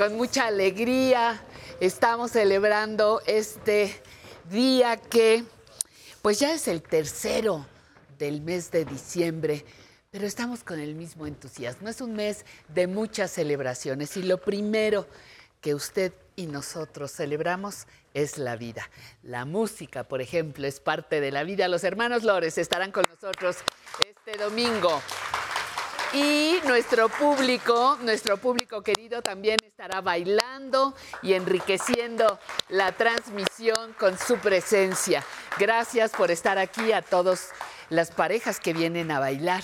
con mucha alegría, estamos celebrando este día que, pues ya es el tercero del mes de diciembre, pero estamos con el mismo entusiasmo. Es un mes de muchas celebraciones y lo primero que usted y nosotros celebramos es la vida. La música, por ejemplo, es parte de la vida. Los hermanos Lores estarán con nosotros este domingo. Y nuestro público, nuestro público querido también estará bailando y enriqueciendo la transmisión con su presencia. Gracias por estar aquí a todas las parejas que vienen a bailar.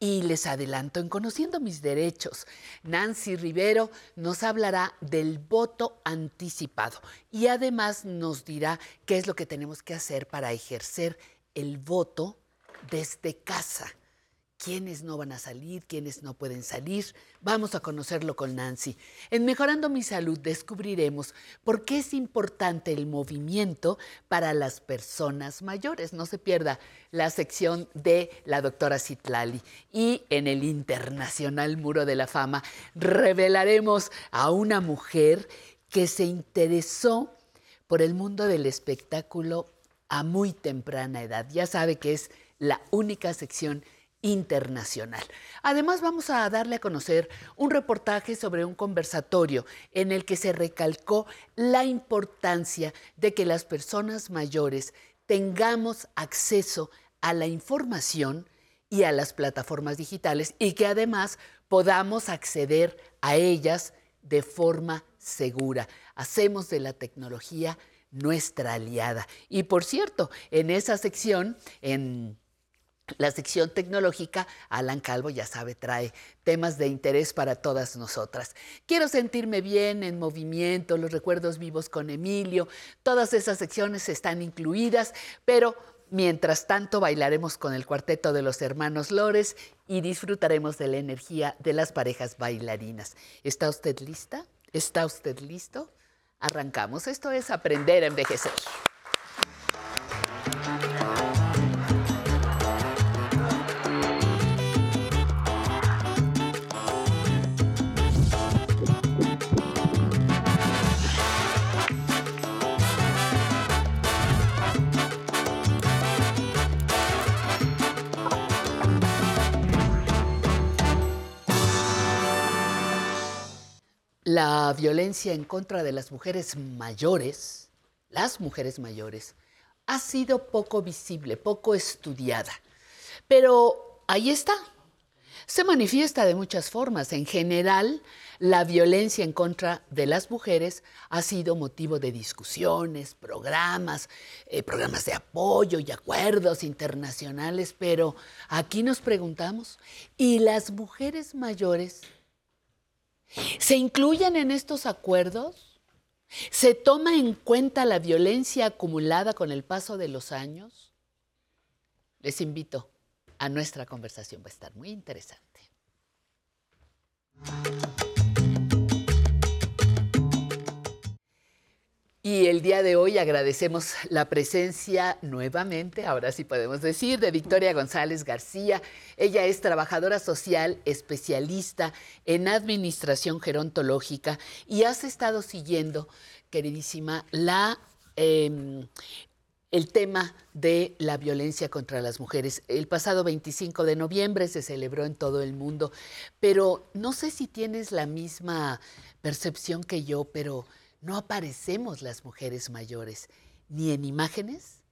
Y les adelanto, en Conociendo mis Derechos, Nancy Rivero nos hablará del voto anticipado y además nos dirá qué es lo que tenemos que hacer para ejercer el voto desde casa quiénes no van a salir, quiénes no pueden salir. Vamos a conocerlo con Nancy. En Mejorando mi Salud descubriremos por qué es importante el movimiento para las personas mayores. No se pierda la sección de la doctora Citlali. Y en el Internacional Muro de la Fama revelaremos a una mujer que se interesó por el mundo del espectáculo a muy temprana edad. Ya sabe que es la única sección internacional. Además, vamos a darle a conocer un reportaje sobre un conversatorio en el que se recalcó la importancia de que las personas mayores tengamos acceso a la información y a las plataformas digitales y que además podamos acceder a ellas de forma segura. Hacemos de la tecnología nuestra aliada. Y por cierto, en esa sección, en la sección tecnológica, Alan Calvo, ya sabe, trae temas de interés para todas nosotras. Quiero sentirme bien en movimiento, los recuerdos vivos con Emilio, todas esas secciones están incluidas, pero mientras tanto bailaremos con el cuarteto de los hermanos Lores y disfrutaremos de la energía de las parejas bailarinas. ¿Está usted lista? ¿Está usted listo? Arrancamos. Esto es aprender a envejecer. La violencia en contra de las mujeres mayores, las mujeres mayores, ha sido poco visible, poco estudiada. Pero ahí está. se manifiesta de muchas formas. En general, la violencia en contra de las mujeres ha sido motivo de discusiones, programas, eh, programas de apoyo y acuerdos internacionales, pero aquí nos preguntamos, ¿y las mujeres mayores se incluyen en estos acuerdos? ¿Se toma en cuenta la violencia acumulada con el paso de los años? Les invito a nuestra conversación, va a estar muy interesante. Y el día de hoy agradecemos la presencia nuevamente, ahora sí podemos decir, de Victoria González García. Ella es trabajadora social, especialista en administración gerontológica y has estado siguiendo, queridísima, la, em, el tema de la violencia contra las mujeres. El pasado 25 de noviembre se celebró en todo el mundo, pero no sé si tienes la misma percepción que yo, pero no aparecemos las mujeres mayores ni en imágenes,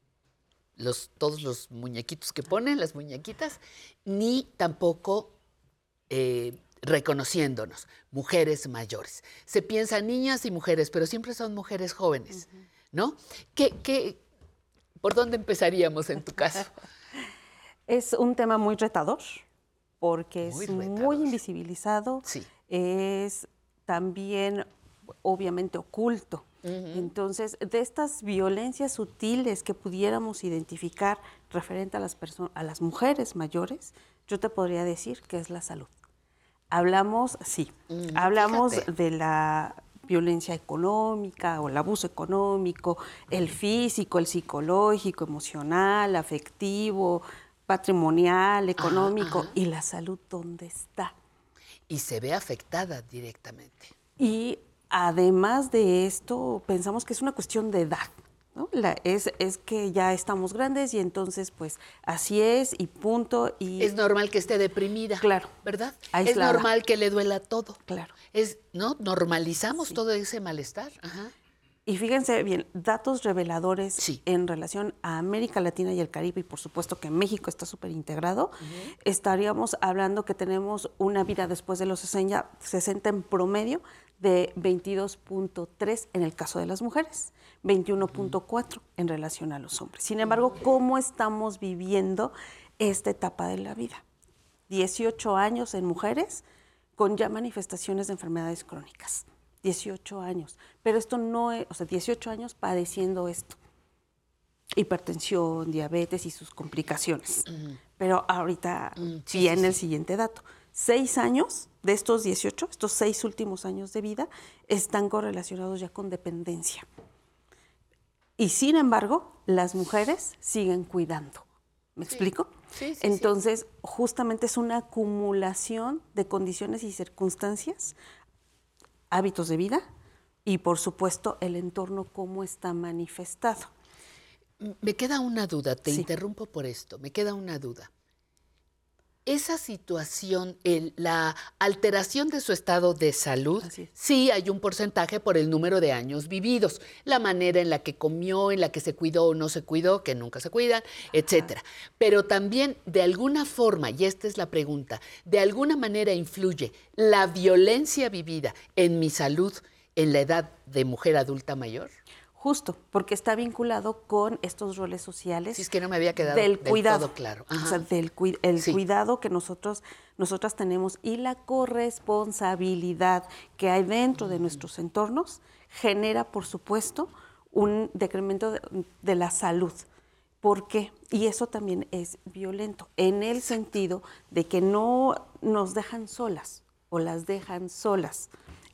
los, todos los muñequitos que ponen, las muñequitas, ni tampoco eh, reconociéndonos, mujeres mayores. Se piensa niñas y mujeres, pero siempre son mujeres jóvenes, ¿no? ¿Qué, por dónde empezaríamos en tu caso? Es un tema muy retador, porque es muy invisibilizado, sí. es también obviamente oculto. Entonces, de estas violencias sutiles que pudiéramos identificar referente a las, a las mujeres mayores, yo te podría decir que es la salud. Hablamos, sí, mm, hablamos de la violencia económica o el abuso económico, el físico, el psicológico, emocional, afectivo, patrimonial, económico, y la salud, ¿dónde está? Y se ve afectada directamente. Y Además de esto, pensamos que es una cuestión de edad. ¿no? es, es, que ya estamos grandes y entonces pues así es y punto. Y... Es normal que esté deprimida. Claro. ¿Verdad? Es normal que le duela todo. Claro. Es, ¿no? Normalizamos todo ese malestar. Ajá. Y fíjense bien, datos reveladores en relación a América Latina y el Caribe, y por supuesto que México está súper integrado, estaríamos hablando que tenemos una vida después de los 60, 60 en promedio de 22.3 en el caso de las mujeres, 21.4 en relación a los hombres. Sin embargo, ¿cómo estamos viviendo esta etapa de la vida? 18 años en mujeres con ya manifestaciones de enfermedades crónicas. 18 años. Pero esto no es, o sea, 18 años padeciendo esto. Hipertensión, diabetes y sus complicaciones. Pero ahorita mm, viene el siguiente dato seis años de estos 18, estos seis últimos años de vida, están correlacionados ya con dependencia. Y sin embargo, las mujeres siguen cuidando. ¿Me explico? Sí, sí, Entonces, justamente es una acumulación de condiciones y circunstancias, hábitos de vida y, por supuesto, el entorno cómo está manifestado. Me queda una duda, te interrumpo por esto, me queda una duda esa situación, la alteración de su estado de salud, sí hay un porcentaje por el número de años vividos, la manera en la que comió, en la que se cuidó o no se cuidó, que nunca se cuidan, etcétera. Pero también de alguna forma, y esta es la pregunta, de alguna manera influye la violencia vivida en mi salud en la edad de mujer adulta mayor. Justo, porque está vinculado con estos roles sociales. Si es que no me había quedado del, cuidado, claro. O sea, del el cuidado que nosotros nosotras tenemos y la corresponsabilidad que hay dentro de nuestros entornos genera, por supuesto, un decremento de, de la salud. ¿Por qué? Y eso también es violento, en el sentido de que no nos dejan solas o las dejan solas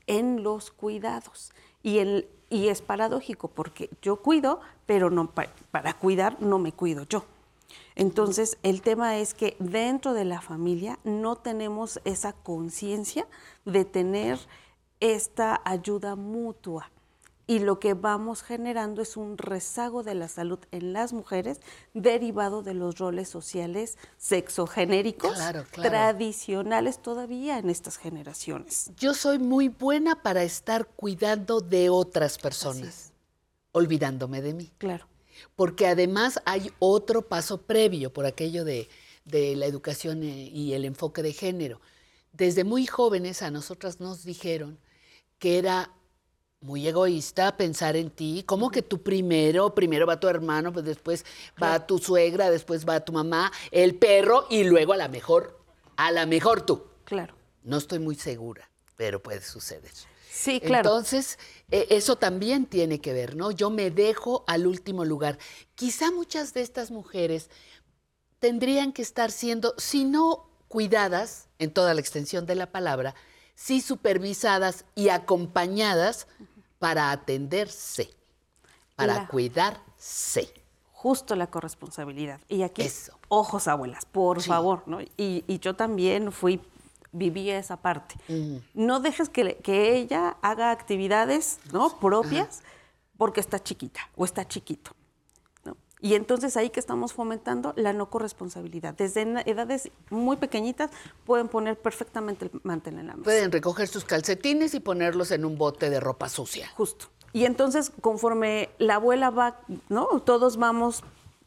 en los cuidados. Y el, y es paradójico porque yo cuido, pero no para, cuidar no me cuido yo. Entonces, el tema es que dentro de la familia no tenemos esa conciencia de tener esta ayuda mutua y lo que vamos generando es un rezago de la salud en las mujeres derivado de los roles sociales sexogenéricos tradicionales todavía en estas generaciones. Yo soy muy buena para estar cuidando de otras personas, olvidándome de mí. Claro. Porque además hay otro paso previo por aquello de de la educación eh, y el enfoque de género. Desde muy jóvenes a nosotras nos dijeron que era muy egoísta pensar en ti, como que tú primero, primero va tu hermano, pues después va tu suegra, después va tu mamá, el perro y luego a la mejor, a la mejor tú. Claro. No estoy muy segura, pero puede suceder. Sí, claro. Entonces, eh, eso también tiene que ver, ¿no? Yo me dejo al último lugar. Quizá muchas de estas mujeres tendrían que estar siendo, si no cuidadas, en toda la extensión de la palabra, sí supervisadas y acompañadas para atenderse, para La- cuidarse. Justo la corresponsabilidad. Y aquí, Eso. ojos abuelas, por Sí. favor, ¿no? Y, y yo también fui, viví esa parte. No dejes que ella haga actividades, ¿no? Propias porque está chiquita o está chiquito. Y entonces ahí que estamos fomentando la no corresponsabilidad. Desde edades muy pequeñitas pueden poner perfectamente el mantel en la mesa. Pueden recoger sus calcetines y ponerlos en un bote de ropa sucia. Justo. Y entonces, conforme la abuela va, ¿no? Todos vamos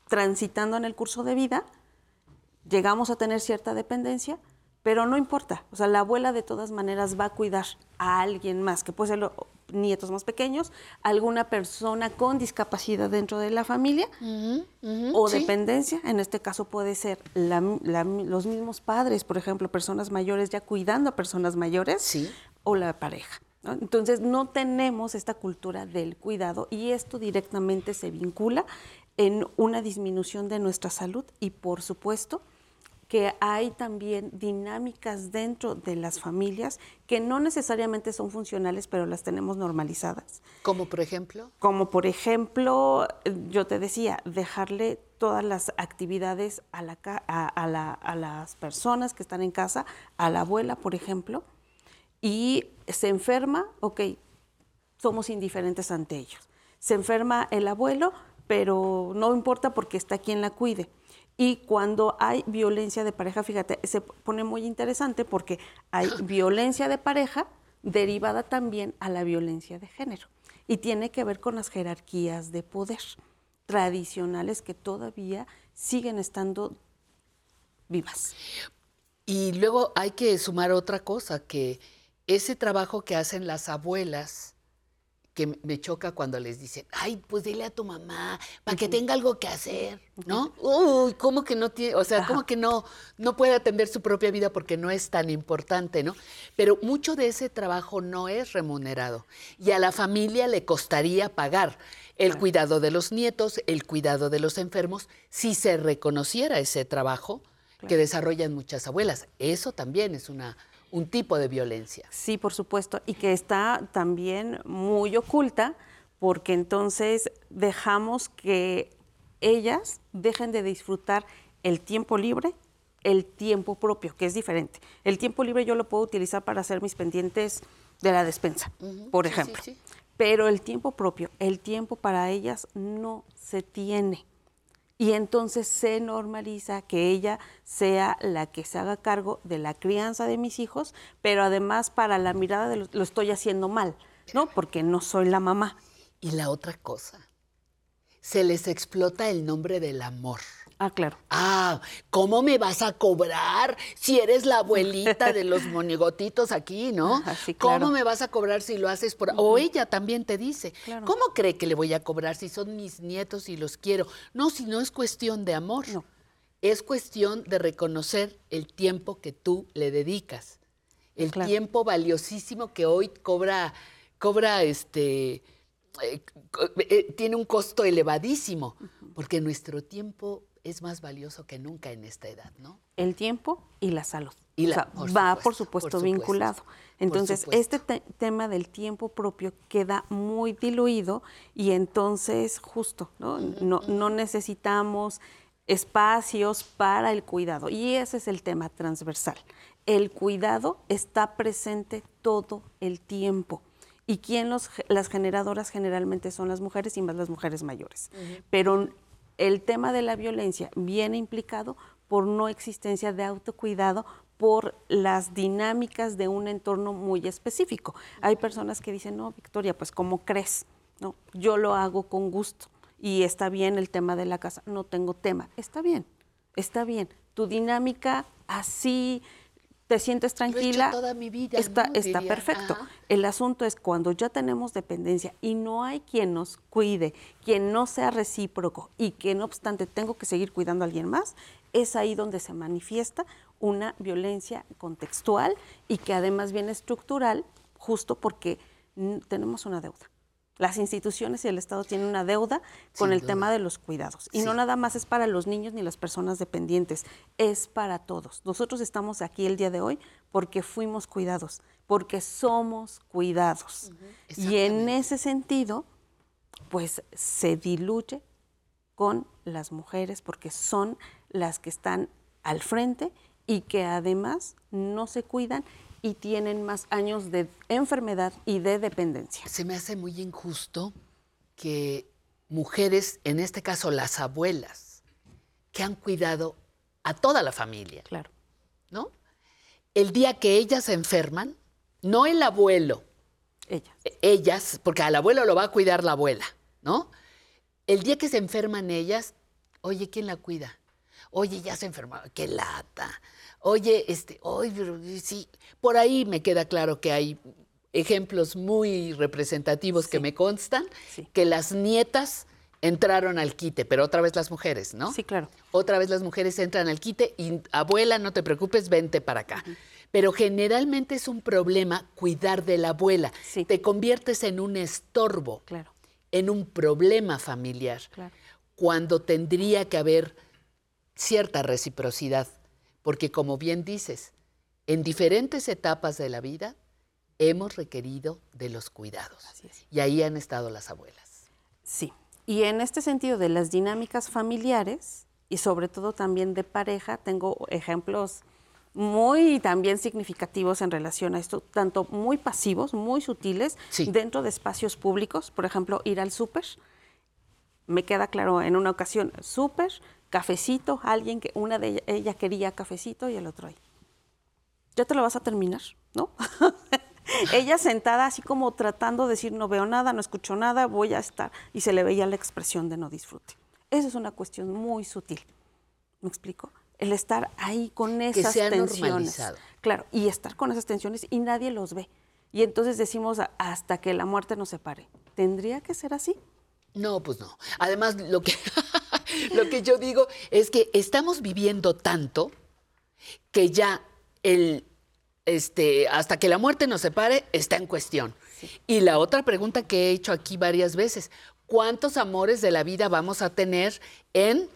transitando en el curso de vida, llegamos a tener cierta dependencia, pero no importa. O sea, la abuela de todas maneras va a cuidar a alguien más, que puede ser nietos más pequeños, alguna persona con discapacidad dentro de la familia o sí. dependencia. En este caso puede ser la- la- los mismos padres, por ejemplo, personas mayores ya cuidando a personas mayores Sí. o la pareja. ¿no? Entonces no tenemos esta cultura del cuidado y esto directamente se vincula en una disminución de nuestra salud y por supuesto que hay también dinámicas dentro de las familias que no necesariamente son funcionales, pero las tenemos normalizadas. Como por ejemplo, Como por ejemplo, yo te decía, dejarle todas las actividades a, la, a, a la- a las personas que están en casa, a la abuela, por ejemplo, y se enferma, ok, somos indiferentes ante ellos. Se enferma el abuelo, pero no importa porque está quien la cuide. Y cuando hay violencia de pareja, fíjate, se pone muy interesante porque hay violencia de pareja derivada también a la violencia de género. Y tiene que ver con las jerarquías de poder tradicionales que todavía siguen estando vivas. Y luego hay que sumar otra cosa, que ese trabajo que hacen las abuelas, que me choca cuando les dicen, ay, pues dile a tu mamá, para que tenga algo que hacer, ¿no? Uy, ¿cómo que no tiene, o sea, cómo que no, no puede atender su propia vida porque no es tan importante, ¿no? Pero mucho de ese trabajo no es remunerado y a la familia le costaría pagar el cuidado de los nietos, el cuidado de los enfermos, si se reconociera ese trabajo que desarrollan muchas abuelas. Eso también es una, un tipo de violencia. Sí, por supuesto, y que está también muy oculta porque entonces dejamos que ellas dejen de disfrutar el tiempo libre, el tiempo propio, que es diferente. El tiempo libre yo lo puedo utilizar para hacer mis pendientes de la despensa, por sí, sí, ejemplo. sí. Pero el tiempo propio, el tiempo para ellas no se tiene. Y entonces se normaliza que ella sea la que se haga cargo de la crianza de mis hijos, pero además para la mirada de lo, lo estoy haciendo mal, ¿no? Porque no soy la mamá. Y la otra cosa, se les explota el nombre del amor. Ah, claro. Ah, ¿cómo me vas a cobrar si eres la abuelita de los monigotitos aquí, no? Ajá, sí, claro. ¿Cómo me vas a cobrar si lo haces por... O ella también te dice, Claro. ¿cómo cree que le voy a cobrar si son mis nietos y los quiero? No, si no es cuestión de amor. No. Es cuestión de reconocer el tiempo que tú le dedicas. El Claro. tiempo valiosísimo que hoy cobra, cobra este, eh, eh, tiene un costo elevadísimo, porque nuestro tiempo es más valioso que nunca en esta edad, ¿no? El tiempo y la salud. Y O la- sea, por va, supuesto, por supuesto, por supuesto, vinculado. Entonces, supuesto. este te- tema del tiempo propio queda muy diluido y entonces, justo, ¿no? no, no necesitamos espacios para el cuidado. Y ese es el tema transversal. El cuidado está presente todo el tiempo. ¿Y quién los, las generadoras generalmente son las mujeres y más las mujeres mayores? Pero el tema de la violencia viene implicado por no existencia de autocuidado, por las dinámicas de un entorno muy específico. Hay personas que dicen, no, Victoria, pues ¿cómo crees? No, yo lo hago con gusto y está bien el tema de la casa, no tengo tema, está bien, está bien, tu dinámica así te sientes tranquila. toda mi vida, está, ¿no? está perfecto. ajá. El asunto es cuando ya tenemos dependencia y no hay quien nos cuide, quien no sea recíproco y que no obstante tengo que seguir cuidando a alguien más, es ahí donde se manifiesta una violencia contextual y que además viene estructural justo porque tenemos una deuda. Las instituciones y el Estado tienen una deuda con Sin el duda. tema de los cuidados. Y no nada más es para los niños ni las personas dependientes, es para todos. Nosotros estamos aquí el día de hoy porque fuimos cuidados, porque somos cuidados. Y en ese sentido, pues se diluye con las mujeres porque son las que están al frente y que además no se cuidan y tienen más años de enfermedad y de dependencia. Se me hace muy injusto que mujeres, en este caso las abuelas, que han cuidado a toda la familia, Claro. ¿no? El día que ellas se enferman, no el abuelo, Ellas. e- ellas, porque al abuelo lo va a cuidar la abuela, ¿no? El día que se enferman ellas, oye, ¿quién la cuida? Oye, ya se enfermó, qué lata. Oye, este, pero sí, por ahí me queda claro que hay ejemplos muy representativos que me constan, Sí. que las nietas entraron al quite, pero otra vez las mujeres, ¿no? Sí, claro. Otra vez las mujeres entran al quite y abuela, no te preocupes, vente para acá. Pero generalmente es un problema cuidar de la abuela. Sí. Te conviertes en un estorbo, Claro. en un problema familiar, Claro. cuando tendría que haber cierta reciprocidad. Porque como bien dices, en diferentes etapas de la vida hemos requerido de los cuidados. Y ahí han estado las abuelas. Sí. Y en este sentido de las dinámicas familiares y sobre todo también de pareja, tengo ejemplos muy también significativos en relación a esto, tanto muy pasivos, muy sutiles, Sí. dentro de espacios públicos, por ejemplo, ir al súper. Me queda claro en una ocasión, súper, cafecito, alguien que una de ella, ella quería cafecito y el otro ahí. Ya te lo vas a terminar, ¿no? ella sentada así como tratando de decir no veo nada, no escucho nada, voy a estar y se le veía la expresión de no disfrute. Esa es una cuestión muy sutil. ¿Me explico? El estar ahí con esas se ha tensiones. normalizado. Claro, y estar con esas tensiones y nadie los ve. Y entonces decimos "A- hasta que la muerte nos separe. ¿Tendría que ser así? No, pues no. Además, lo que, lo que yo digo es que estamos viviendo tanto que ya el, este, hasta que la muerte nos separe está en cuestión. Y la otra pregunta que he hecho aquí varias veces, ¿cuántos amores de la vida vamos a tener en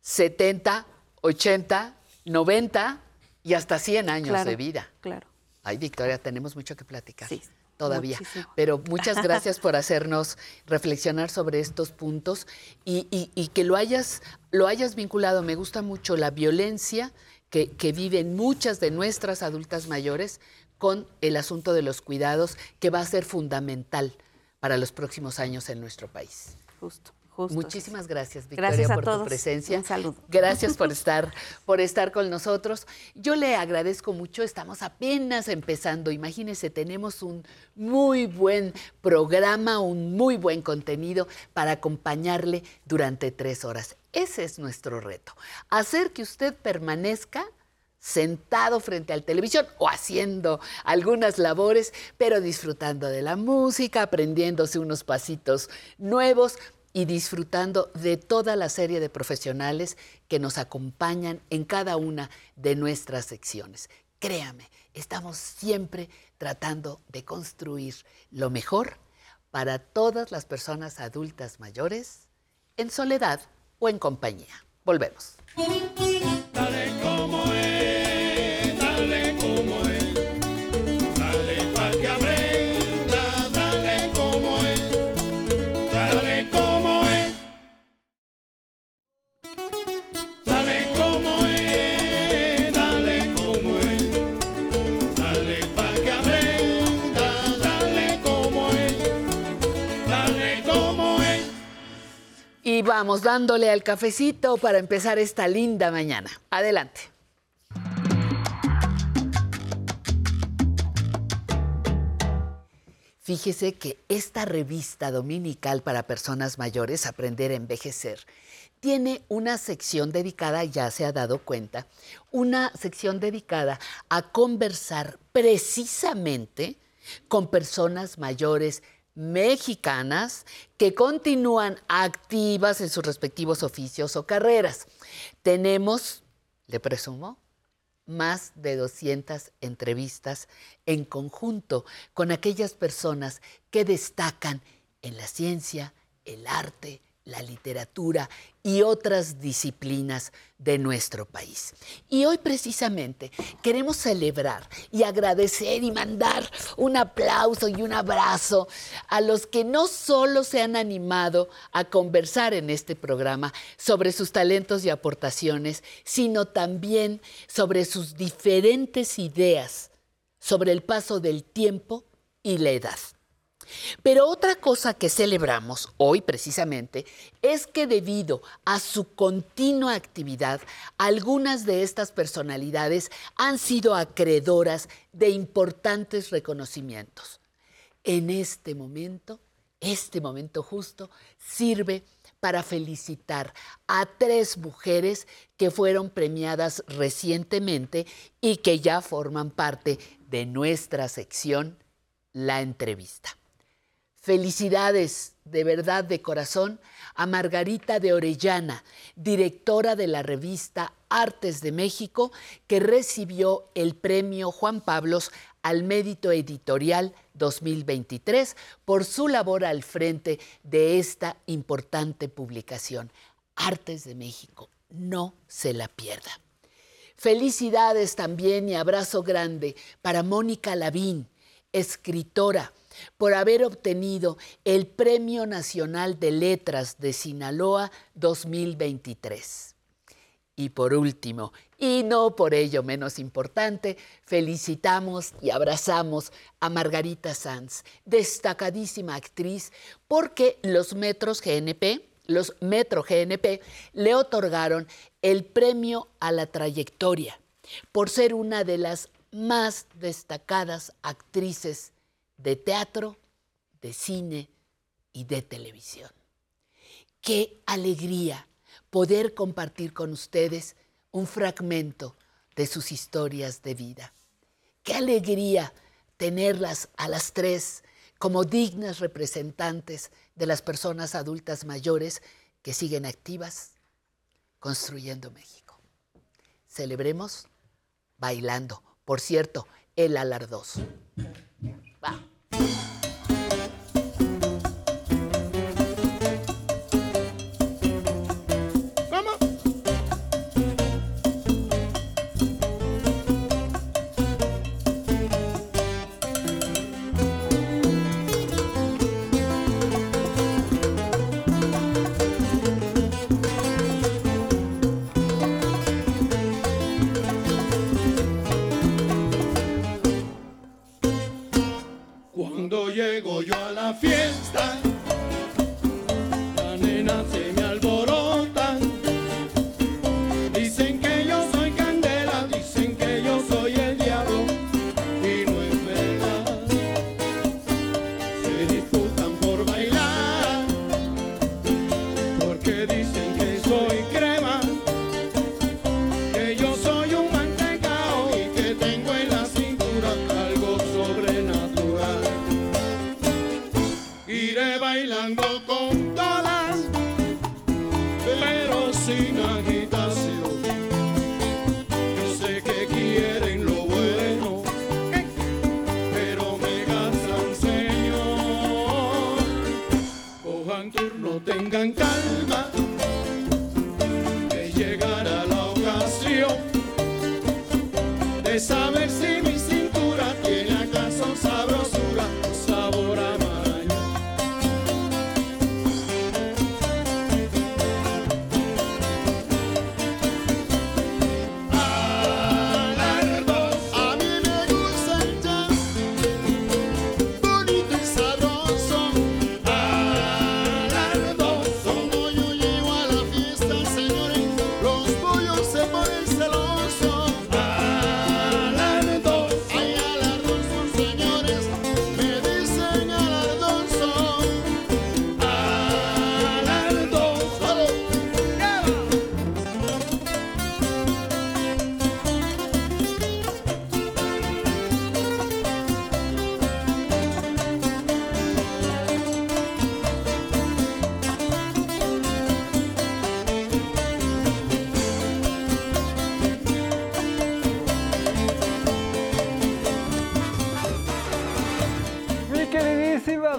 70, 80, 90 y hasta 100 años Claro, de vida? Claro. Ay, Victoria, tenemos mucho que platicar. Sí, todavía. muchísimo. Pero muchas gracias por hacernos reflexionar sobre estos puntos y, y- y que lo hayas, lo hayas vinculado. Me gusta mucho la violencia que, que viven muchas de nuestras adultas mayores con el asunto de los cuidados, que va a ser fundamental para los próximos años en nuestro país. Justo, Muchísimas gracias, Victoria, Gracias a por tu presencia. Un saludo. Gracias por estar, por estar con nosotros. Yo le agradezco mucho, estamos apenas empezando. Imagínense, tenemos un muy buen programa, un muy buen contenido para acompañarle durante tres horas. Ese es nuestro reto, hacer que usted permanezca sentado frente al televisión o haciendo algunas labores, pero disfrutando de la música, aprendiéndose unos pasitos nuevos y disfrutando de toda la serie de profesionales que nos acompañan en cada una de nuestras secciones. Créame, estamos siempre tratando de construir lo mejor para todas las personas adultas mayores, en soledad o en compañía. Volvemos. Y vamos dándole al cafecito para empezar esta linda mañana. Adelante. Fíjese que esta revista dominical para personas mayores, Aprender a Envejecer, tiene una sección dedicada, ya se ha dado cuenta, una sección dedicada a conversar precisamente con personas mayores mexicanas que continúan activas en sus respectivos oficios o carreras. Tenemos, le presumo, más de 200 entrevistas en conjunto con aquellas personas que destacan en la ciencia, el arte, la literatura y otras disciplinas de nuestro país. Y hoy precisamente queremos celebrar y agradecer y mandar un aplauso y un abrazo a los que no solo se han animado a conversar en este programa sobre sus talentos y aportaciones, sino también sobre sus diferentes ideas sobre el paso del tiempo y la edad. Pero otra cosa que celebramos hoy precisamente es que debido a su continua actividad, algunas de estas personalidades han sido acreedoras de importantes reconocimientos. En este momento, este momento justo, sirve para felicitar a tres mujeres que fueron premiadas recientemente y que ya forman parte de nuestra sección, la entrevista. Felicidades de verdad de corazón a Margarita de Orellana, directora de la revista Artes de México, que recibió el premio Juan Pablos al Mérito Editorial 2023 por su labor al frente de esta importante publicación. Artes de México, no se la pierda. Felicidades también y abrazo grande para Mónica Lavín, escritora por haber obtenido el Premio Nacional de Letras de Sinaloa 2023. Y por último, y no por ello menos importante, felicitamos y abrazamos a Margarita Sanz, destacadísima actriz, porque los Metros GNP, los Metro GNP, le otorgaron el premio a la trayectoria por ser una de las más destacadas actrices de teatro, de cine y de televisión. Qué alegría poder compartir con ustedes un fragmento de sus historias de vida. Qué alegría tenerlas a las tres como dignas representantes de las personas adultas mayores que siguen activas construyendo México. Celebremos bailando. Por cierto, el alardoso. Queridísima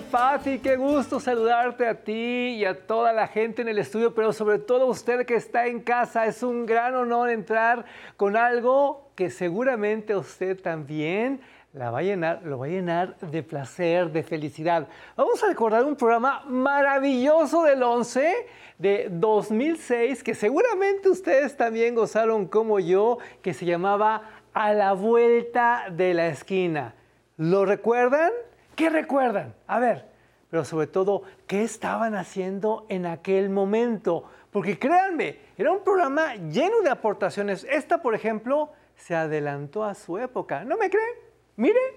Fati, qué gusto saludarte a ti y a toda la gente en el estudio, pero sobre todo a usted que está en casa. Es un gran honor entrar con algo que seguramente usted también la va a llenar, lo va a llenar de placer, de felicidad. Vamos a recordar un programa maravilloso del 11 de 2006 que seguramente ustedes también gozaron como yo, que se llamaba A la vuelta de la esquina. ¿Lo recuerdan? ¿Qué recuerdan? A ver, pero sobre todo, ¿qué estaban haciendo en aquel momento? Porque créanme, era un programa lleno de aportaciones. Esta, por ejemplo, se adelantó a su época. ¿No me creen? Miren.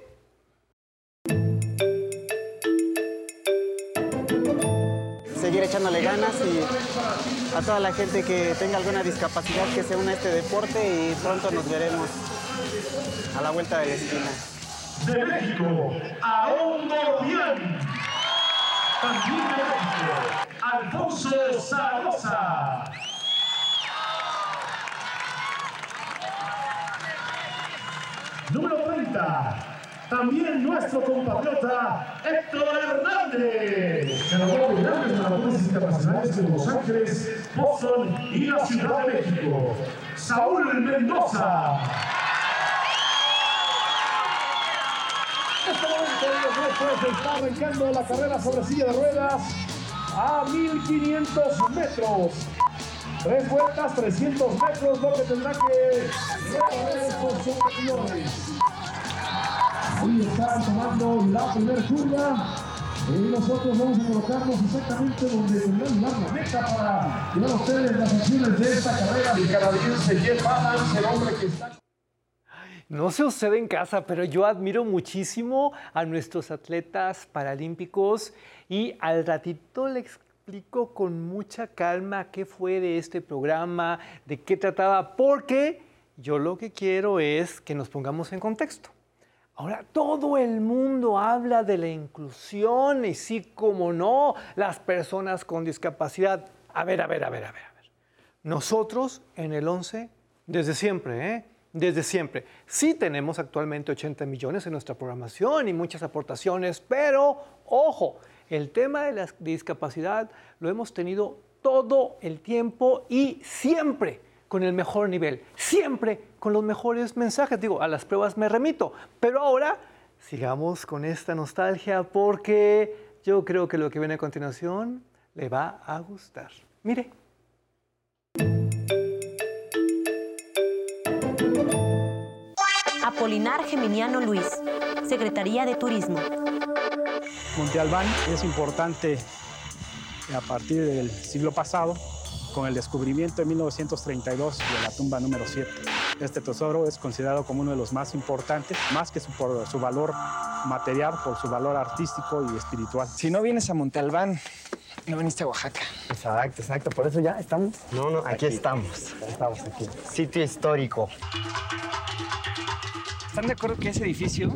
Seguir echándole ganas y a toda la gente que tenga alguna discapacidad que se una a este deporte y pronto nos veremos a la vuelta de la esquina de México, Aondo Bien. También de México, Alfonso Zaragoza. Número 30, también nuestro compatriota Héctor Hernández. Ganador de grandes maratones internacionales de Los Ángeles, Boston y la Ciudad de México. Saúl Mendoza. Pues está arrancando la carrera sobre silla de ruedas a 1500 metros. Tres vueltas, 300 metros, lo que tendrá que. Ahí están tomando la primera curva. Y nosotros vamos a colocarnos exactamente donde tendrán la meta para llevar a ustedes las acciones de esta carrera. El canadiense Jeff Adams, el hombre que está... No se sucede en casa, pero yo admiro muchísimo a nuestros atletas paralímpicos y al ratito le explico con mucha calma qué fue de este programa, de qué trataba, porque yo lo que quiero es que nos pongamos en contexto. Ahora todo el mundo habla de la inclusión y sí, como no, las personas con discapacidad. A ver, a ver, a ver, a ver, a ver. Nosotros en el 11, desde siempre, ¿eh? Desde siempre. Sí tenemos actualmente 80 millones en nuestra programación y muchas aportaciones, pero ojo, el tema de la discapacidad lo hemos tenido todo el tiempo y siempre con el mejor nivel, siempre con los mejores mensajes. Digo, a las pruebas me remito, pero ahora sigamos con esta nostalgia porque yo creo que lo que viene a continuación le va a gustar. Mire. Apolinar Geminiano Luis, Secretaría de Turismo. Monte Albán es importante a partir del siglo pasado con el descubrimiento en 1932 de la tumba número 7. Este tesoro es considerado como uno de los más importantes, más que por su valor material, por su valor artístico y espiritual. Si no vienes a Monte Albán, no viniste a Oaxaca. Exacto, exacto. Por eso ya estamos. No, no, aquí, estamos. Estamos aquí. Sitio histórico. ¿Están de acuerdo que ese edificio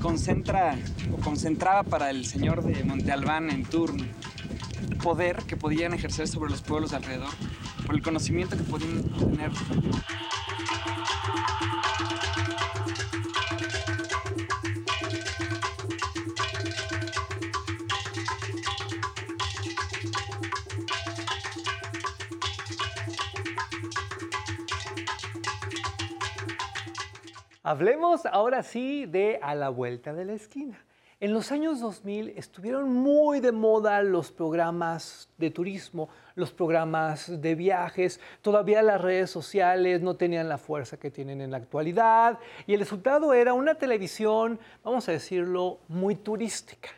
concentra o concentraba para el señor de Monte Albán en turno poder que podían ejercer sobre los pueblos alrededor, por el conocimiento que podían tener? Hablemos ahora sí de A la vuelta de la esquina. En los años 2000 estuvieron muy de moda los programas de turismo, los programas de viajes. Todavía las redes sociales no tenían la fuerza que tienen en la actualidad y el resultado era una televisión, vamos a decirlo, muy turística.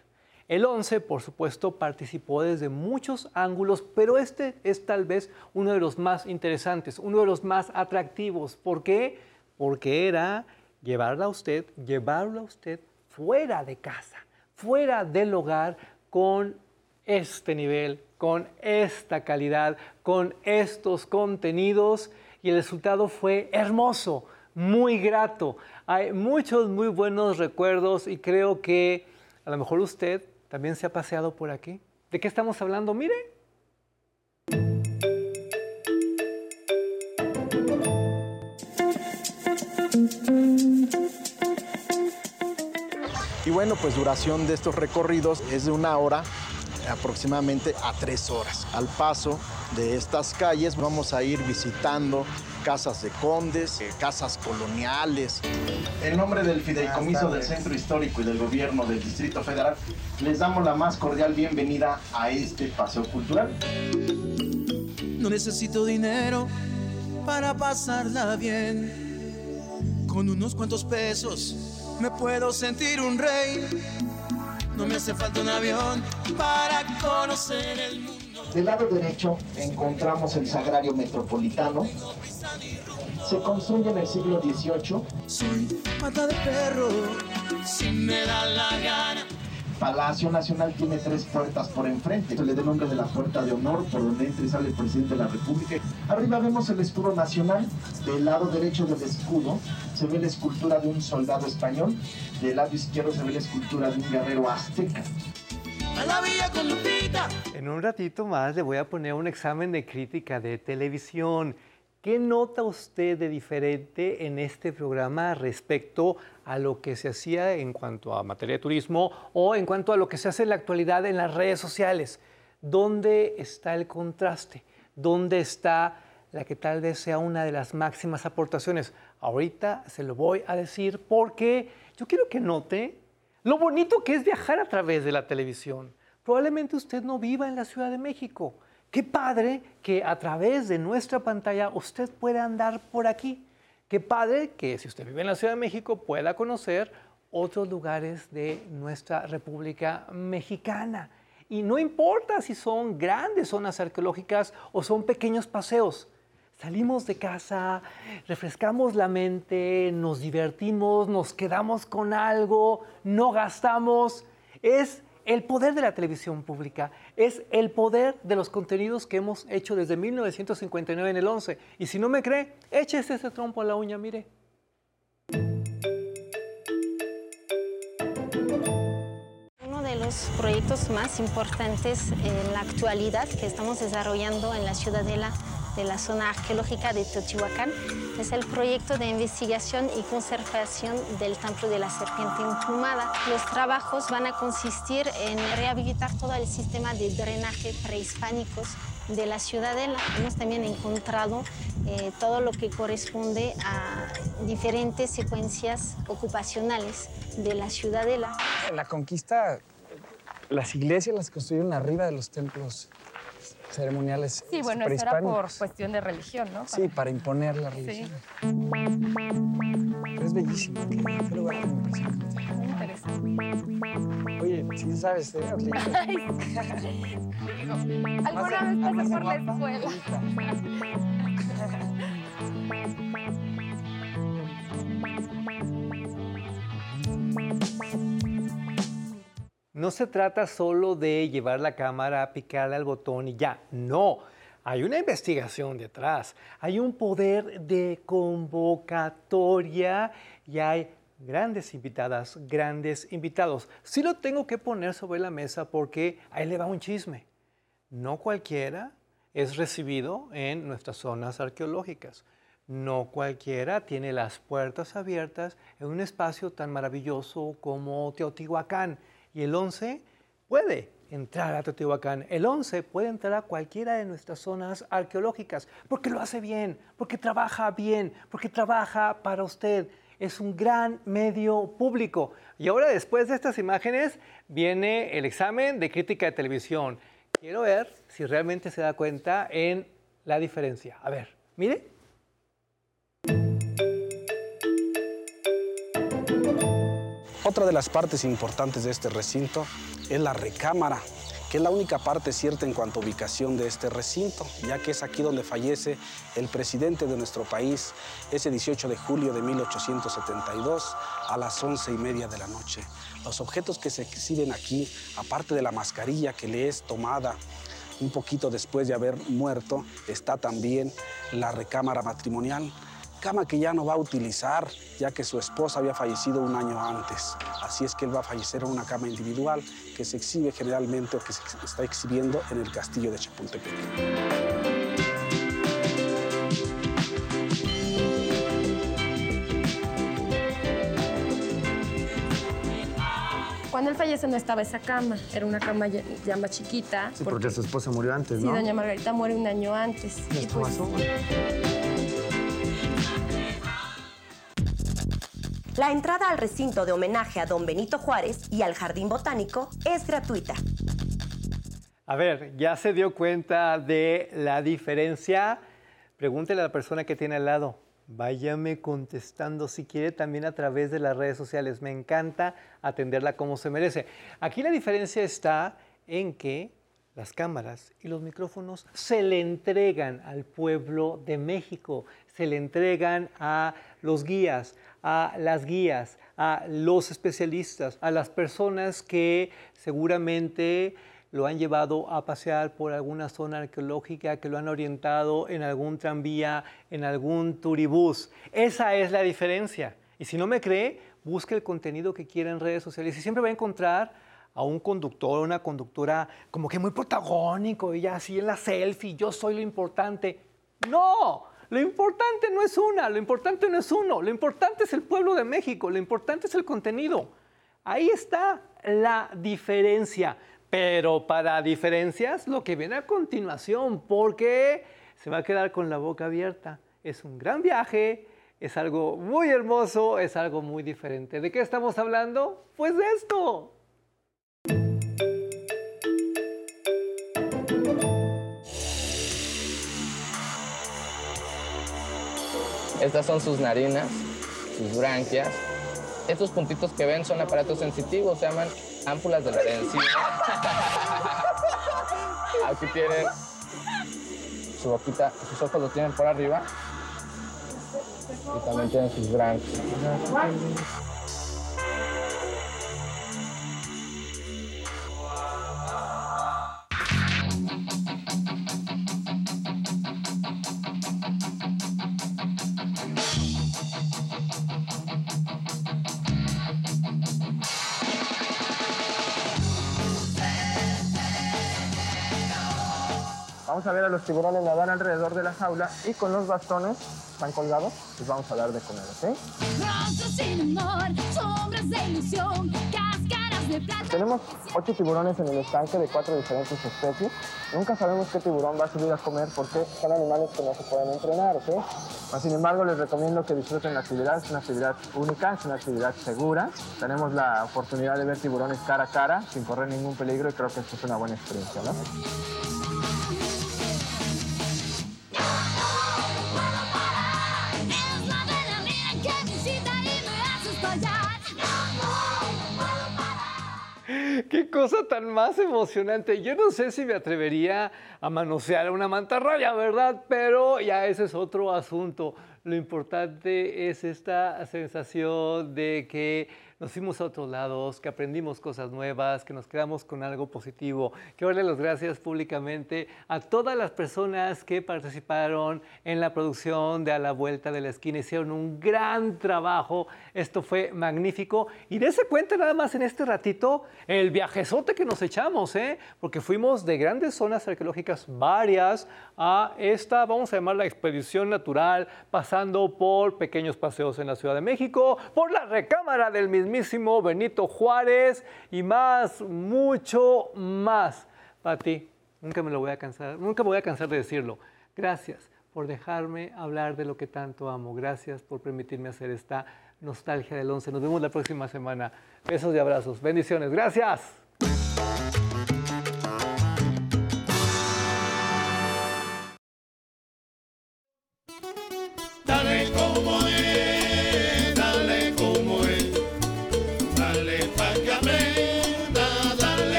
El 11, por supuesto, participó desde muchos ángulos, pero este es tal vez uno de los más interesantes, uno de los más atractivos. ¿Por qué? Porque era llevarla a usted, llevarlo a usted fuera de casa, fuera del hogar, con este nivel, con esta calidad, con estos contenidos y el resultado fue hermoso, muy grato. Hay muchos muy buenos recuerdos y creo que a lo mejor usted también se ha paseado por aquí. ¿De qué estamos hablando? Mire. Y bueno, pues duración de estos recorridos es de una hora aproximadamente a tres horas. Al paso de estas calles vamos a ir visitando casas de condes, eh, casas coloniales. En nombre del Fideicomiso del Centro Histórico y del Gobierno del Distrito Federal, les damos la más cordial bienvenida a este paseo cultural. No necesito dinero para pasarla bien. Con unos cuantos pesos me puedo sentir un rey. No me hace falta un avión para conocer el mundo. Del lado derecho encontramos el Sagrario Metropolitano. Se construye en el siglo XVIII. Soy pata de perro, si me da la gana. Palacio Nacional tiene tres puertas por enfrente. Se le da el nombre de la puerta de honor, por donde entra y sale el presidente de la República. Arriba vemos el escudo nacional. Del lado derecho del escudo se ve la escultura de un soldado español. Del lado izquierdo se ve la escultura de un guerrero azteca. A la villa con Lupita. En un ratito más le voy a poner un examen de crítica de televisión. ¿Qué nota usted de diferente en este programa respecto a lo que se hacía en cuanto a materia de turismo o en cuanto a lo que se hace en la actualidad en las redes sociales? ¿Dónde está el contraste? ¿Dónde está la que tal vez sea una de las máximas aportaciones? Ahorita se lo voy a decir porque yo quiero que note lo bonito que es viajar a través de la televisión. Probablemente usted no viva en la Ciudad de México. Qué padre que a través de nuestra pantalla usted pueda andar por aquí. Qué padre que si usted vive en la Ciudad de México pueda conocer otros lugares de nuestra República Mexicana. Y no importa si son grandes zonas arqueológicas o son pequeños paseos. Salimos de casa, refrescamos la mente, nos divertimos, nos quedamos con algo, no gastamos. Es el poder de la televisión pública, es el poder de los contenidos que hemos hecho desde 1959 en el 11. Y si no me cree, échese ese trompo a la uña, mire. Uno de los proyectos más importantes en la actualidad que estamos desarrollando en la Ciudadela de la zona arqueológica de Teotihuacán es el proyecto de investigación y conservación del Templo de la Serpiente Emplumada. Los trabajos van a consistir en rehabilitar todo el sistema de drenaje prehispánicos de la ciudadela. Hemos también encontrado eh, todo lo que corresponde a diferentes secuencias ocupacionales de la ciudadela. La conquista, las iglesias las construyeron arriba de los templos ceremoniales Sí, bueno, eso era por cuestión de religión, ¿no? Sí, para imponer la religión. Pero es bellísimo. Qué lugar tan impresionante. Muy interesante. Oye, sí sabes, ¿eh? Digo, Alguna vez pasé por la escuela. No se trata solo de llevar la cámara, picarle al botón y ya. No, hay una investigación detrás. Hay un poder de convocatoria y hay grandes invitadas, grandes invitados. Sí lo tengo que poner sobre la mesa porque ahí le va un chisme. No cualquiera es recibido en nuestras zonas arqueológicas. No cualquiera tiene las puertas abiertas en un espacio tan maravilloso como Teotihuacán. Y el 11 puede entrar a Teotihuacán. El 11 puede entrar a cualquiera de nuestras zonas arqueológicas porque lo hace bien, porque trabaja bien, porque trabaja para usted. Es un gran medio público. Y ahora, después de estas imágenes, viene el examen de crítica de televisión. Quiero ver si realmente se da cuenta en la diferencia. A ver, mire. Otra de las partes importantes de este recinto es la recámara, que es la única parte cierta en cuanto a ubicación de este recinto, ya que es aquí donde fallece el presidente de nuestro país ese 18 de julio de 1872 a las once y media de la noche. Los objetos que se exhiben aquí, aparte de la mascarilla que le es tomada un poquito después de haber muerto, está también la recámara matrimonial, cama que ya no va a utilizar, ya que su esposa había fallecido un año antes. Así es que él va a fallecer en una cama individual que se exhibe generalmente o que se está exhibiendo en el castillo de Chapultepec. Cuando él fallece no estaba esa cama, era una cama ya, ya más chiquita. Sí, porque su esposa murió antes, Sí, ¿no? doña Margarita muere un año antes. ¿Y Y esto pues, La entrada al recinto de homenaje a don Benito Juárez y al Jardín Botánico es gratuita. A ver, ¿ya se dio cuenta de la diferencia? Pregúntele a la persona que tiene al lado. Váyame contestando si quiere también a través de las redes sociales. Me encanta atenderla como se merece. Aquí la diferencia está en que las cámaras y los micrófonos se le entregan al pueblo de México, se le entregan a los guías, a las guías, a los especialistas, a las personas que seguramente lo han llevado a pasear por alguna zona arqueológica, que lo han orientado en algún tranvía, en algún turibús. Esa es la diferencia. Y si no me cree, busque el contenido que quiera en redes sociales y siempre va a encontrar a un conductor, una conductora como que muy protagónico y así en la selfie, yo soy lo importante. No, lo importante no es una, lo importante no es uno, lo importante es el pueblo de México, lo importante es el contenido. Ahí está la diferencia. Pero para diferencias, lo que viene a continuación, porque se va a quedar con la boca abierta. Es un gran viaje, es algo muy hermoso, es algo muy diferente. ¿De qué estamos hablando? Pues de esto. Estas son sus narinas, sus branquias. Estos puntitos que ven son aparatos sensitivos, se llaman ámpulas de la encía. Aquí tienen su boquita, sus ojos los tienen por arriba. Y también tienen sus branquias. A ver a los tiburones nadar alrededor de la jaula y con los bastones, están colgados, les vamos a dar de comer, ¿ok? Rostros sin humor, sombras de ilusión, cáscaras de plata. Tenemos ocho tiburones en el estanque de cuatro diferentes especies. Nunca sabemos qué tiburón va a subir a comer porque son animales que no se pueden entrenar, ¿ok? Sin embargo, les recomiendo que disfruten la actividad. Es una actividad única, es una actividad segura. Tenemos la oportunidad de ver tiburones cara a cara sin correr ningún peligro y creo que esto es una buena experiencia, ¿no? Qué cosa tan más emocionante. Yo no sé si me atrevería a manosear una mantarraya, ¿verdad? Pero ya ese es otro asunto. Lo importante es esta sensación de que nos fuimos a otros lados, que aprendimos cosas nuevas, que nos quedamos con algo positivo. Quiero darle las gracias públicamente a todas las personas que participaron en la producción de A la Vuelta de la Esquina. Hicieron un gran trabajo. Esto fue magnífico. Y dése cuenta nada más en este ratito el viajezote que nos echamos, ¿eh? Porque fuimos de grandes zonas arqueológicas, varias, a esta, vamos a llamar la expedición natural, pasando por pequeños paseos en la Ciudad de México, por la recámara del mismísimo Benito Juárez y más, mucho más. Pati, nunca me lo voy a cansar, nunca me voy a cansar de decirlo. Gracias por dejarme hablar de lo que tanto amo. Gracias por permitirme hacer esta nostalgia del 11. Nos vemos la próxima semana. Besos y abrazos. Bendiciones. Gracias.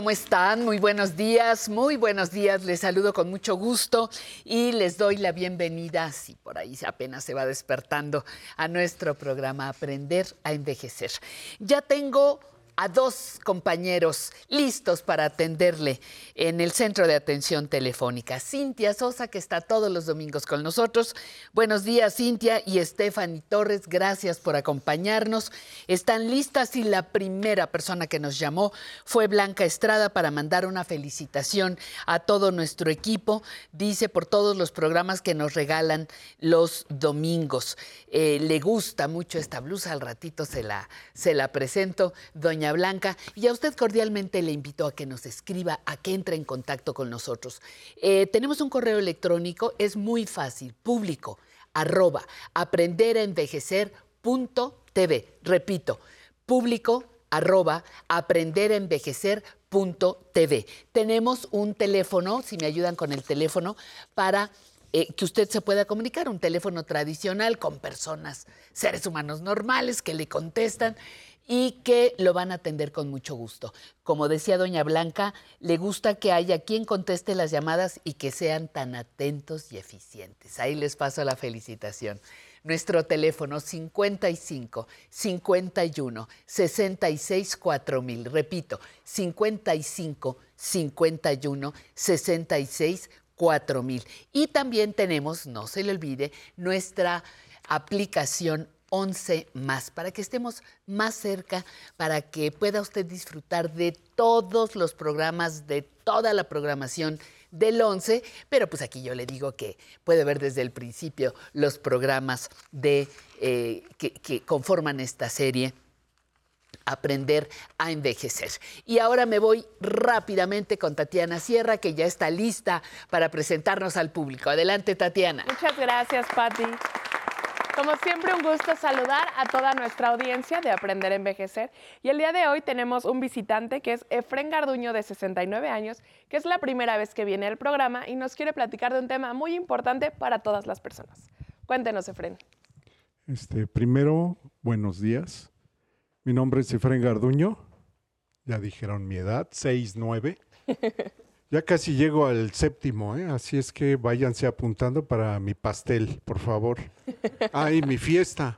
¿Cómo están? Muy buenos días, muy buenos días. Les saludo con mucho gusto y les doy la bienvenida, si por ahí apenas se va despertando, a nuestro programa Aprender a Envejecer. Ya tengo a dos compañeros listos para atenderle en el centro de atención telefónica. Cintia Sosa, que está todos los domingos con nosotros. Buenos días, Cintia y Stephanie Torres, gracias por acompañarnos. Están listas y la primera persona que nos llamó fue Blanca Estrada para mandar una felicitación a todo nuestro equipo, dice por todos los programas que nos regalan los domingos. Eh, le gusta mucho esta blusa, al ratito se la, se la presento, doña Blanca, y a usted cordialmente le invito a que nos escriba, a que entre en contacto con nosotros. Eh, tenemos un correo electrónico, es muy fácil, público, arroba, aprender a envejecer punto TV. Repito, público arroba aprender a envejecer punto TV. Tenemos un teléfono, si me ayudan con el teléfono, para eh, que usted se pueda comunicar, un teléfono tradicional con personas, seres humanos normales que le contestan y que lo van a atender con mucho gusto. Como decía doña Blanca, le gusta que haya quien conteste las llamadas y que sean tan atentos y eficientes. Ahí les paso la felicitación. Nuestro teléfono 55 51 66 4000. Repito, 55 51 66 4000. Y también tenemos, no se le olvide, nuestra aplicación 11 más, para que estemos más cerca, para que pueda usted disfrutar de todos los programas, de toda la programación del 11, pero pues aquí yo le digo que puede ver desde el principio los programas de, eh, que, que conforman esta serie aprender a envejecer. Y ahora me voy rápidamente con Tatiana Sierra, que ya está lista para presentarnos al público. Adelante, Tatiana. Muchas gracias, Patti. Como siempre, un gusto saludar a toda nuestra audiencia de Aprender a Envejecer. Y el día de hoy tenemos un visitante que es Efren Garduño, de 69 años, que es la primera vez que viene al programa y nos quiere platicar de un tema muy importante para todas las personas. Cuéntenos, Efren. Este, primero, buenos días. Mi nombre es Efren Garduño. Ya dijeron mi edad, 6'9". Ya casi llego al séptimo, ¿eh? así es que váyanse apuntando para mi pastel, por favor. Ah, y mi fiesta.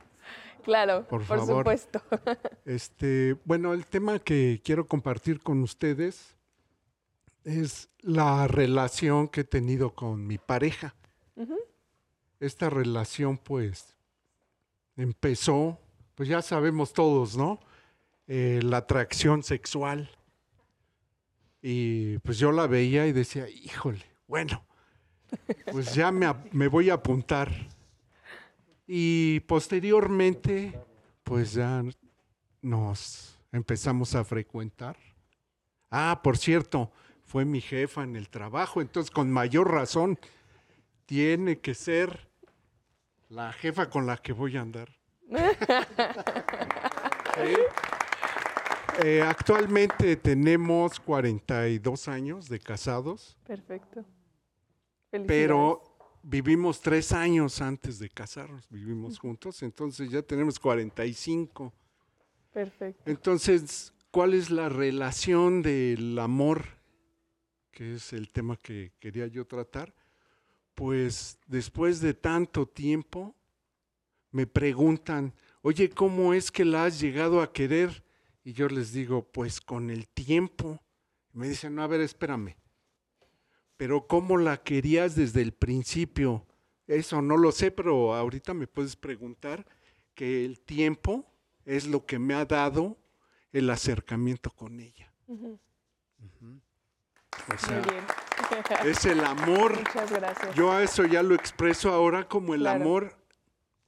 Claro, por, por favor. supuesto. Este, bueno, el tema que quiero compartir con ustedes es la relación que he tenido con mi pareja. Esta relación, pues, empezó, pues ya sabemos todos, ¿no? Eh, la atracción sexual. Y pues yo la veía y decía, híjole, bueno, pues ya me, me voy a apuntar. Y posteriormente, pues ya nos empezamos a frecuentar. Ah, por cierto, fue mi jefa en el trabajo, entonces con mayor razón tiene que ser la jefa con la que voy a andar. Sí. Eh, actualmente tenemos 42 años de casados, Perfecto. pero vivimos tres años antes de casarnos, vivimos juntos, entonces ya tenemos 45. Perfecto. Entonces, ¿cuál es la relación del amor? Que es el tema que quería yo tratar. Pues después de tanto tiempo, me preguntan, oye, ¿cómo es que la has llegado a querer? Y yo les digo, pues con el tiempo. Me dicen, no, a ver, espérame. Pero ¿cómo la querías desde el principio? Eso no lo sé, pero ahorita me puedes preguntar que el tiempo es lo que me ha dado el acercamiento con ella. Ujú. O sea, Muy bien. es el amor. Muchas gracias. Yo a eso ya lo expreso ahora como el Claro. amor,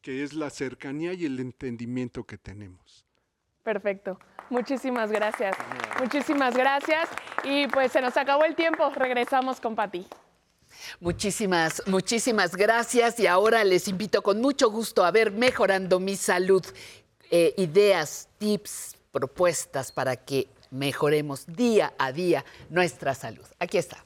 que es la cercanía y el entendimiento que tenemos. Perfecto. Muchísimas gracias. Muchísimas gracias. Y pues se nos acabó el tiempo. Regresamos con Pati. Muchísimas, muchísimas gracias y ahora les invito con mucho gusto a ver Mejorando mi Salud, eh, ideas, tips, propuestas para que mejoremos día a día nuestra salud. Aquí está.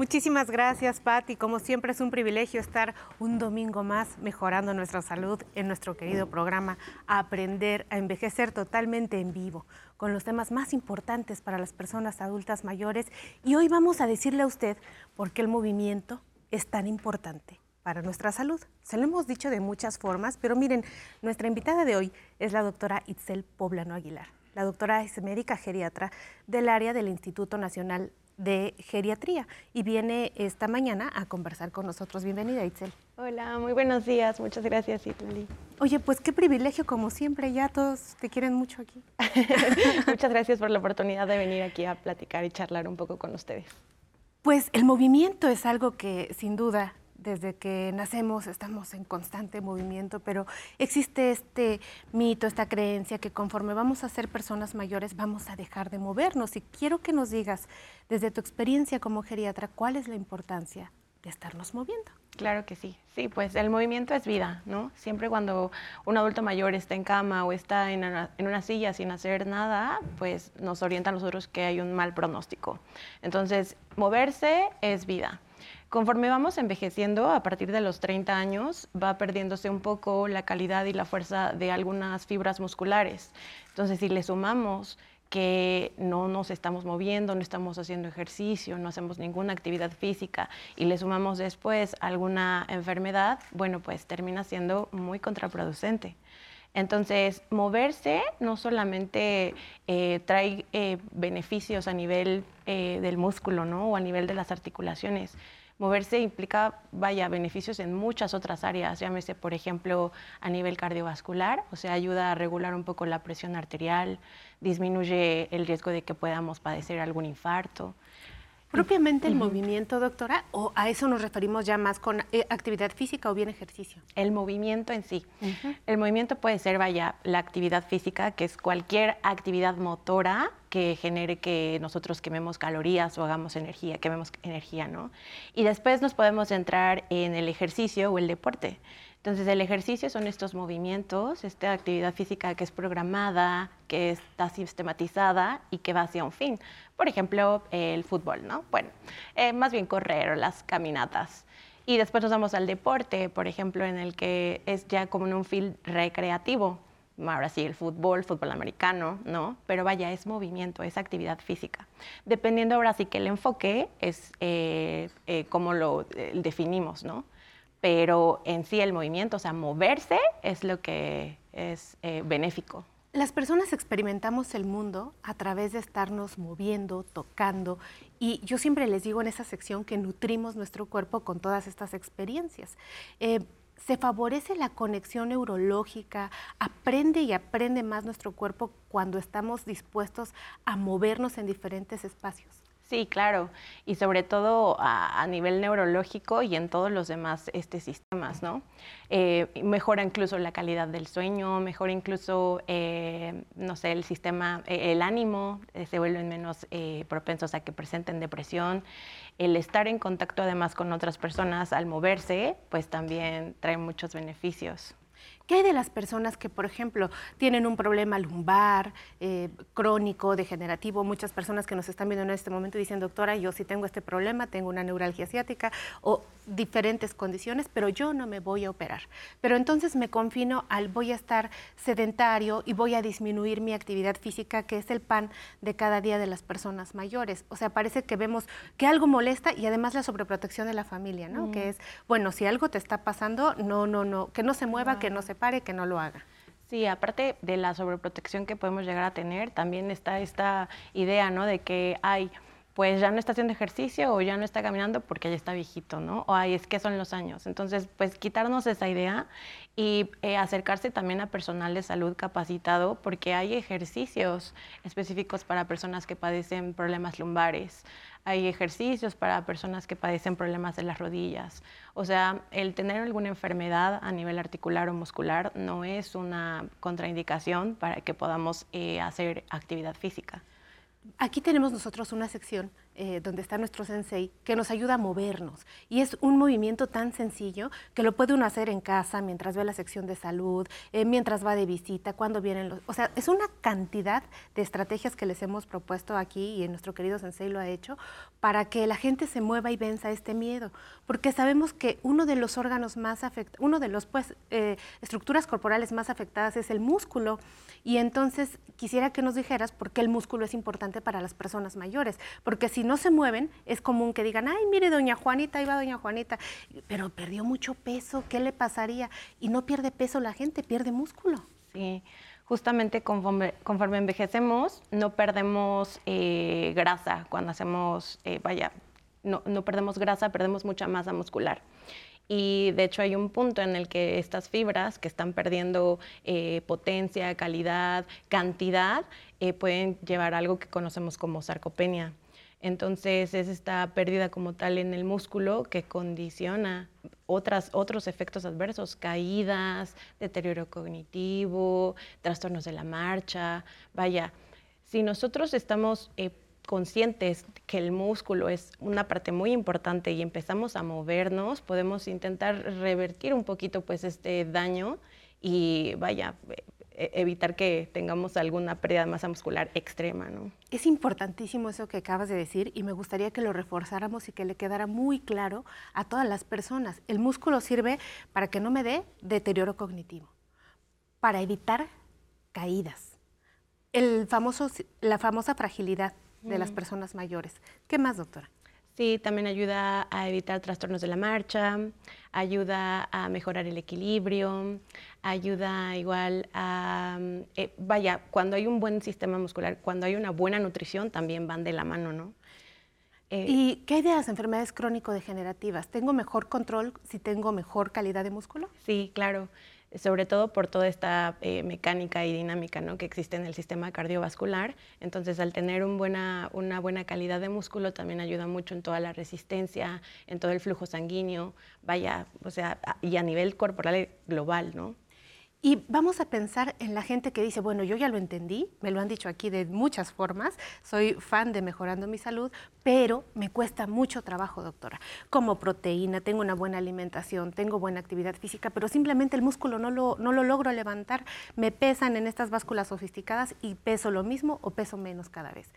Muchísimas gracias, Patti. Como siempre es un privilegio estar un domingo más mejorando nuestra salud en nuestro querido programa Aprender a envejecer totalmente en vivo, con los temas más importantes para las personas adultas mayores. Y hoy vamos a decirle a usted por qué el movimiento es tan importante para nuestra salud. Se lo hemos dicho de muchas formas, pero miren, nuestra invitada de hoy es la doctora Itzel Poblano Aguilar. La doctora es médica geriatra del área del Instituto Nacional de Geriatría y viene esta mañana a conversar con nosotros. Bienvenida, Itzel. Hola, muy buenos días. Muchas gracias, Itlali. Oye, pues qué privilegio, como siempre, ya todos te quieren mucho aquí. Muchas gracias por la oportunidad de venir aquí a platicar y charlar un poco con ustedes. Pues el movimiento es algo que sin duda desde que nacemos estamos en constante movimiento, pero existe este mito, esta creencia que conforme vamos a ser personas mayores vamos a dejar de movernos. Y quiero que nos digas, desde tu experiencia como geriatra, cuál es la importancia de estarnos moviendo. Claro que sí. Sí, pues el movimiento es vida, ¿no? Siempre cuando un adulto mayor está en cama o está en una, silla sin hacer nada, pues nos orienta a nosotros que hay un mal pronóstico. Entonces, moverse es vida. Conforme vamos envejeciendo, a partir de los 30 años, va perdiéndose un poco la calidad y la fuerza de algunas fibras musculares. Entonces, si le sumamos que no nos estamos moviendo, no estamos haciendo ejercicio, no hacemos ninguna actividad física y le sumamos después alguna enfermedad, bueno, pues termina siendo muy contraproducente. Entonces, moverse no solamente eh, trae eh, beneficios a nivel eh, del músculo, ¿no? O a nivel de las articulaciones, Moverse implica, vaya, beneficios en muchas otras áreas, llámese, por ejemplo, a nivel cardiovascular, o sea, ayuda a regular un poco la presión arterial, disminuye el riesgo de que podamos padecer algún infarto. ¿Propiamente el movimiento, doctora? ¿O a eso nos referimos ya más con eh, actividad física o bien ejercicio? El movimiento en sí. El movimiento puede ser, vaya, la actividad física, que es cualquier actividad motora que genere que nosotros quememos calorías o hagamos energía, quememos energía, ¿no? Y después nos podemos entrar en el ejercicio o el deporte. Entonces, el ejercicio son estos movimientos, esta actividad física que es programada, que está sistematizada y que va hacia un fin. Por ejemplo, el fútbol, ¿no? Bueno, eh, más bien correr o las caminatas. Y después nos vamos al deporte, por ejemplo, en el que es ya como en un field recreativo. Ahora sí, el fútbol, fútbol americano, ¿no? Pero vaya, es movimiento, es actividad física. Dependiendo ahora sí que el enfoque es eh, eh, cómo lo definimos, ¿no? Pero en sí el movimiento, o sea, moverse es lo que es eh, benéfico. Las personas experimentamos el mundo a través de estarnos moviendo, tocando, y yo siempre les digo en esa sección que nutrimos nuestro cuerpo con todas estas experiencias. Eh, se favorece la conexión neurológica, aprende y aprende más nuestro cuerpo cuando estamos dispuestos a movernos en diferentes espacios. Sí, claro, y sobre todo a, nivel neurológico y en todos los demás este, sistemas, ¿no? Eh, mejora incluso la calidad del sueño, mejora incluso, eh, no sé, el sistema, eh, el ánimo, se vuelven menos propensos a que presenten depresión. El estar en contacto además con otras personas al moverse, pues también trae muchos beneficios. ¿Qué hay de las personas que, por ejemplo, tienen un problema lumbar, eh, crónico, degenerativo? Muchas personas que nos están viendo en este momento dicen, doctora, yo sí tengo este problema, tengo una neuralgia asiática o diferentes condiciones, pero yo no me voy a operar. Pero entonces me confino al voy a estar sedentario y voy a disminuir mi actividad física, que es el pan de cada día de las personas mayores. O sea, parece que vemos que algo molesta y además la sobreprotección de la familia, ¿no? Que es, bueno, si algo te está pasando, no, no, no, que no se mueva, que no se pare, que no lo haga. Sí, aparte de la sobreprotección que podemos llegar a tener, también está esta idea, ¿no? De que hay pues ya no está haciendo ejercicio o ya no está caminando porque ya está viejito, ¿no? O ay, es que son los años. Entonces, pues quitarnos esa idea y eh, acercarse también a personal de salud capacitado porque hay ejercicios específicos para personas que padecen problemas lumbares, hay ejercicios para personas que padecen problemas de las rodillas. O sea, el tener alguna enfermedad a nivel articular o muscular no es una contraindicación para que podamos eh, hacer actividad física. Aquí tenemos nosotros una sección eh, donde está nuestro sensei, que nos ayuda a movernos. Y es un movimiento tan sencillo que lo puede uno hacer en casa, mientras ve la sección de salud, eh, mientras va de visita, cuando vienen los... O sea, es una cantidad de estrategias que les hemos propuesto aquí y nuestro querido sensei lo ha hecho para que la gente se mueva y venza este miedo. Porque sabemos que uno de los órganos más afectados, uno de los pues, eh, estructuras corporales más afectadas es el músculo. Y entonces quisiera que nos dijeras por qué el músculo es importante para las personas mayores. Porque si no se mueven, es común que digan, ay, mire, doña Juanita, ahí va doña Juanita, pero perdió mucho peso, ¿qué le pasaría? Y no pierde peso la gente, pierde músculo. Sí, justamente conforme, conforme envejecemos, no perdemos eh, grasa cuando hacemos, eh, vaya, no, no perdemos grasa, perdemos mucha masa muscular. Y de hecho hay un punto en el que estas fibras que están perdiendo eh, potencia, calidad, cantidad, pueden llevar a algo que conocemos como sarcopenia. Entonces es esta pérdida como tal en el músculo que condiciona otras, otros efectos adversos, caídas, deterioro cognitivo, trastornos de la marcha. Vaya, si nosotros estamos eh, conscientes que el músculo es una parte muy importante y empezamos a movernos, podemos intentar revertir un poquito pues este daño y vaya, evitar que tengamos alguna pérdida de masa muscular extrema, ¿no? Es importantísimo eso que acabas de decir y me gustaría que lo reforzáramos y que le quedara muy claro a todas las personas. El músculo sirve para que no me dé deterioro cognitivo, para evitar caídas, el famoso, la famosa fragilidad de las Mm. personas mayores. ¿Qué más, doctora? Sí, también ayuda a evitar trastornos de la marcha, ayuda a mejorar el equilibrio, ayuda igual a, eh, vaya, cuando hay un buen sistema muscular, cuando hay una buena nutrición, también van de la mano, ¿no? Eh, ¿Y qué hay de las enfermedades crónico-degenerativas? ¿Tengo mejor control si tengo mejor calidad de músculo? Sí, claro. Sobre todo por toda esta eh, mecánica y dinámica ¿no? que existe en el sistema cardiovascular. Entonces, al tener una buena calidad de músculo, también ayuda mucho en toda la resistencia, en todo el flujo sanguíneo, vaya, o sea, y a nivel corporal global, ¿no? Y vamos a pensar en la gente que dice, bueno, yo ya lo entendí, me lo han dicho aquí de muchas formas, soy fan de mejorando mi salud, pero me cuesta mucho trabajo, doctora. Como proteína, tengo una buena alimentación, tengo buena actividad física, pero simplemente el músculo no lo, no lo logro levantar, me pesan en estas básculas sofisticadas y peso lo mismo o peso menos cada vez.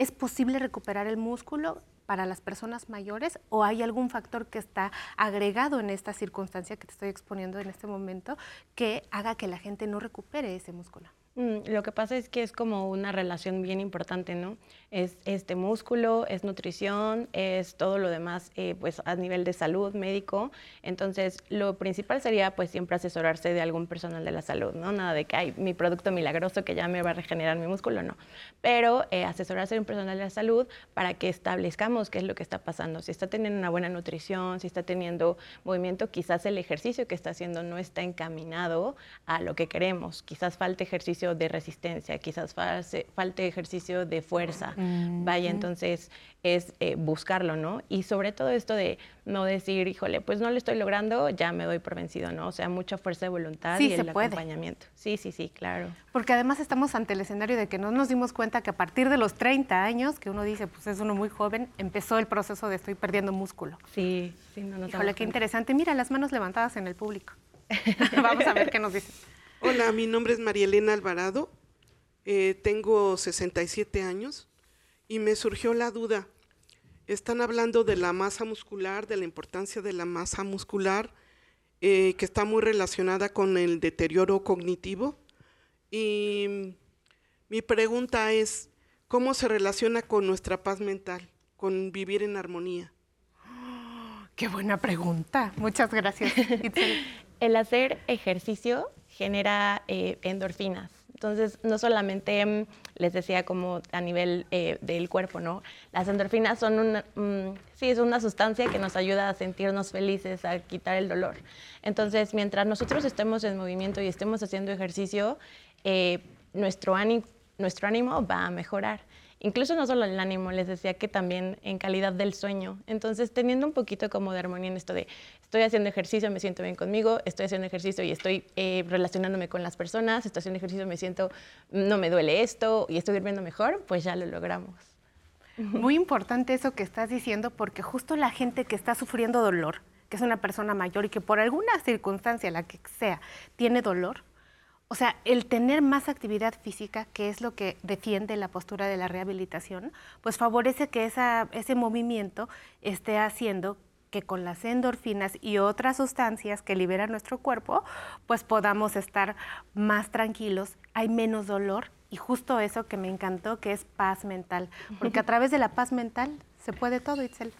¿Es posible recuperar el músculo para las personas mayores o hay algún factor que está agregado en esta circunstancia que te estoy exponiendo en este momento que haga que la gente no recupere ese músculo? Mm, Lo que pasa es que es como una relación bien importante, ¿no? Es este músculo, es nutrición, es todo lo demás, eh, pues a nivel de salud, médico. Entonces, lo principal sería, pues siempre asesorarse de algún personal de la salud, ¿no? Nada de que hay mi producto milagroso que ya me va a regenerar mi músculo, no. Pero eh, asesorarse de un personal de la salud para que establezcamos qué es lo que está pasando. Si está teniendo una buena nutrición, si está teniendo movimiento, quizás el ejercicio que está haciendo no está encaminado a lo que queremos. Quizás falte ejercicio de resistencia, quizás false- falte ejercicio de fuerza. Vaya, Ujú. entonces es eh, buscarlo, ¿no? Y sobre todo esto de no decir, híjole, pues no lo estoy logrando, ya me doy por vencido, ¿no? O sea, mucha fuerza de voluntad Sí, y el puede. acompañamiento. Sí, sí, sí, claro. Porque además estamos ante el escenario de que no nos dimos cuenta que a partir de los 30 años, que uno dice, pues es uno muy joven, empezó el proceso de estoy perdiendo músculo. Sí, sí, no nos Híjole, qué interesante. Mira, las manos levantadas en el público. Vamos a ver qué nos dicen. Hola, mi nombre es María Elena Alvarado, eh, tengo 67 años y me surgió la duda. Están hablando de la masa muscular, de la importancia de la masa muscular, eh, que está muy relacionada con el deterioro cognitivo. Y mi pregunta es, ¿cómo se relaciona con nuestra paz mental, con vivir en armonía? Qué buena pregunta. Muchas gracias. El hacer ejercicio genera eh, endorfinas. Entonces, no solamente mm, les decía como a nivel eh, del cuerpo, ¿no? Las endorfinas son una, mm, sí, es una sustancia que nos ayuda a sentirnos felices, a quitar el dolor. Entonces, mientras nosotros estemos en movimiento y estemos haciendo ejercicio, eh, nuestro, ánimo, nuestro ánimo va a mejorar. Incluso no solo el ánimo, les decía que también en calidad del sueño. Entonces, teniendo un poquito como de armonía en esto de estoy haciendo ejercicio, me siento bien conmigo, estoy haciendo ejercicio y estoy eh, relacionándome con las personas, estoy haciendo ejercicio, me siento, no me duele esto y estoy durmiendo mejor, pues ya lo logramos. Muy importante eso que estás diciendo porque justo la gente que está sufriendo dolor, que es una persona mayor y que por alguna circunstancia, la que sea, tiene dolor, o sea, el tener más actividad física, que es lo que defiende la postura de la rehabilitación, pues favorece que esa, ese movimiento esté haciendo que con las endorfinas y otras sustancias que libera nuestro cuerpo, pues podamos estar más tranquilos, hay menos dolor y justo eso que me encantó, que es paz mental, porque a través de la paz mental se puede todo, Itzel.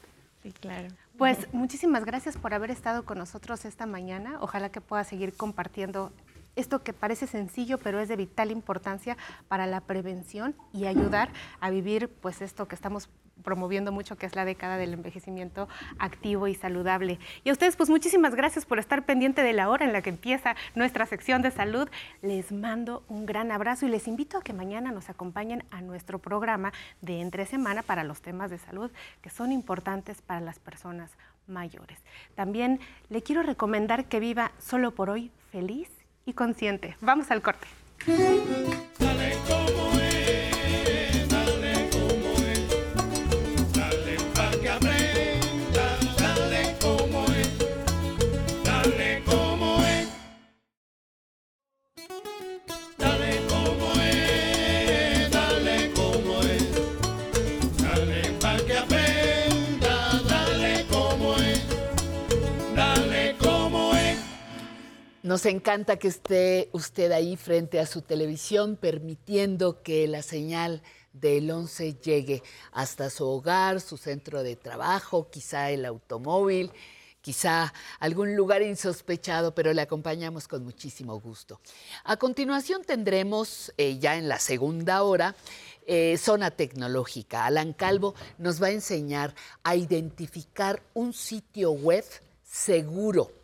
Sí, claro. Pues muchísimas gracias por haber estado con nosotros esta mañana. Ojalá que pueda seguir compartiendo esto que parece sencillo, pero es de vital importancia para la prevención y ayudar a vivir pues esto que estamos promoviendo mucho, que es la década del envejecimiento activo y saludable. Y a ustedes, pues muchísimas gracias por estar pendiente de la hora en la que empieza nuestra sección de salud. Les mando un gran abrazo y les invito a que mañana nos acompañen a nuestro programa de entre semana para los temas de salud que son importantes para las personas mayores. También le quiero recomendar que viva solo por hoy feliz consciente. Vamos al corte. Nos encanta que esté usted ahí frente a su televisión, permitiendo que la señal del 11 llegue hasta su hogar, su centro de trabajo, quizá el automóvil, quizá algún lugar insospechado, pero le acompañamos con muchísimo gusto. A continuación tendremos, eh, ya en la segunda hora, eh, zona tecnológica. Alan Calvo nos va a enseñar a identificar un sitio web seguro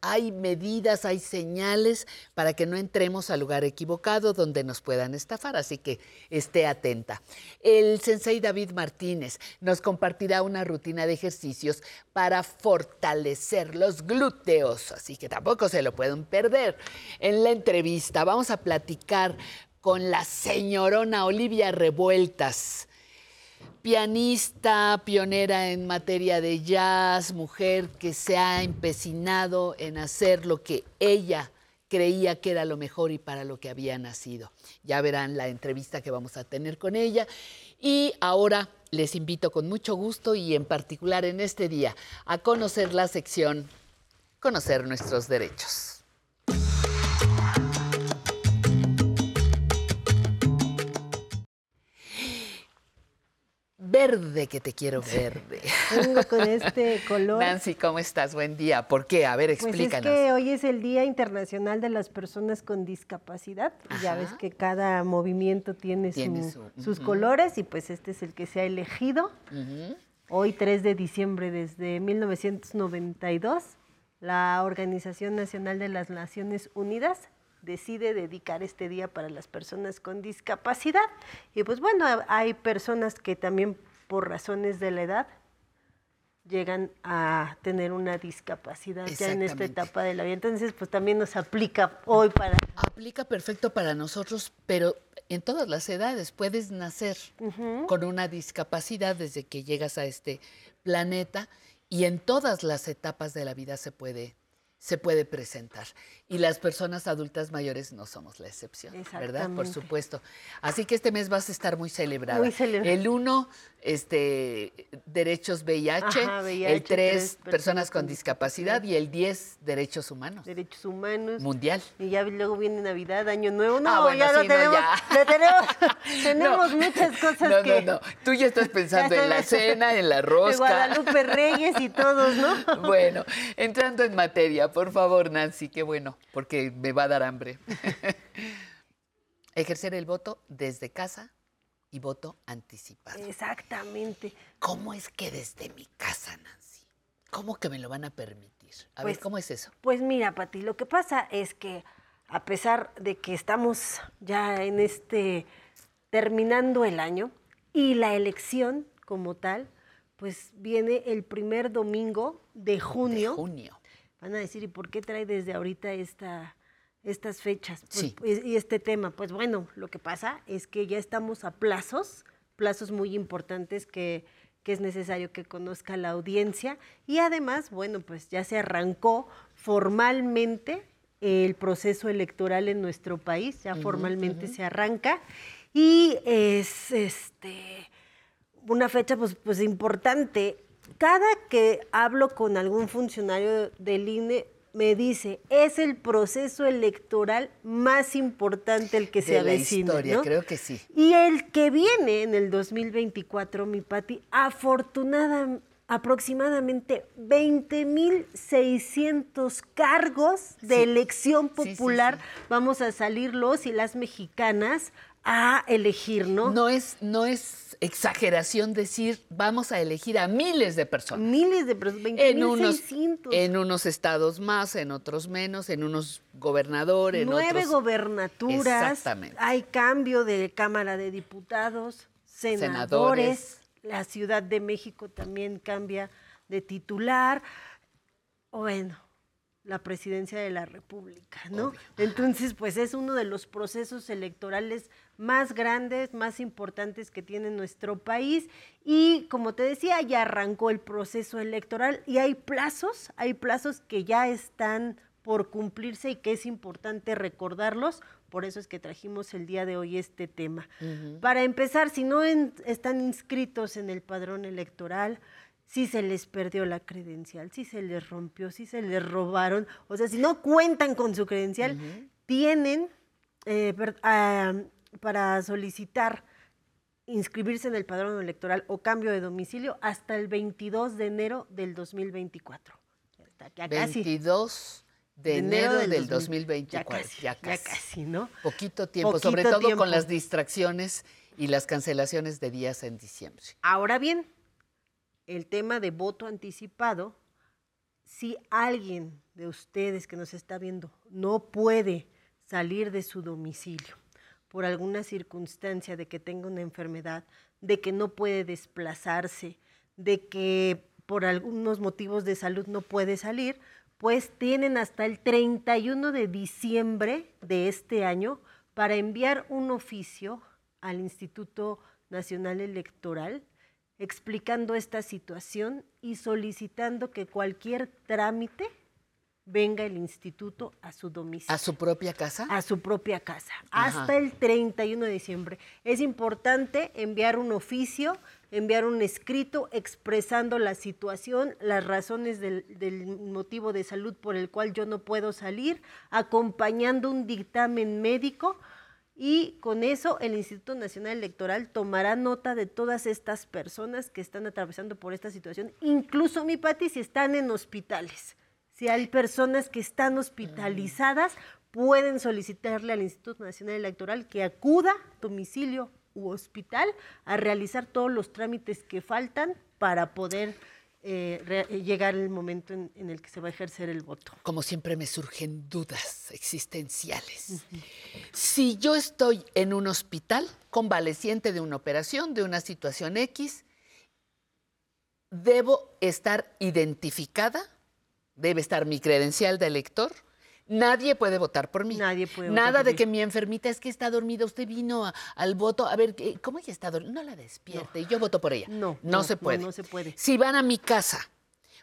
hay medidas, hay señales para que no entremos al lugar equivocado donde nos puedan estafar, así que esté atenta. El sensei David Martínez nos compartirá una rutina de ejercicios para fortalecer los glúteos, así que tampoco se lo pueden perder. En la entrevista vamos a platicar con la señorona Olivia Revueltas pianista, pionera en materia de jazz, mujer que se ha empecinado en hacer lo que ella creía que era lo mejor y para lo que había nacido. Ya verán la entrevista que vamos a tener con ella. Y ahora les invito con mucho gusto y en particular en este día a conocer la sección Conocer nuestros derechos. Verde que te quiero verde. Vengo con este color. Nancy, ¿cómo estás? Buen día. ¿Por qué? A ver, Pues es explícanos. que hoy es el Día Internacional de las Personas con Discapacidad. Ya ves que cada movimiento tiene, Tiene su- su- sus colores y pues este es el que se ha elegido. Hoy 3 de diciembre desde 1992, la Organización Nacional de las Naciones Unidas decide dedicar este día para las personas con discapacidad. Y pues bueno, hay personas que también por razones de la edad llegan a tener una discapacidad ya en esta etapa de la vida. Entonces, pues también nos aplica hoy para... Aplica perfecto para nosotros, pero en todas las edades puedes nacer con una discapacidad desde que llegas a este planeta y en todas las etapas de la vida se puede se puede presentar. Y las personas adultas mayores no somos la excepción, ¿verdad? Por supuesto. Así que este mes vas a estar muy celebrada. Muy celebrada. El 1, este, derechos VIH, Ajá, VIH, el 3, tres, personas con discapacidad y el 10, derechos humanos. Derechos humanos. Mundial. Y ya luego viene Navidad, Año Nuevo. No, Ah, bueno, ya sí, lo no, tenemos. ya. lo tenemos tenemos muchas cosas no, que. No, no, Tú ya estás pensando en la cena, en la de rosca. Guadalupe Reyes y todos, ¿no? Bueno, entrando en materia, por favor, Nancy, qué bueno, porque me va a dar hambre. Ejercer el voto desde casa y voto anticipado. Exactamente. ¿Cómo es que desde mi casa, Nancy? ¿Cómo que me lo van a permitir? A ver, Pues- ¿cómo es eso? Pues mira, Pati, lo que pasa es que a pesar de que estamos ya en este terminando el año y la elección como tal, pues viene el primer domingo de junio. junio. Van a decir, ¿y por qué trae desde ahorita esta, estas fechas Pues, Sí. pues, y este tema? Pues bueno, lo que pasa es que ya estamos a plazos, plazos muy importantes que, que es necesario que conozca la audiencia y además, bueno, pues ya se arrancó formalmente el proceso electoral en nuestro país, ya formalmente se arranca y es este una fecha pues, pues importante. Cada que hablo con algún funcionario del INE me dice, es el proceso electoral más importante el que se de la avecina, historia, ¿no? creo que sí. Y el que viene en el 2024, mi Pati, afortunada, aproximadamente 20.600 cargos de Sí. elección Sí, sí, popular vamos a salir los y las mexicanas a elegir, ¿no? No es, no es exageración decir vamos a elegir a miles de personas. Miles de personas, En unos, 20.600. en unos estados más, en otros menos, en unos gobernadores, en Nueve otros. gobernaturas. Exactamente. Hay cambio de Cámara de Diputados, senadores. Senadores. La Ciudad de México también cambia de titular. Bueno, la presidencia de la República, ¿no? Entonces, pues es uno de los procesos electorales más grandes, más importantes que tiene nuestro país. Y como te decía, ya arrancó el proceso electoral y hay plazos, hay plazos que ya están por cumplirse y que es importante recordarlos. Por eso es que trajimos el día de hoy este tema. Para empezar, si no en- están inscritos en el padrón electoral, si se les perdió la credencial, si se les rompió, si se les robaron, o sea, si no cuentan con su credencial, tienen eh, per- ah, para solicitar inscribirse en el padrón electoral o cambio de domicilio hasta el 22 de enero del 2024. Ya ya casi. 22 de De enero, enero del, del 2024. 2024. Ya casi, ya casi, ¿no? Poquito tiempo, Poquito sobre todo tiempo. con las distracciones y las cancelaciones de días en diciembre. Ahora bien, el tema de voto anticipado, si alguien de ustedes que nos está viendo no puede salir de su domicilio por alguna circunstancia de que tenga una enfermedad, de que no puede desplazarse, de que por algunos motivos de salud no puede salir, pues tienen hasta el 31 de diciembre de este año para enviar un oficio al Instituto Nacional Electoral explicando esta situación y solicitando que cualquier trámite venga el instituto a su domicilio. ¿A su propia casa? A su propia casa, Ajá. hasta el 31 de diciembre. Es importante enviar un oficio, enviar un escrito expresando la situación, las razones del, del motivo de salud por el cual yo no puedo salir, acompañando un dictamen médico y con eso el Instituto Nacional Electoral tomará nota de todas estas personas que están atravesando por esta situación, incluso mi Pati, si están en hospitales. Si hay personas que están hospitalizadas, pueden solicitarle al Instituto Nacional Electoral que acuda a domicilio u hospital a realizar todos los trámites que faltan para poder eh, re- llegar el momento en, en el que se va a ejercer el voto. Como siempre me surgen dudas existenciales. Si yo estoy en un hospital convaleciente de una operación, de una situación X, ¿debo estar identificada? ¿Debe estar mi credencial de elector? Nadie puede votar por mí. Nadie puede votar Nada de que mi enfermita es que está dormida. Usted vino a- al voto. A ver, ¿qué- ¿cómo ella está dormida? No la despierte. y yo voto por ella. No, no, no, se no, puede. no se puede. Si van a mi casa,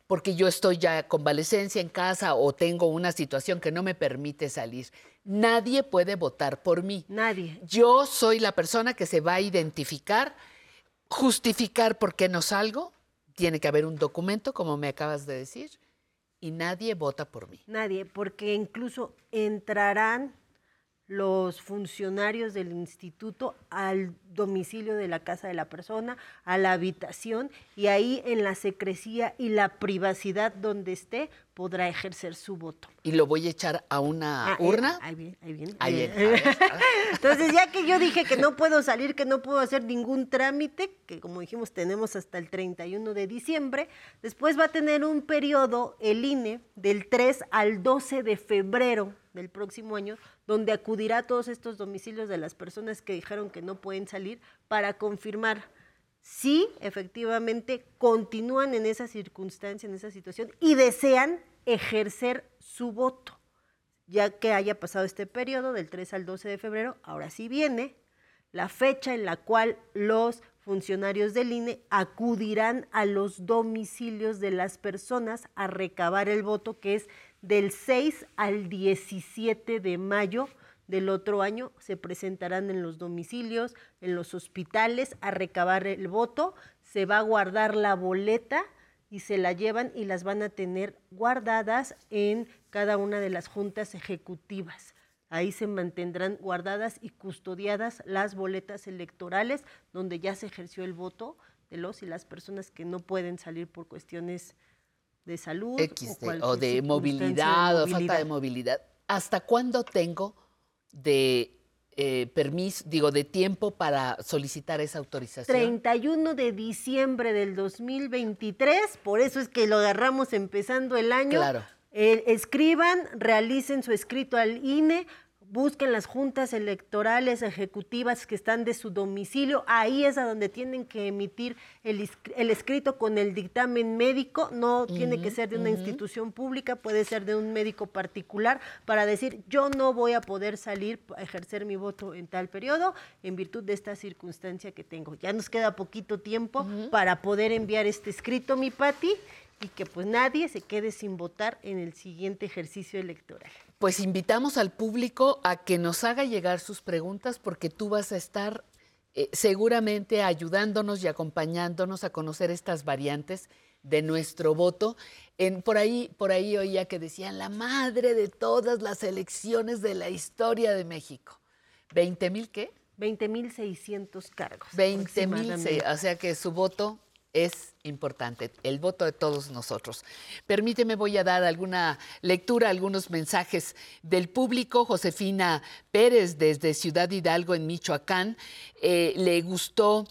porque yo estoy ya convalecencia en casa o tengo una situación que no me permite salir, nadie puede votar por mí. Nadie. Yo soy la persona que se va a identificar, justificar por qué no salgo. Tiene que haber un documento, como me acabas de decir, y nadie vota por mí. Nadie, porque incluso entrarán los funcionarios del instituto al domicilio de la casa de la persona, a la habitación, y ahí en la secrecía y la privacidad donde esté podrá ejercer su voto. Y lo voy a echar a una Ah, eh, urna. ahí viene, ahí viene. Ahí Eh, viene, ver. Entonces, ya que yo dije que no puedo salir, que no puedo hacer ningún trámite, que como dijimos tenemos hasta el 31 de diciembre, después va a tener un periodo el INE del 3 al 12 de febrero del próximo año, donde acudirá a todos estos domicilios de las personas que dijeron que no pueden salir para confirmar si efectivamente continúan en esa circunstancia, en esa situación y desean ejercer su voto ya que haya pasado este periodo del 3 al 12 de febrero, ahora sí viene la fecha en la cual los funcionarios del INE acudirán a los domicilios de las personas a recabar el voto, que es del 6 al 17 de mayo del otro año. Se presentarán en los domicilios, en los hospitales a recabar el voto, se va a guardar la boleta y se la llevan y las van a tener guardadas en cada una de las juntas ejecutivas. Ahí se mantendrán guardadas y custodiadas las boletas electorales donde ya se ejerció el voto de los y las personas que no pueden salir por cuestiones de salud X o, de- o movilidad o falta de movilidad. movilidad. ¿Hasta cuándo tengo de eh, permiso, digo, de tiempo para solicitar esa autorización? 31 de diciembre del 2023, por eso es que lo agarramos empezando el año. Claro. Eh, escriban, realicen su escrito al INE, busquen las juntas electorales ejecutivas que están de su domicilio, ahí es a donde tienen que emitir el, el escrito con el dictamen médico, no tiene que ser de una institución pública, puede ser de un médico particular, para decir yo no voy a poder salir a ejercer mi voto en tal periodo en virtud de esta circunstancia que tengo. Ya nos queda poquito tiempo para poder enviar este escrito, mi Pati, y que pues nadie se quede sin votar en el siguiente ejercicio electoral. Pues invitamos al público a que nos haga llegar sus preguntas porque tú vas a estar eh, seguramente ayudándonos y acompañándonos a conocer estas variantes de nuestro voto. En, por, ahí, por ahí oía que decían la madre de todas las elecciones de la historia de México. ¿20 mil qué? 20.600 cargos. 20 mil, aproximadamente. o sea que su voto es importante, el voto de todos nosotros. Permíteme, voy a dar alguna lectura, algunos mensajes del público. Josefina Pérez, desde Ciudad Hidalgo, en Michoacán, eh, le gustó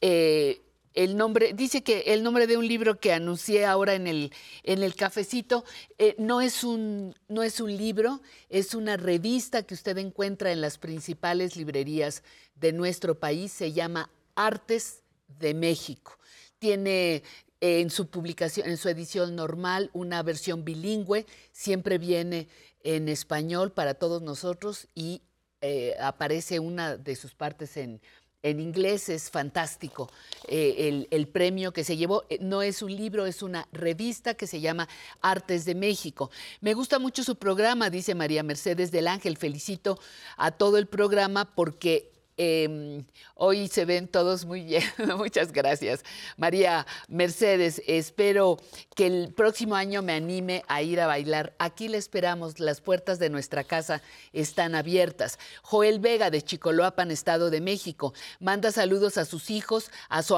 eh, el nombre, dice que el nombre de un libro que anuncié ahora en el, en el cafecito, eh, no, es un, no es un libro, es una revista que usted encuentra en las principales librerías de nuestro país, se llama Artes de México. Tiene en su publicación, en su edición normal, una versión bilingüe, siempre viene en español para todos nosotros y eh, aparece una de sus partes en, en inglés, es fantástico. Eh, el, el premio que se llevó eh, no es un libro, es una revista que se llama Artes de México. Me gusta mucho su programa, dice María Mercedes del Ángel. Felicito a todo el programa porque eh, hoy se ven todos muy bien. Muchas gracias. María Mercedes, espero que el próximo año me anime a ir a bailar. Aquí le esperamos. Las puertas de nuestra casa están abiertas. Joel Vega de Chicoloapan, Estado de México, manda saludos a sus hijos, a su,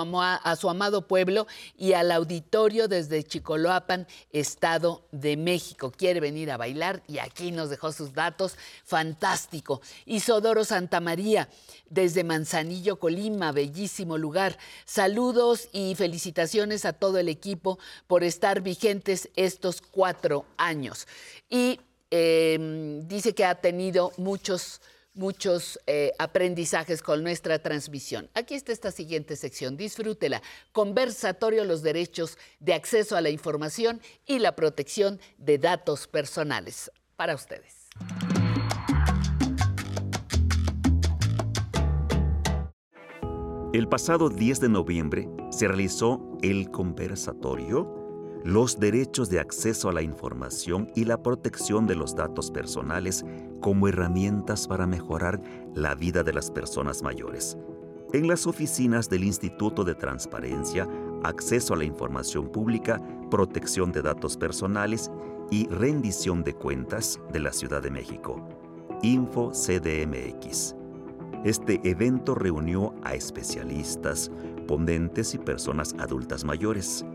amado pueblo y al auditorio desde Chicoloapan, Estado de México. Quiere venir a bailar y aquí nos dejó sus datos. Fantástico. Isodoro Santa María desde Manzanillo, Colima, bellísimo lugar. Saludos y felicitaciones a todo el equipo por estar vigentes estos cuatro años. Y eh, dice que ha tenido muchos muchos eh, aprendizajes con nuestra transmisión. Aquí está esta siguiente sección, disfrútela. Conversatorio los derechos de acceso a la información y la protección de datos personales. Para ustedes. El pasado 10 de noviembre se realizó el conversatorio Los derechos de acceso a la información y la protección de los datos personales como herramientas para mejorar la vida de las personas mayores. En las oficinas del Instituto de Transparencia, Acceso a la Información Pública, Protección de Datos Personales y Rendición de Cuentas de la Ciudad de México. Info CDMX. Este evento reunió a especialistas, ponentes y personas adultas mayores.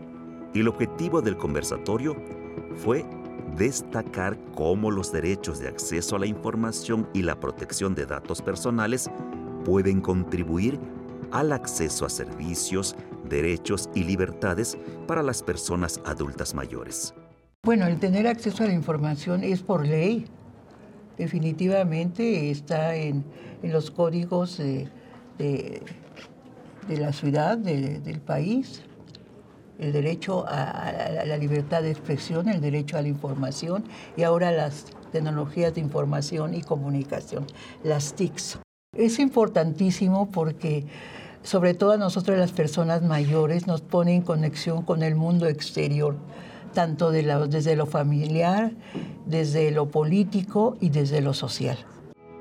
Y el objetivo del conversatorio fue destacar cómo los derechos de acceso a la información y la protección de datos personales pueden contribuir al acceso a servicios, derechos y libertades para las personas adultas mayores. Bueno, el tener acceso a la información es por ley. Definitivamente está en, los códigos de, la ciudad, de- del país. El derecho a, a la libertad de expresión, el derecho a la información y ahora las tecnologías de información y comunicación, las TICs. Es importantísimo porque sobre todo a nosotros las personas mayores nos pone en conexión con el mundo exterior, tanto de la- desde lo familiar, desde lo político y desde lo social.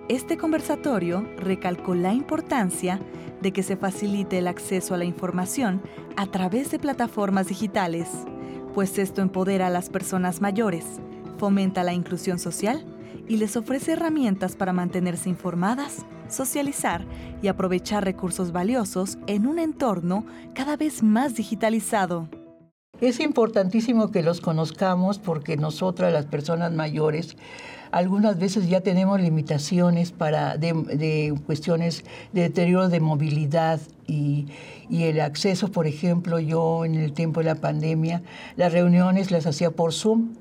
Este conversatorio recalcó la importancia de que se facilite el acceso a la información a través de plataformas digitales, pues esto empodera a las personas mayores, fomenta la inclusión social y les ofrece herramientas para mantenerse informadas, socializar y aprovechar recursos valiosos en un entorno cada vez más digitalizado. Es importantísimo que los conozcamos porque nosotras, las personas mayores, algunas veces ya tenemos limitaciones para de, de cuestiones de deterioro de movilidad y, el acceso, por ejemplo, yo en el tiempo de la pandemia, las reuniones las hacía por Zoom.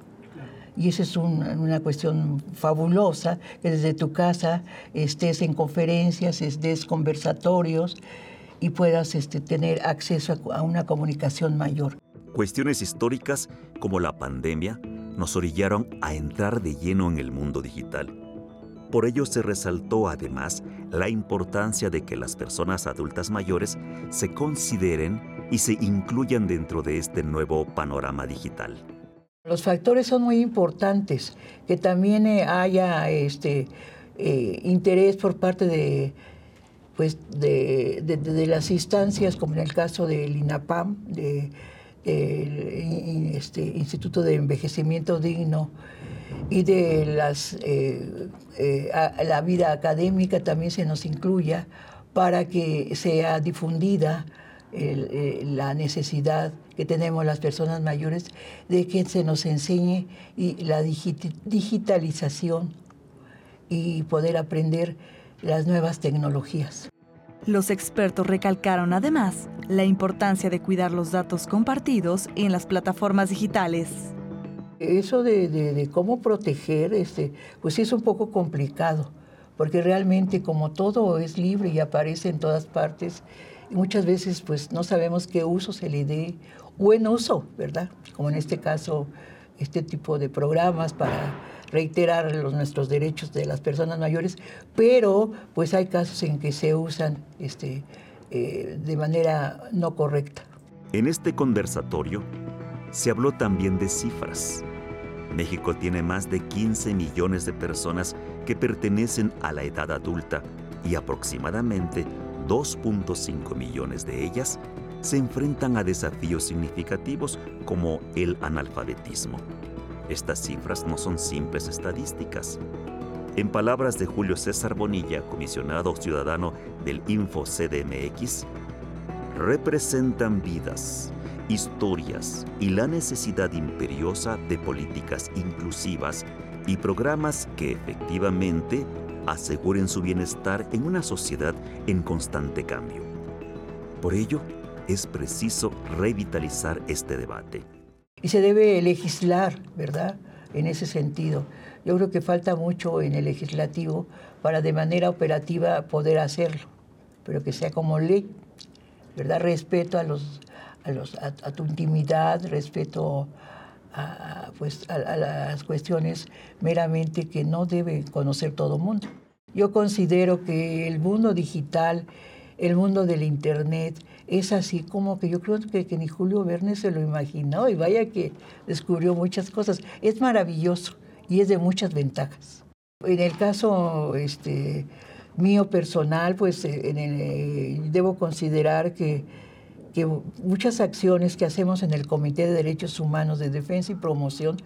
Y esa es un, una cuestión fabulosa, que desde tu casa estés en conferencias, estés conversatorios y puedas este, tener acceso a una comunicación mayor. Cuestiones históricas como la pandemia nos orillaron a entrar de lleno en el mundo digital. Por ello se resaltó además la importancia de que las personas adultas mayores se consideren y se incluyan dentro de este nuevo panorama digital. Los factores son muy importantes, que también eh, haya este, eh, interés por parte de, pues, de, de, las instancias, como en el caso del INAPAM, de, del este, Instituto de Envejecimiento Digno y de las, eh, eh, la vida académica también se nos incluya para que sea difundida eh, la necesidad que tenemos las personas mayores de que se nos enseñe la digit digitalización y poder aprender las nuevas tecnologías. Los expertos recalcaron además la importancia de cuidar los datos compartidos en las plataformas digitales. Eso de, cómo proteger, este, pues es un poco complicado, porque realmente como todo es libre y aparece en todas partes, muchas veces pues no sabemos qué uso se le dé, buen uso, ¿verdad? Como en este caso, este tipo de programas para reiterar los, nuestros derechos de las personas mayores, pero pues hay casos en que se usan este, eh, de manera no correcta. En este conversatorio se habló también de cifras. México tiene más de 15 millones de personas que pertenecen a la edad adulta y aproximadamente 2.5 millones de ellas se enfrentan a desafíos significativos como el analfabetismo. Estas cifras no son simples estadísticas. En palabras de Julio César Bonilla, comisionado ciudadano del Info CDMX, representan vidas, historias y la necesidad imperiosa de políticas inclusivas y programas que efectivamente aseguren su bienestar en una sociedad en constante cambio. Por ello, es preciso revitalizar este debate. Y se debe legislar, ¿verdad? En ese sentido. Yo creo que falta mucho en el legislativo para de manera operativa poder hacerlo, pero que sea como ley, ¿verdad? Respeto a, los, a, los, a, tu intimidad, respeto a, pues, a, las cuestiones meramente que no debe conocer todo el mundo. Yo considero que el mundo digital, el mundo del Internet, es así como que yo creo que, que, ni Julio Verne se lo imaginó y vaya que descubrió muchas cosas. Es maravilloso y es de muchas ventajas. En el caso este, mío personal, pues en el, debo considerar que, que muchas acciones que hacemos en el Comité de Derechos Humanos de Defensa y Promoción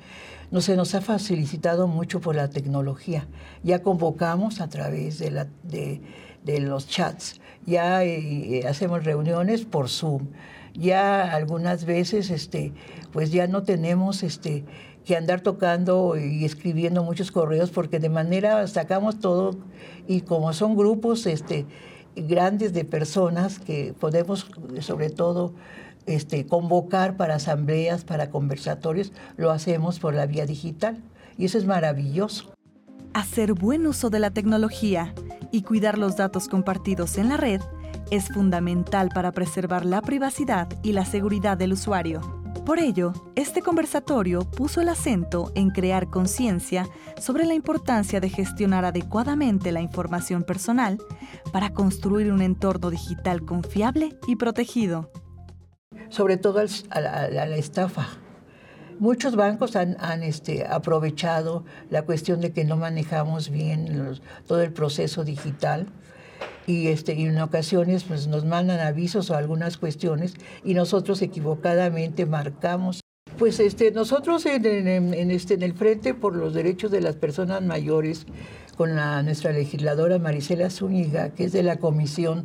no se nos ha facilitado mucho por la tecnología. Ya convocamos a través de, la, de, de los chats, ya eh, hacemos reuniones por Zoom, ya algunas veces este, pues ya no tenemos este, que andar tocando y escribiendo muchos correos porque de manera sacamos todo y como son grupos este, grandes de personas que podemos sobre todo este, convocar para asambleas, para conversatorios, lo hacemos por la vía digital. Y eso es maravilloso. Hacer buen uso de la tecnología y cuidar los datos compartidos en la red es fundamental para preservar la privacidad y la seguridad del usuario. Por ello, este conversatorio puso el acento en crear conciencia sobre la importancia de gestionar adecuadamente la información personal para construir un entorno digital confiable y protegido sobre todo a la, estafa. Muchos bancos han, han este, aprovechado la cuestión de que no manejamos bien todo el proceso digital y, este, y en ocasiones pues, nos mandan avisos o algunas cuestiones y nosotros equivocadamente marcamos. Pues este, nosotros en, este, en el Frente por los Derechos de las Personas Mayores, con nuestra legisladora Marisela Zúñiga, que es de la Comisión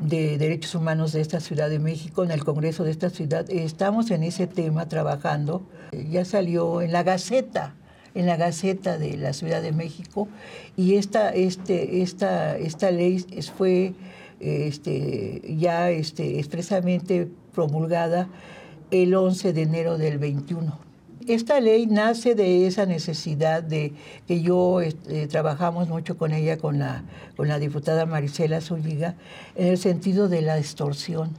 de Derechos Humanos de esta Ciudad de México, en el Congreso de esta ciudad, estamos en ese tema trabajando. Eh, Ya salió en la Gaceta, en la Gaceta de la Ciudad de México, y esta, este, esta, esta ley fue este, ya este, expresamente promulgada el 11 de enero del 21. Esta ley nace de esa necesidad de que yo este, trabajamos mucho con ella, con la, con la diputada Marisela Zúñiga, en el sentido de la extorsión.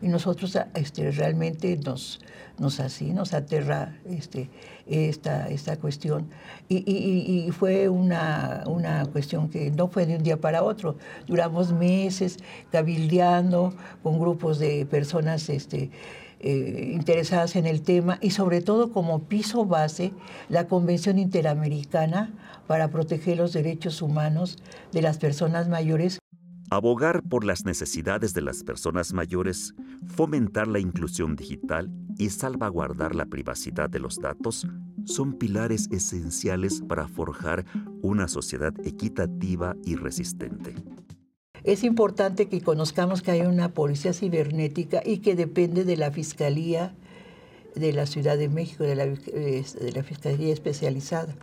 Y nosotros este, realmente nos, nos así, nos aterra este, esta, esta cuestión. Y, fue una, una cuestión que no fue de un día para otro. Duramos meses cabildeando con grupos de personas este, eh, interesadas en el tema y sobre todo como piso base la Convención Interamericana para proteger los derechos humanos de las personas mayores Abogar por las necesidades de las personas mayores, fomentar la inclusión digital y salvaguardar la privacidad de los datos son pilares esenciales para forjar una sociedad equitativa y resistente. Es importante que conozcamos que hay una policía cibernética y que depende de la Fiscalía de la Ciudad de México, de la, Fiscalía especializada.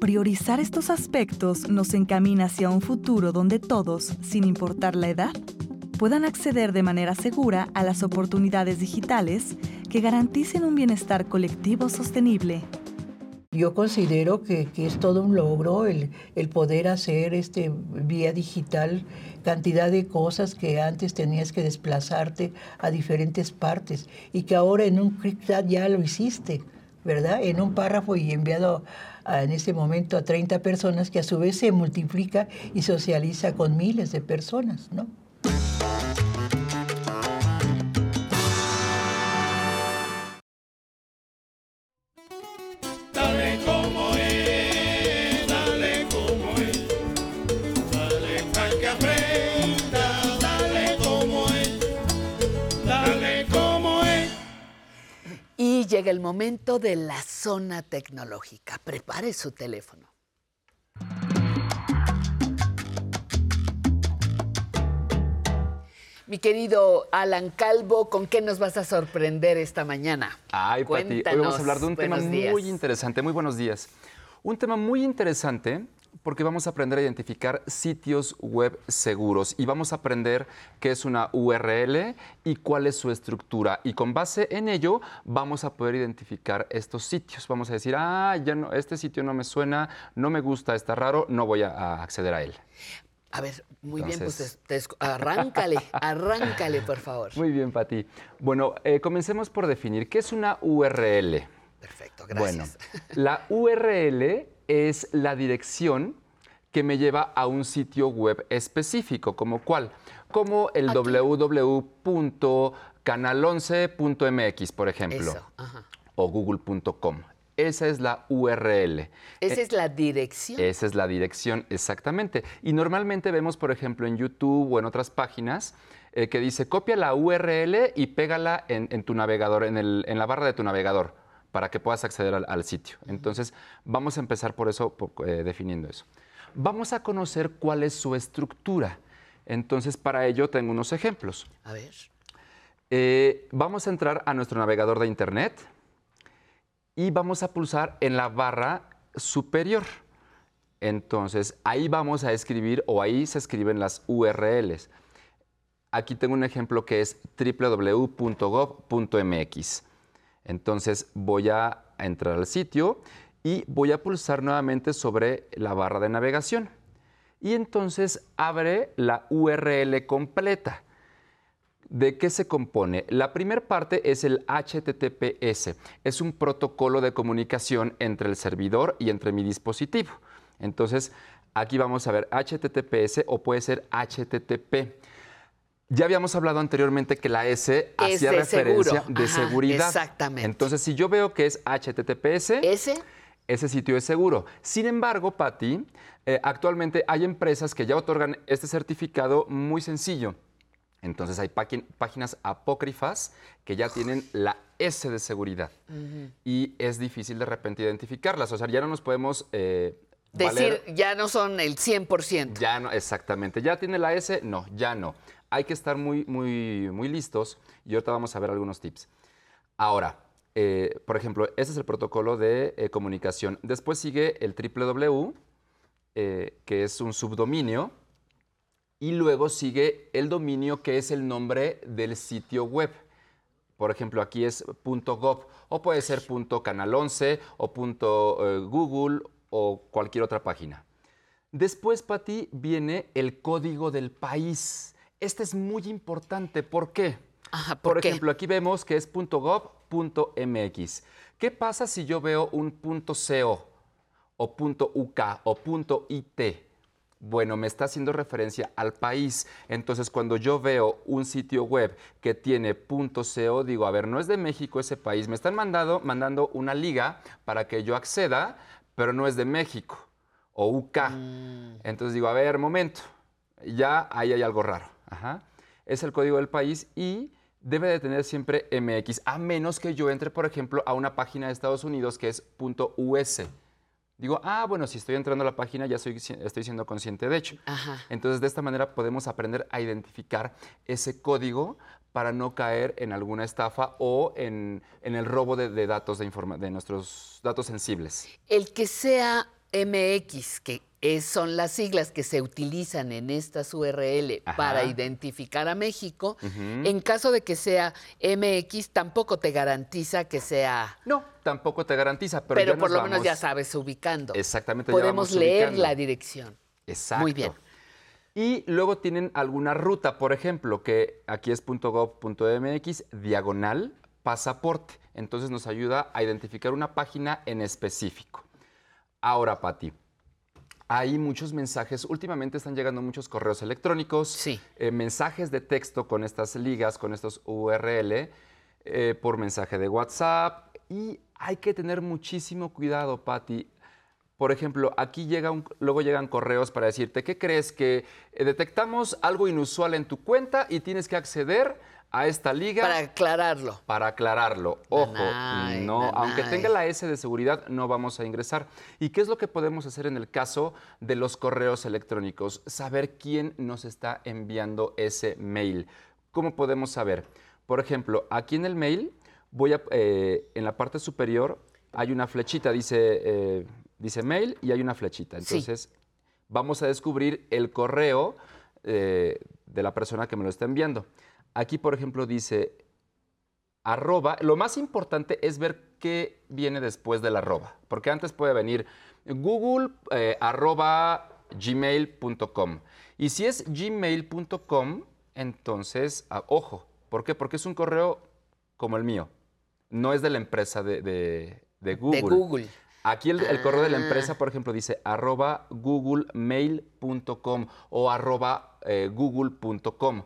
Priorizar estos aspectos nos encamina hacia un futuro donde todos, sin importar la edad, puedan acceder de manera segura a las oportunidades digitales que garanticen un bienestar colectivo sostenible. Yo considero que, es todo un logro el, el poder hacer este, vía digital cantidad de cosas que antes tenías que desplazarte a diferentes partes y que ahora en un clic ya lo hiciste, ¿verdad? En un párrafo y enviado a- en este momento a 30 personas que a su vez se multiplica y socializa con miles de personas, ¿no? Llega el momento de la zona tecnológica. Prepare su teléfono. Mi querido Alan Calvo, ¿con qué nos vas a sorprender esta mañana? Ay, Pati, hoy Cuéntanos. vamos a hablar de un tema días. muy interesante. Muy buenos días. Un tema muy interesante porque vamos a aprender a identificar sitios web seguros y vamos a aprender qué es una URL y cuál es su estructura. Y con base en ello vamos a poder identificar estos sitios. Vamos a decir, ah, ya no, este sitio no me suena, no me gusta, está raro, no voy a, a acceder a él. A ver, muy bien, pues te- te escu- arráncale, arráncale, por favor. Muy bien, Pati. Bueno, eh, comencemos por definir qué es una URL. Perfecto, Bueno, gracias. la URL es la dirección que me lleva a un sitio web específico, como cuál, como el www.canal11.mx, por ejemplo, Eso, ajá. o google.com. Esa es la URL. Esa es la dirección. esa es la dirección, exactamente. Y normalmente vemos, por ejemplo, en YouTube o en otras páginas eh, que dice copia la URL y pégala en, en tu navegador, en, el- en la barra de tu navegador, para que puedas acceder al, al sitio. Entonces, vamos a empezar por eso, por, eh, definiendo eso. Vamos a conocer cuál es su estructura. Entonces, para ello tengo unos ejemplos. A ver. Eh, vamos a entrar a nuestro navegador de Internet y vamos a pulsar en la barra superior. Entonces, ahí vamos a escribir o ahí se escriben las URLs. Aquí tengo un ejemplo que es www.gov.mx. Entonces, voy a entrar al sitio y voy a pulsar nuevamente sobre la barra de navegación. Y entonces abre la URL completa. ¿De qué se compone? La primera parte es el HTTPS. Es un protocolo de comunicación entre el servidor y entre mi dispositivo. Entonces, aquí vamos a ver HTTPS o puede ser HTTP. Ya habíamos hablado anteriormente que la S hacía de referencia seguro. de Ajá, seguridad. exactamente. Entonces, si yo veo que es HTTPS, ¿Ese? ese sitio es seguro. Sin embargo, Patti, eh, actualmente hay empresas que ya otorgan este certificado muy sencillo. Entonces hay págin- páginas apócrifas que ya tienen la S de seguridad y es difícil de repente identificarlas. O sea, ya no nos podemos eh, Decir, valer- ya no son el 100%. Ya no, exactamente. ¿Ya tiene la S? No, ya no. Hay que estar muy, muy, muy listos y ahorita vamos a ver algunos tips. Ahora, eh, por ejemplo, ese es el protocolo de eh, comunicación. Después sigue el www, eh, que es un subdominio, y luego sigue el dominio, que es el nombre del sitio web. Por ejemplo, aquí es .gov o puede ser .canal 11 o .google o cualquier otra página. Después, Pati, viene el código del país. Este es muy importante. ¿Por qué? ¿por Por qué? ejemplo, aquí vemos que es .gov.mx. ¿Qué pasa si yo veo un .co o .uk o .it? Bueno, me está haciendo referencia al país. Entonces, cuando yo veo un sitio web que tiene .co, digo, a ver, no es de México ese país. Me están mandando, mandando una liga para que yo acceda, pero no es de México o UK. Entonces digo, a ver, momento, ya ahí hay algo raro. Ajá. Es el código del país y debe de tener siempre MX, a menos que yo entre, por ejemplo, a una página de Estados Unidos que es .us. Digo, ah, bueno, si estoy entrando a la página ya soy, estoy siendo consciente de hecho. Ajá. Entonces, de esta manera podemos aprender a identificar ese código para no caer en alguna estafa o en, en el robo de, de datos de, informa- de nuestros datos sensibles. El que sea MX, que es- son las siglas que se utilizan en estas URL Ajá. para identificar a México, en caso de que sea MX, tampoco te garantiza que sea... No, tampoco te garantiza, pero, Pero, ya por nos lo menos ya sabes ubicando. Exactamente. ya Podemos vamos leer ubicando. la dirección. Exacto. Muy bien. Y luego tienen alguna ruta, por ejemplo, que aquí es .gov.mx, diagonal, pasaporte. Entonces nos ayuda a identificar una página en específico. Ahora, Pati, hay muchos mensajes. Últimamente están llegando muchos correos electrónicos, eh, mensajes de texto con estas ligas, con estos URL, eh, por mensaje de WhatsApp. Y hay que tener muchísimo cuidado, Pati. Por ejemplo, aquí llega un- luego llegan correos para decirte, ¿qué crees? Que eh, detectamos algo inusual en tu cuenta y tienes que acceder a esta liga. Para aclararlo. Para aclararlo. Ojo, Nanay, no, aunque tenga la S de seguridad, no vamos a ingresar. ¿Y qué es lo que podemos hacer en el caso de los correos electrónicos? Saber quién nos está enviando ese mail. ¿Cómo podemos saber? Por ejemplo, aquí en el mail, voy a, eh, en la parte superior hay una flechita, dice, eh, dice mail y hay una flechita. Sí. Entonces, vamos a descubrir el correo eh, de la persona que me lo está enviando. Aquí, por ejemplo, dice arroba. Lo más importante es ver qué viene después del arroba, porque antes puede venir google eh, arroba gmail.com. Y si es gmail.com, entonces, ah, ojo, ¿por qué? Porque es un correo como el mío, no es de la empresa de, de- de Google. Google. Aquí el, el correo de la Ah. empresa, por ejemplo, dice arroba googlemail.com o arroba eh, google.com.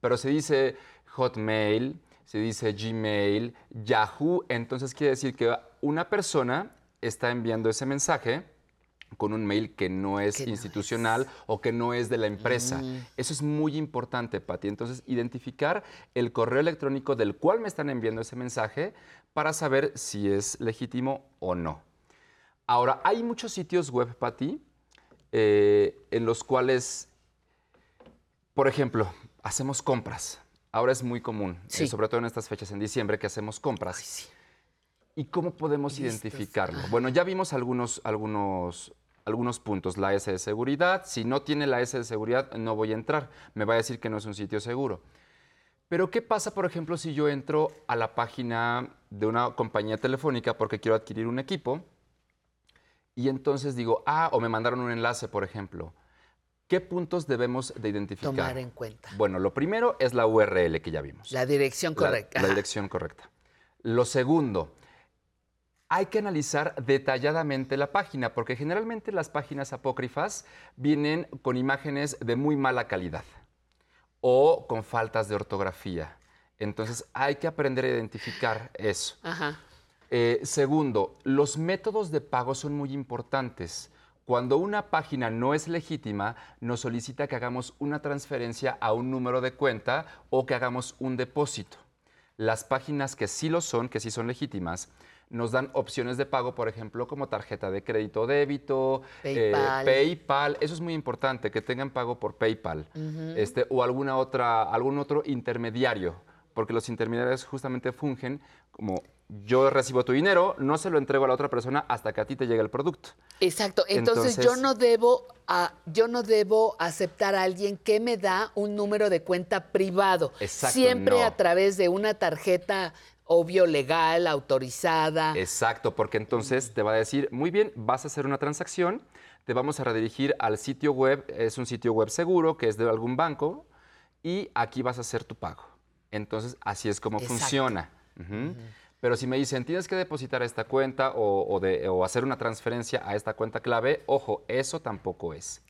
Pero se dice Hotmail, se dice Gmail, Yahoo, entonces quiere decir que una persona está enviando ese mensaje con un mail que no es institucional o que no es de la empresa. Mm. Eso es muy importante, Pati. Entonces, identificar el correo electrónico del cual me están enviando ese mensaje para saber si es legítimo o no. Ahora, hay muchos sitios web, Pati, eh, en los cuales, por ejemplo, hacemos compras. Ahora es muy común, eh, sobre todo en estas fechas en diciembre, que hacemos compras. ¿Y cómo podemos Listos. identificarlo? Bueno, ya vimos algunos, algunos, algunos puntos. La S de seguridad. Si no tiene la S de seguridad, no voy a entrar. Me va a decir que no es un sitio seguro. Pero ¿qué pasa, por ejemplo, si yo entro a la página de una compañía telefónica porque quiero adquirir un equipo? Y entonces digo, ah, o me mandaron un enlace, por ejemplo. ¿Qué puntos debemos de identificar? Tomar en cuenta. Bueno, lo primero es la URL que ya vimos. La dirección correcta. La, dirección correcta. Lo segundo, hay que analizar detalladamente la página, porque generalmente las páginas apócrifas vienen con imágenes de muy mala calidad o con faltas de ortografía. Entonces hay que aprender a identificar eso. Ajá. Eh, segundo, los métodos de pago son muy importantes. Cuando una página no es legítima, nos solicita que hagamos una transferencia a un número de cuenta o que hagamos un depósito. Las páginas que sí lo son, que sí son legítimas, nos dan opciones de pago, por ejemplo, como tarjeta de crédito o débito, eh, PayPal. PayPal. Eso es muy importante, que tengan pago por PayPal este, o alguna otra, algún otro intermediario, porque los intermediarios justamente fungen como yo recibo tu dinero, no se lo entrego a la otra persona hasta que a ti te llegue el producto. Exacto. Entonces, yo no debo a- yo no debo aceptar a alguien que me da un número de cuenta privado. Exacto, Siempre no. a través de una tarjeta obvio legal, autorizada. Exacto, porque entonces te va a decir, muy bien, vas a hacer una transacción, te vamos a redirigir al sitio web, es un sitio web seguro que es de algún banco, y aquí vas a hacer tu pago. Entonces, así es como Exacto. funciona. Pero si me dicen, tienes que depositar esta cuenta o hacer una transferencia a esta cuenta clave, ojo, eso tampoco es.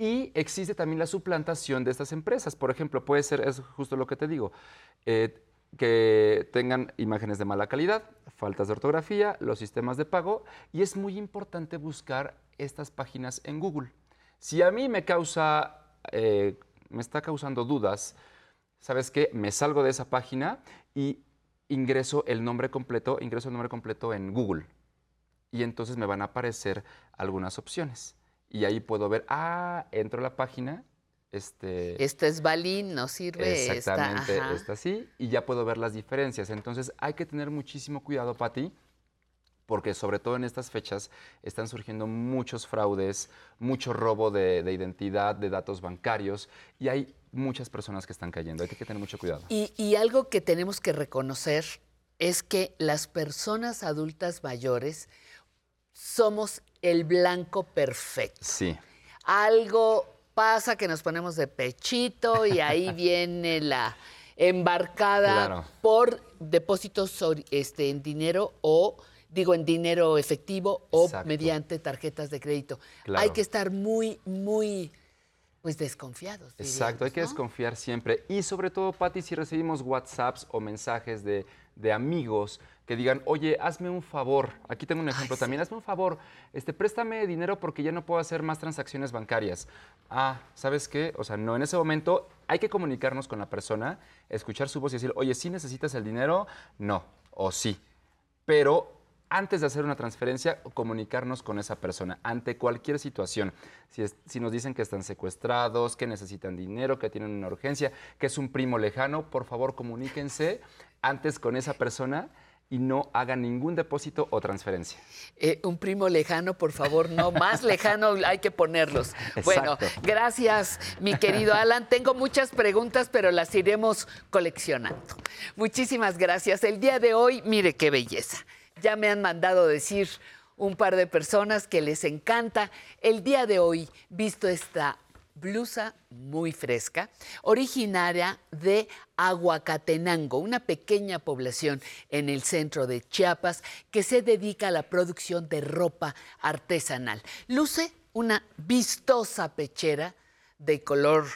Y existe también la suplantación de estas empresas. Por ejemplo, puede ser, es justo lo que te digo, eh, que tengan imágenes de mala calidad, faltas de ortografía, los sistemas de pago, y es muy importante buscar estas páginas en Google. Si a mí me causa, eh, me está causando dudas, ¿sabes qué? Me salgo de esa página y ingreso el nombre completo, ingreso el nombre completo en Google. Y entonces me van a aparecer algunas opciones. Y ahí puedo ver, ah, entro a la página, este... Esta es Balín, no sirve. esta, Exactamente, ajá. está así, y ya puedo ver las diferencias. Entonces hay que tener muchísimo cuidado, Pati, porque sobre todo en estas fechas están surgiendo muchos fraudes, mucho robo de, de identidad, de datos bancarios, y hay muchas personas que están cayendo. Hay que tener mucho cuidado. Y, y algo que tenemos que reconocer es que las personas adultas mayores somos el blanco perfecto. Sí. Algo pasa que nos ponemos de pechito y ahí viene la embarcada Claro. por depósitos este, en dinero o digo en dinero efectivo o Exacto. mediante tarjetas de crédito. Claro. Hay que estar muy, muy, pues desconfiados. Exacto, hay que desconfiar siempre. Y sobre todo, Pati, si recibimos WhatsApps o mensajes de, de amigos que digan, oye, hazme un favor. Aquí tengo un ejemplo también. Hazme un favor, este, préstame dinero porque ya no puedo hacer más transacciones bancarias. Ah, ¿sabes qué? O sea, no, en ese momento hay que comunicarnos con la persona, escuchar su voz y decir, oye, ¿sí necesitas el dinero? No, o sí. Pero antes de hacer una transferencia, comunicarnos con esa persona ante cualquier situación. Si, es- si nos dicen que están secuestrados, que necesitan dinero, que tienen una urgencia, que es un primo lejano, por favor comuníquense antes con esa persona y no hagan ningún depósito o transferencia. Eh, un primo lejano, por favor, no, más lejano hay que ponerlos. Bueno, gracias, mi querido Alan. Tengo muchas preguntas, pero las iremos coleccionando. Muchísimas gracias. El día de hoy, mire qué belleza. Ya me han mandado decir un par de personas que les encanta. El día de hoy, visto esta blusa muy fresca, originaria de Aguacatenango, una pequeña población en el centro de Chiapas que se dedica a la producción de ropa artesanal. Luce una vistosa pechera de color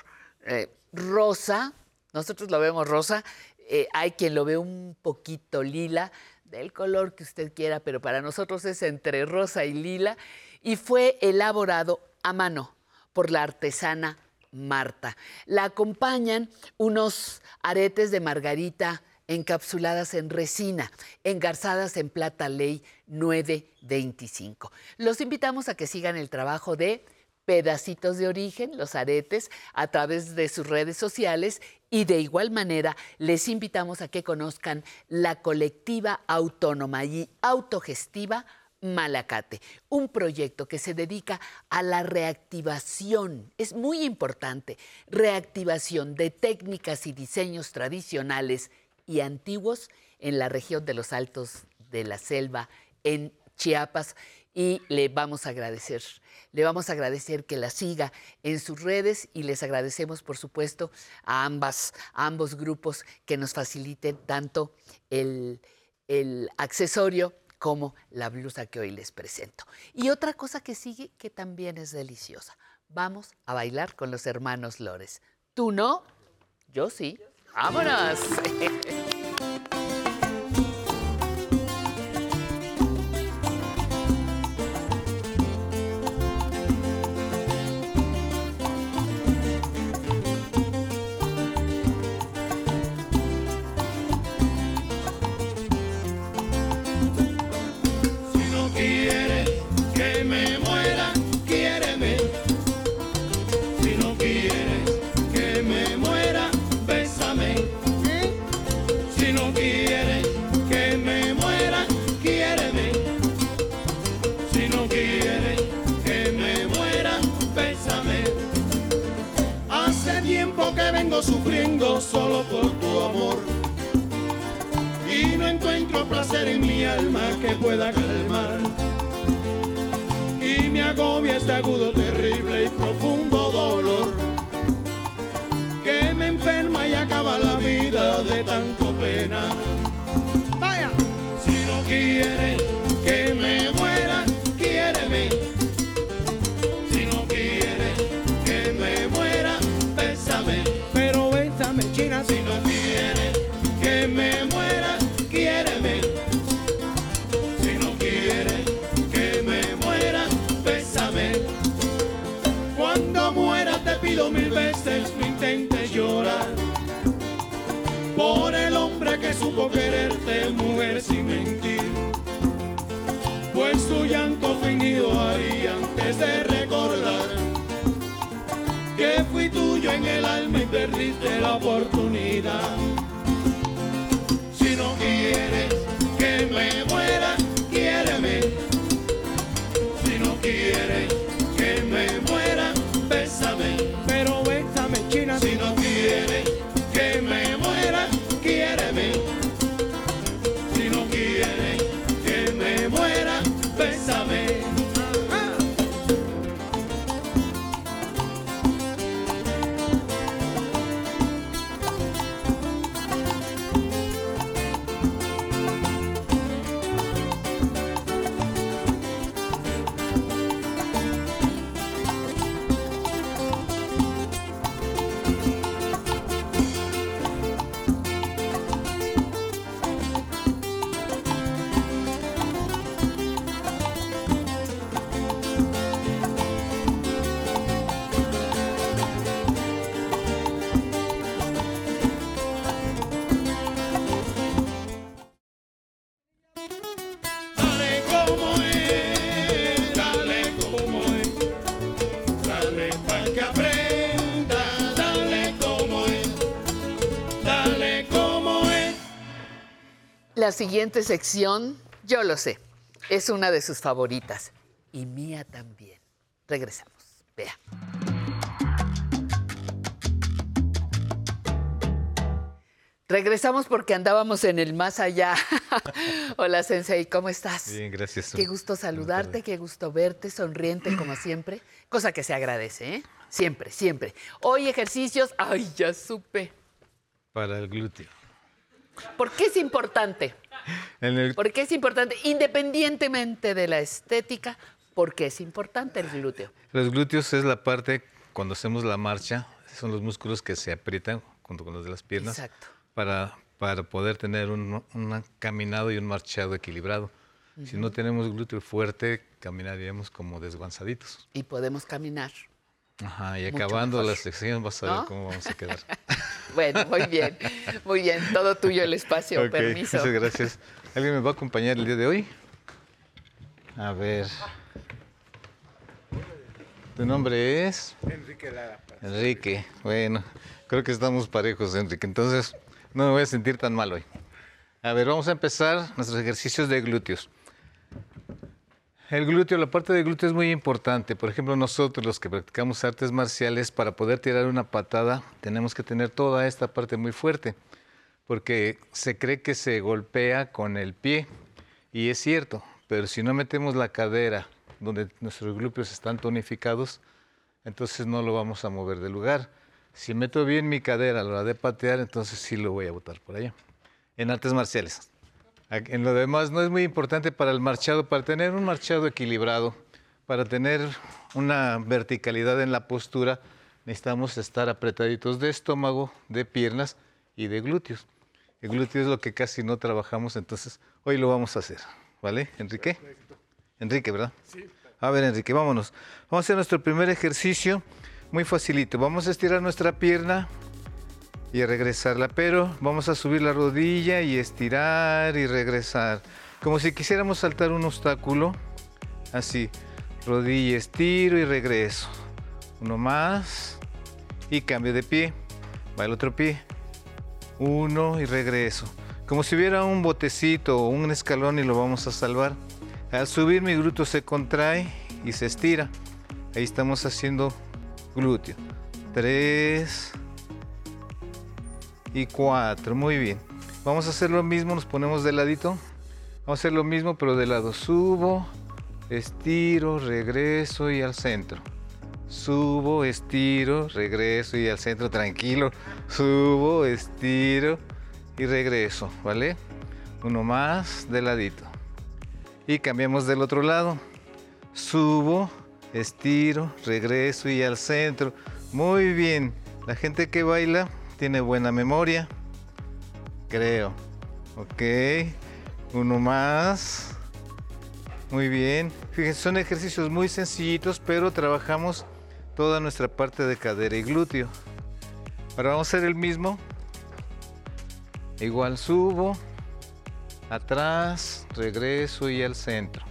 eh, rosa, nosotros lo vemos rosa, eh, hay quien lo ve un poquito lila, del color que usted quiera, pero para nosotros es entre rosa y lila, y fue elaborado a mano por la artesana Marta. La acompañan unos aretes de margarita encapsuladas en resina, engarzadas en plata ley 925. Los invitamos a que sigan el trabajo de pedacitos de origen, los aretes, a través de sus redes sociales y de igual manera les invitamos a que conozcan la colectiva autónoma y autogestiva Malacate, un proyecto que se dedica a la reactivación, es muy importante, reactivación de técnicas y diseños tradicionales y antiguos en la región de los Altos de la Selva, en Chiapas, y le vamos a agradecer, le vamos a agradecer que la siga en sus redes y les agradecemos, por supuesto, a ambas, a ambos grupos que nos faciliten tanto el, el accesorio como la blusa que hoy les presento. Y otra cosa que sigue que también es deliciosa. Vamos a bailar con los hermanos Lores. ¿Tú no? Yo sí. ¡Vámonos! La siguiente sección, yo lo sé, es una de sus favoritas. Y mía también. Regresamos. Vea. Regresamos porque andábamos en el más allá. Hola, Sensei, ¿cómo estás? Bien, gracias. Qué gusto saludarte, qué gusto verte, sonriente como siempre, cosa que se agradece, ¿eh? Siempre, siempre. Hoy ejercicios, ay, ya supe. Para el glúteo. ¿Por qué es importante? En el- ¿Por qué es importante? Independientemente de la estética, ¿por qué es importante el glúteo? los glúteos es la parte, cuando hacemos la marcha, son los músculos que se aprietan junto con los de las piernas Exacto. para, para poder tener un, un caminado y un marchado equilibrado. Si no tenemos glúteo fuerte, caminaríamos como desguanzaditos. Y podemos caminar. Ajá, y acabando mejor. la sección vas a ver cómo vamos a quedar. Bueno, muy bien, muy bien. Todo tuyo el espacio, permiso. Muchas gracias. ¿Alguien me va a acompañar el día de hoy? A ver. ¿Tu nombre es? Enrique Lara. Enrique. Bueno, creo que estamos parejos, Enrique. Entonces, no me voy a sentir tan mal hoy. A ver, vamos a empezar nuestros ejercicios de glúteos. El glúteo, la parte del glúteo es muy importante. Por ejemplo, nosotros los que practicamos artes marciales, para poder tirar una patada, tenemos que tener toda esta parte muy fuerte, porque se cree que se golpea con el pie, y es cierto, pero si no metemos la cadera donde nuestros glúteos están tonificados, entonces no lo vamos a mover del lugar. Si meto bien mi cadera a la hora de patear, entonces sí lo voy a botar por allá. En artes marciales. En lo demás no es muy importante para el marchado, para tener un marchado equilibrado, para tener una verticalidad en la postura, necesitamos estar apretaditos de estómago, de piernas y de glúteos. El glúteo es lo que casi no trabajamos, entonces hoy lo vamos a hacer. ¿Vale, Enrique? Enrique, ¿verdad? Sí. A ver, Enrique, vámonos. Vamos a hacer nuestro primer ejercicio. Muy facilito. Vamos a estirar nuestra pierna y regresarla, pero vamos a subir la rodilla y estirar y regresar. Como si quisiéramos saltar un obstáculo. Así. Rodilla, estiro y regreso. Uno más. Y cambio de pie. Va el otro pie. Uno y regreso. Como si hubiera un botecito o un escalón y lo vamos a salvar. Al subir mi glúteo se contrae y se estira. Ahí estamos haciendo glúteo. Tres y cuatro. Muy bien. Vamos a hacer lo mismo, nos ponemos de ladito. Vamos a hacer lo mismo, pero de lado. Subo, estiro, regreso y al centro. Subo, estiro, regreso y al centro, tranquilo. Subo, estiro y regreso, ¿vale? Uno más de ladito. Y cambiamos del otro lado. Subo, estiro, regreso y al centro. Muy bien. La gente que baila tiene buena memoria. Creo. Ok. Uno más. Muy bien. Fíjense, son ejercicios muy sencillitos, pero trabajamos toda nuestra parte de cadera y glúteo. Ahora vamos a hacer el mismo. Igual subo, atrás, regreso y al centro.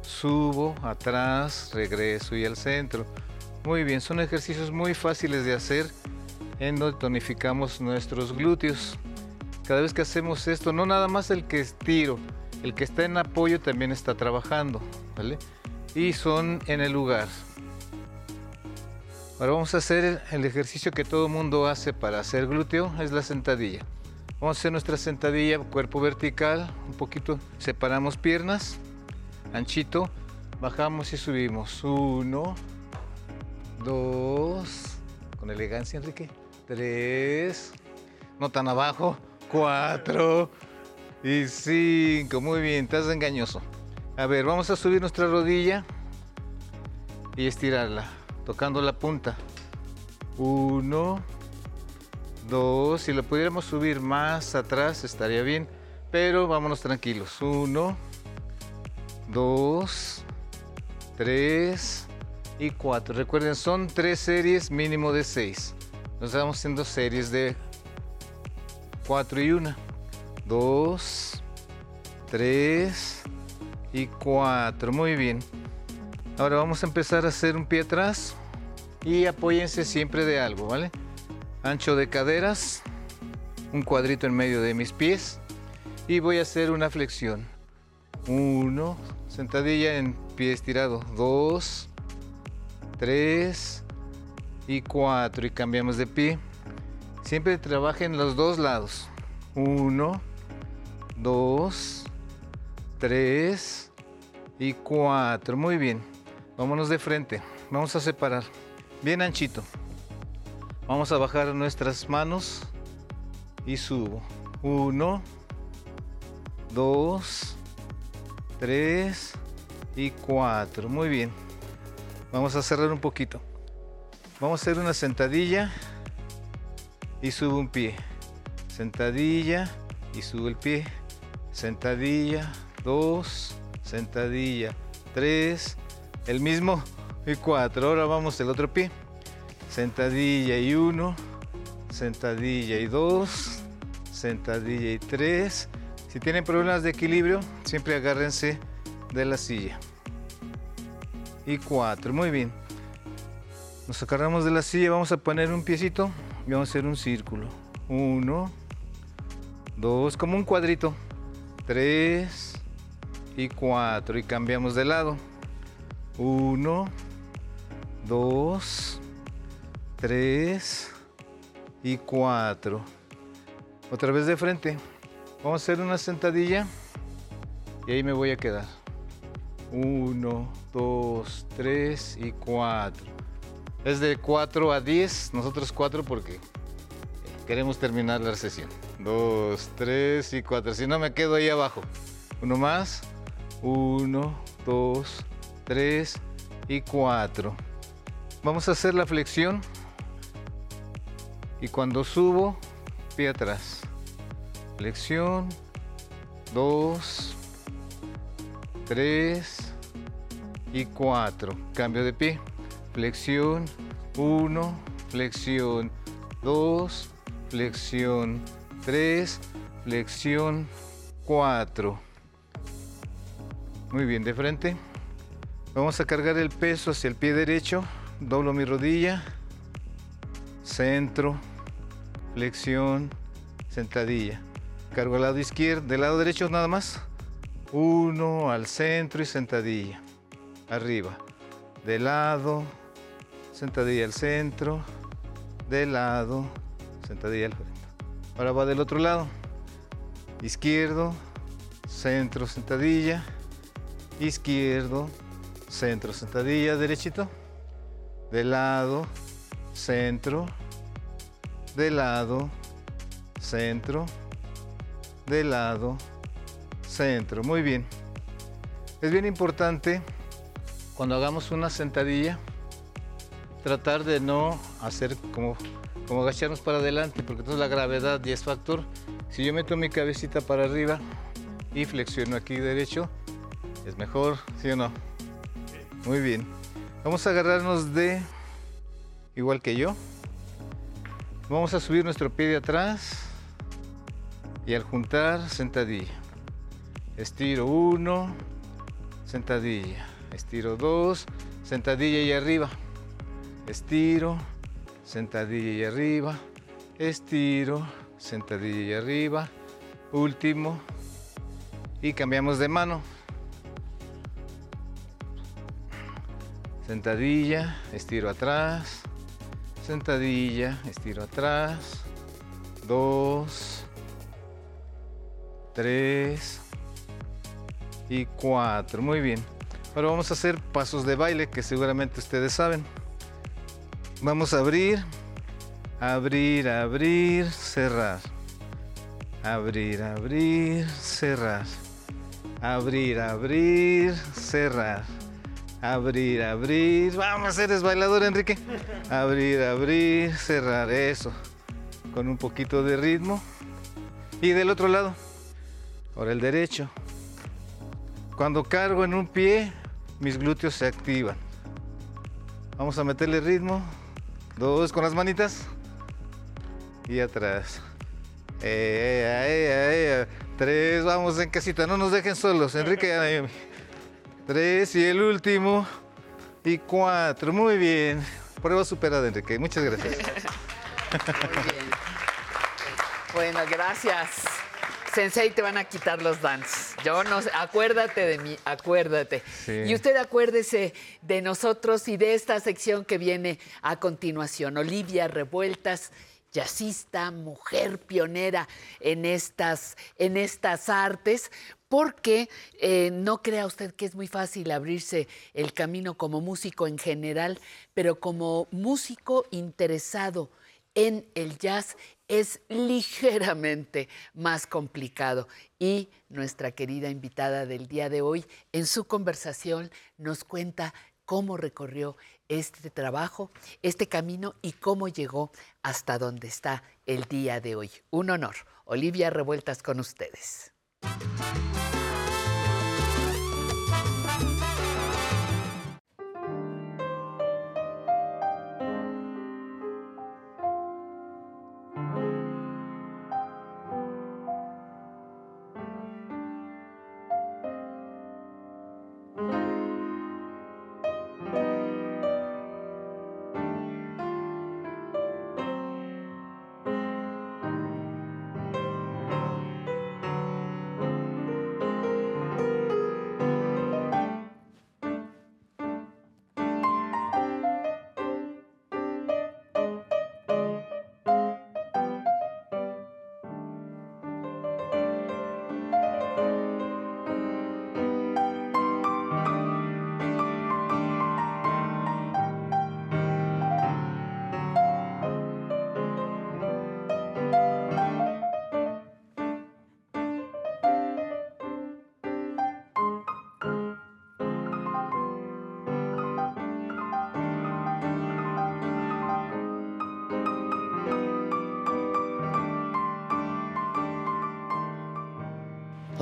Subo, atrás, regreso y al centro. Muy bien, son ejercicios muy fáciles de hacer en donde tonificamos nuestros glúteos. Cada vez que hacemos esto, no nada más el que estiro, el que está en apoyo también está trabajando, ¿vale? Y son en el lugar. Ahora vamos a hacer el ejercicio que todo mundo hace para hacer glúteo, es la sentadilla. Vamos a hacer nuestra sentadilla, cuerpo vertical, un poquito, separamos piernas, anchito, bajamos y subimos. Uno, dos, con elegancia Enrique, tres, no tan abajo, cuatro y cinco. Muy bien, estás engañoso. A ver, vamos a subir nuestra rodilla y estirarla, tocando la punta. Uno, dos, si lo pudiéramos subir más atrás estaría bien, pero vámonos tranquilos. Uno, dos, tres y cuatro. Recuerden, son tres series mínimo de seis. Nos vamos haciendo series de cuatro y una. Dos, tres y cuatro. Muy bien. Ahora vamos a empezar a hacer un pie atrás y apóyense siempre de algo, ¿vale? Ancho de caderas, un cuadrito en medio de mis pies y voy a hacer una flexión. Uno, sentadilla en pie estirado. Dos, tres y cuatro y cambiamos de pie. Siempre trabajen los dos lados. Uno, dos, tres y cuatro. Muy bien. Vámonos de frente. Vamos a separar. Bien anchito. Vamos a bajar nuestras manos y subo. Uno, dos, tres y cuatro. Muy bien. Vamos a cerrar un poquito. Vamos a hacer una sentadilla y subo un pie. Sentadilla y subo el pie. Sentadilla, dos, sentadilla, tres, el mismo y cuatro. Ahora vamos el otro pie. Sentadilla y uno, sentadilla y dos, sentadilla y tres. Si tienen problemas de equilibrio, siempre agárrense de la silla. Y cuatro, muy bien. Nos agarramos de la silla, vamos a poner un piecito y vamos a hacer un círculo. Uno, dos, como un cuadrito. Tres y cuatro. Y cambiamos de lado. Uno, dos, tres y cuatro. Otra vez de frente. Vamos a hacer una sentadilla y ahí me voy a quedar. Uno, dos, tres y cuatro. Es de 4 a 10, nosotros 4 porque queremos terminar la sesión. Dos, tres y cuatro. Si no me quedo ahí abajo. Uno más. Uno, dos, tres y cuatro. Vamos a hacer la flexión. Y cuando subo, pie atrás. Flexión. Dos, tres y cuatro. Cambio de pie. Flexión. Uno, flexión. Dos, flexión. Tres, flexión. Cuatro. Muy bien, de frente. Vamos a cargar el peso hacia el pie derecho. Doblo mi rodilla. Centro. Flexión. Sentadilla. Cargo al lado izquierdo. Del lado derecho nada más. Uno al centro y sentadilla. Arriba. De lado. Sentadilla al centro. De lado. Sentadilla al frente. Ahora va del otro lado. Izquierdo, centro, sentadilla. Izquierdo, centro, sentadilla, derechito. De lado, centro. De lado, centro. De lado, centro. Muy bien. Es bien importante cuando hagamos una sentadilla tratar de no hacer como, como agacharnos para adelante, porque entonces la gravedad ya es factor. Si yo meto mi cabecita para arriba y flexiono aquí derecho, es mejor, ¿sí o no? Muy bien. Vamos a agarrarnos de, igual que yo, vamos a subir nuestro pie de atrás y al juntar, sentadilla. Estiro uno, sentadilla. Estiro dos, sentadilla y arriba. Estiro, sentadilla y arriba. Estiro, sentadilla y arriba. Último. Y cambiamos de mano. Sentadilla, estiro atrás. Sentadilla, estiro atrás. Dos. Tres. Y cuatro. Muy bien. Ahora vamos a hacer pasos de baile que seguramente ustedes saben. Vamos a abrir, abrir, abrir, cerrar. Abrir, abrir, cerrar. Abrir, abrir, cerrar. Abrir, abrir. Vamos, eres bailador, Enrique. Abrir, abrir, cerrar. Eso. Con un poquito de ritmo. Y del otro lado. Ahora el derecho. Cuando cargo en un pie, mis glúteos se activan. Vamos a meterle ritmo. Dos con las manitas. Y atrás. Eh, eh, eh, Tres, vamos en casita, no nos dejen solos. Enrique. Tres y el último. Y cuatro, muy bien. Prueba superada, Enrique. Muchas gracias. Muy bien. Bueno, gracias. Sensei, te van a quitar los dance. Yo no sé, acuérdate de mí, acuérdate. Sí. Y usted acuérdese de nosotros y de esta sección que viene a continuación. Olivia Revueltas, jazzista, mujer pionera en estas, en estas artes, porque eh, no crea usted que es muy fácil abrirse el camino como músico en general, pero como músico interesado en el jazz es ligeramente más complicado. Y nuestra querida invitada del día de hoy, en su conversación, nos cuenta cómo recorrió este trabajo, este camino y cómo llegó hasta donde está el día de hoy. Un honor. Olivia Revueltas con ustedes.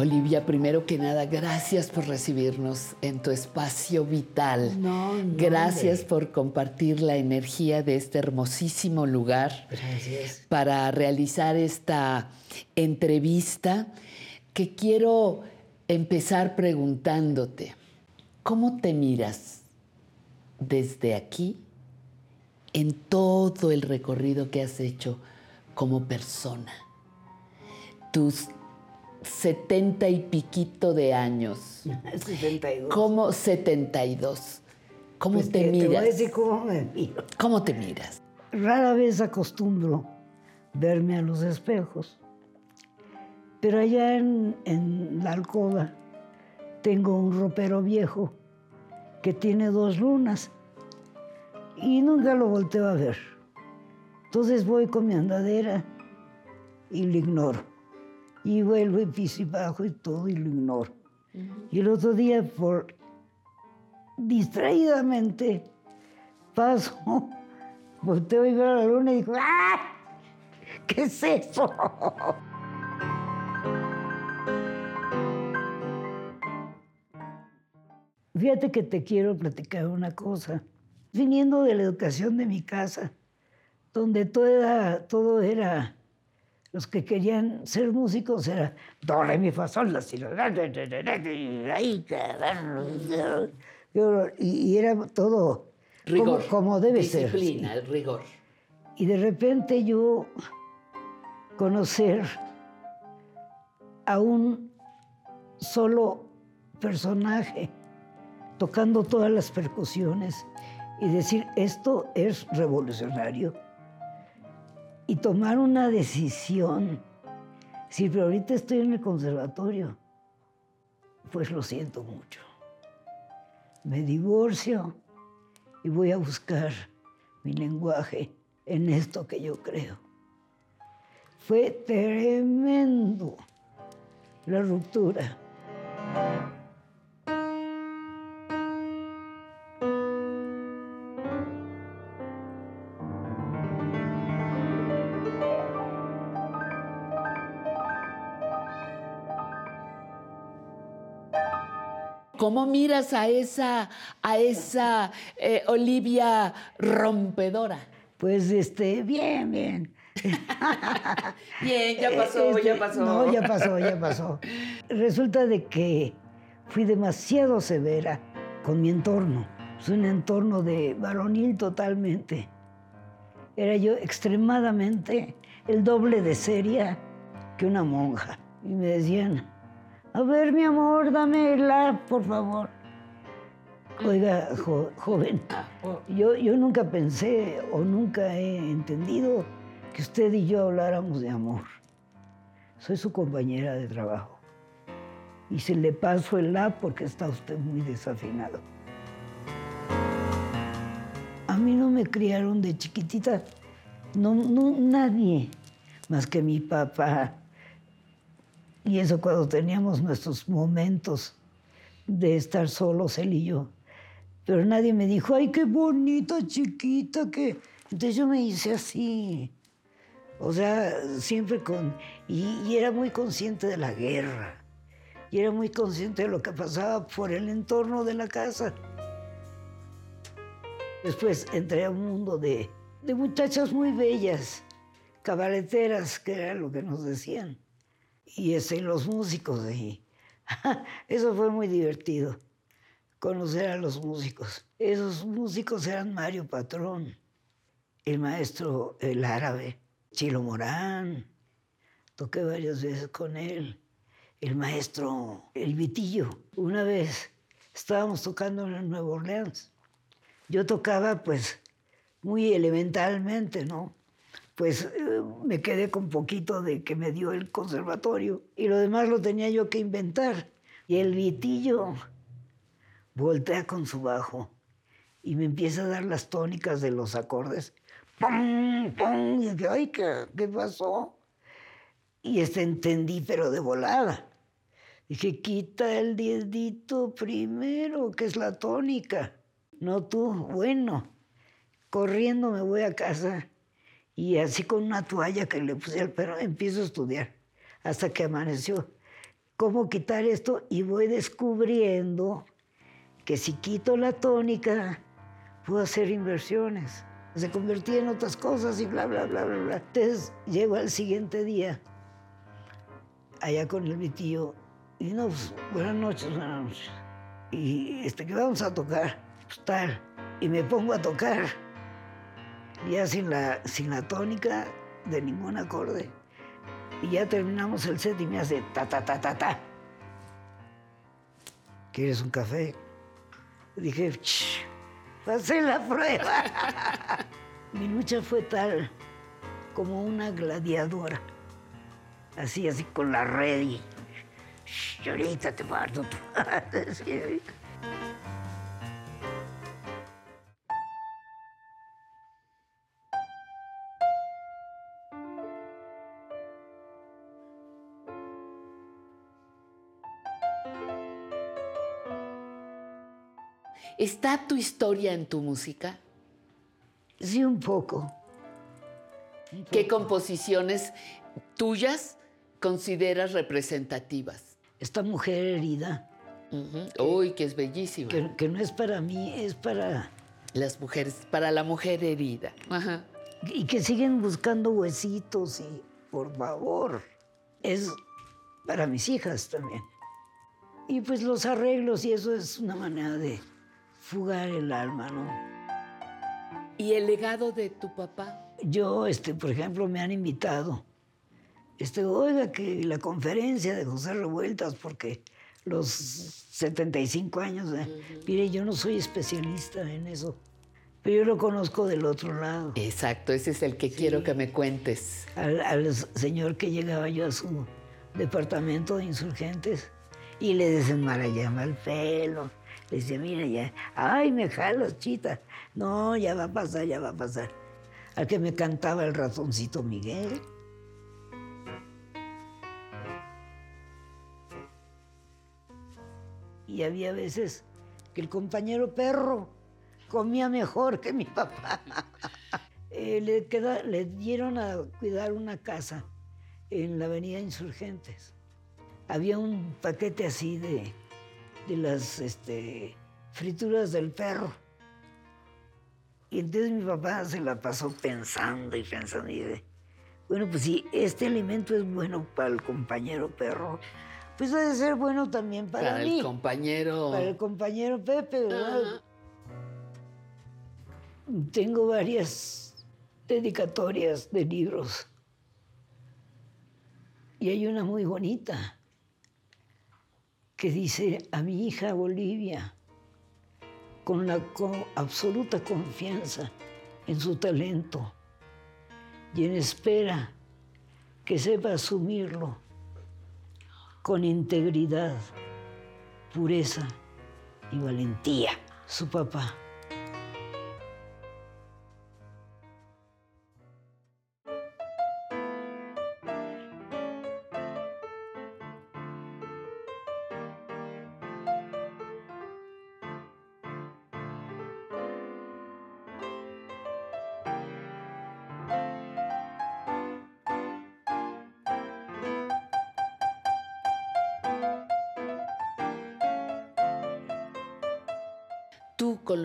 Olivia, primero que nada, gracias por recibirnos en tu espacio vital. No, no, gracias por compartir la energía de este hermosísimo lugar Gracias. para realizar esta entrevista que quiero empezar preguntándote, ¿cómo te miras desde aquí en todo el recorrido que has hecho como persona? Tus setenta y piquito de años. 72. ¿Cómo 72? ¿Cómo Pues te que te voy a miras? decir cómo me miro. ¿Cómo te miras? Rara vez acostumbro verme a los espejos. Pero allá en, en la alcoba tengo un ropero viejo que tiene dos lunas y nunca lo volteo a ver. Entonces voy con mi andadera y lo ignoro. Y vuelvo y piso y bajo y todo y lo ignoro. Y el otro día, por distraídamente, paso, volteo y veo la luna y digo, ¡ah! ¿Qué es eso? Fíjate que te quiero platicar una cosa. Viniendo de la educación de mi casa, donde todo era, todo era los que querían ser músicos era do, re, mi, fa, sol, la, si, la, y, era todo como, Rigor. como debe ser. Disciplina, el rigor. Y de repente yo conocer a un solo personaje tocando todas las percusiones y decir, esto es revolucionario. Y tomar una decisión. Si pero ahorita estoy en el conservatorio, pues lo siento mucho. Me divorcio y voy a buscar mi lenguaje en esto que yo creo. Fue tremendo la ruptura. ¿Cómo miras a esa, a esa eh, Olivia rompedora? Pues este, bien, bien. Bien, ya pasó, Este, ya pasó. No, ya pasó, ya pasó. Resulta de que fui demasiado severa con mi entorno. Es un entorno de varonil totalmente. Era yo extremadamente el doble de seria que una monja. Y me decían, a ver, mi amor, dame la, por favor. Oiga, jo- joven, yo, yo nunca pensé o nunca he entendido que usted y yo habláramos de amor. Soy su compañera de trabajo. Y se le paso el la porque está usted muy desafinado. A mí no me criaron de chiquitita, no, no, nadie más que mi papá. Y eso cuando teníamos nuestros momentos de estar solos, él y yo. Pero nadie me dijo, ay, qué bonita chiquita que... Entonces yo me hice así. O sea, siempre con... Y, era muy consciente de la guerra. Y era muy consciente de lo que pasaba por el entorno de la casa. Después entré a un mundo de, de muchachas muy bellas, cabareteras, que era lo que nos decían. Y ese, los músicos. Y eso fue muy divertido, conocer a los músicos. Esos músicos eran Mario Patrón, el maestro, el árabe, Chilo Morán. Toqué varias veces con él. El maestro, el Vitillo. Una vez estábamos tocando en Nueva Orleans. Yo tocaba pues muy elementalmente, ¿no? Pues eh, me quedé con poquito de que me dio el conservatorio y lo demás lo tenía yo que inventar. Y el Vitillo voltea con su bajo y me empieza a dar las tónicas de los acordes. ¡Pum! ¡Pum! Y dije, ay, ¿qué, qué pasó? Y este entendí, pero de volada. Dije, quita el diezito primero, que es la tónica. No tú, bueno. Corriendo me voy a casa y así con una toalla que le puse al perro empiezo a estudiar hasta que amaneció. ¿Cómo quitar esto? Y voy descubriendo que si quito la tónica, puedo hacer inversiones. Se convertía en otras cosas y bla, bla, bla, bla, bla. Entonces llego al siguiente día, allá con el Vitillo, y no, pues, buenas noches, buenas noches. Y este, que vamos a tocar, pues tal. Y me pongo a tocar, ya sin la, sin la tónica de ningún acorde. Y ya terminamos el set y me hace ta, ta, ta, ta, ta. ¿Quieres un café? Dije, "Ch, pasé la prueba. Mi lucha fue tal como una gladiadora. Así, así con la red y... "Shh, ahorita te parto. ¿Está tu historia en tu música? Sí, un poco. ¿Qué composiciones tuyas consideras representativas? Esta mujer herida. Uy, que es bellísima. Que, que no es para mí, es para... Las mujeres, para la mujer herida. Ajá. Y que siguen buscando huesitos y, por favor, es para mis hijas también. Y pues los arreglos y eso es una manera de fugar el alma, ¿no? ¿Y el legado de tu papá? Yo, este, por ejemplo, me han invitado. Este, oiga, que la conferencia de José Revueltas, porque los 75 años, ¿eh? mire, yo no soy especialista en eso, pero yo lo conozco del otro lado. Exacto, ese es el que quiero que me cuentes. Al, al señor que llegaba yo a su departamento de insurgentes y le desenmarallaba el pelo. Le decía, mira, ya, ay, me jalas, chita. No, ya va a pasar, ya va a pasar. Al que me cantaba el ratoncito Miguel. Y había veces que el compañero perro comía mejor que mi papá. Eh, le dieron a cuidar una casa en la avenida Insurgentes. Había un paquete así de, de las este, frituras del perro. Y entonces mi papá se la pasó pensando y pensando y de, bueno, pues si este alimento es bueno para el compañero perro, pues debe ser bueno también para, Para mí. el compañero. Para el compañero Pepe, ¿verdad? Tengo varias dedicatorias de libros. Y hay una muy bonita que dice a mi hija Bolivia, con la absoluta confianza en su talento y en espera que sepa asumirlo con integridad, pureza y valentía. Su papá.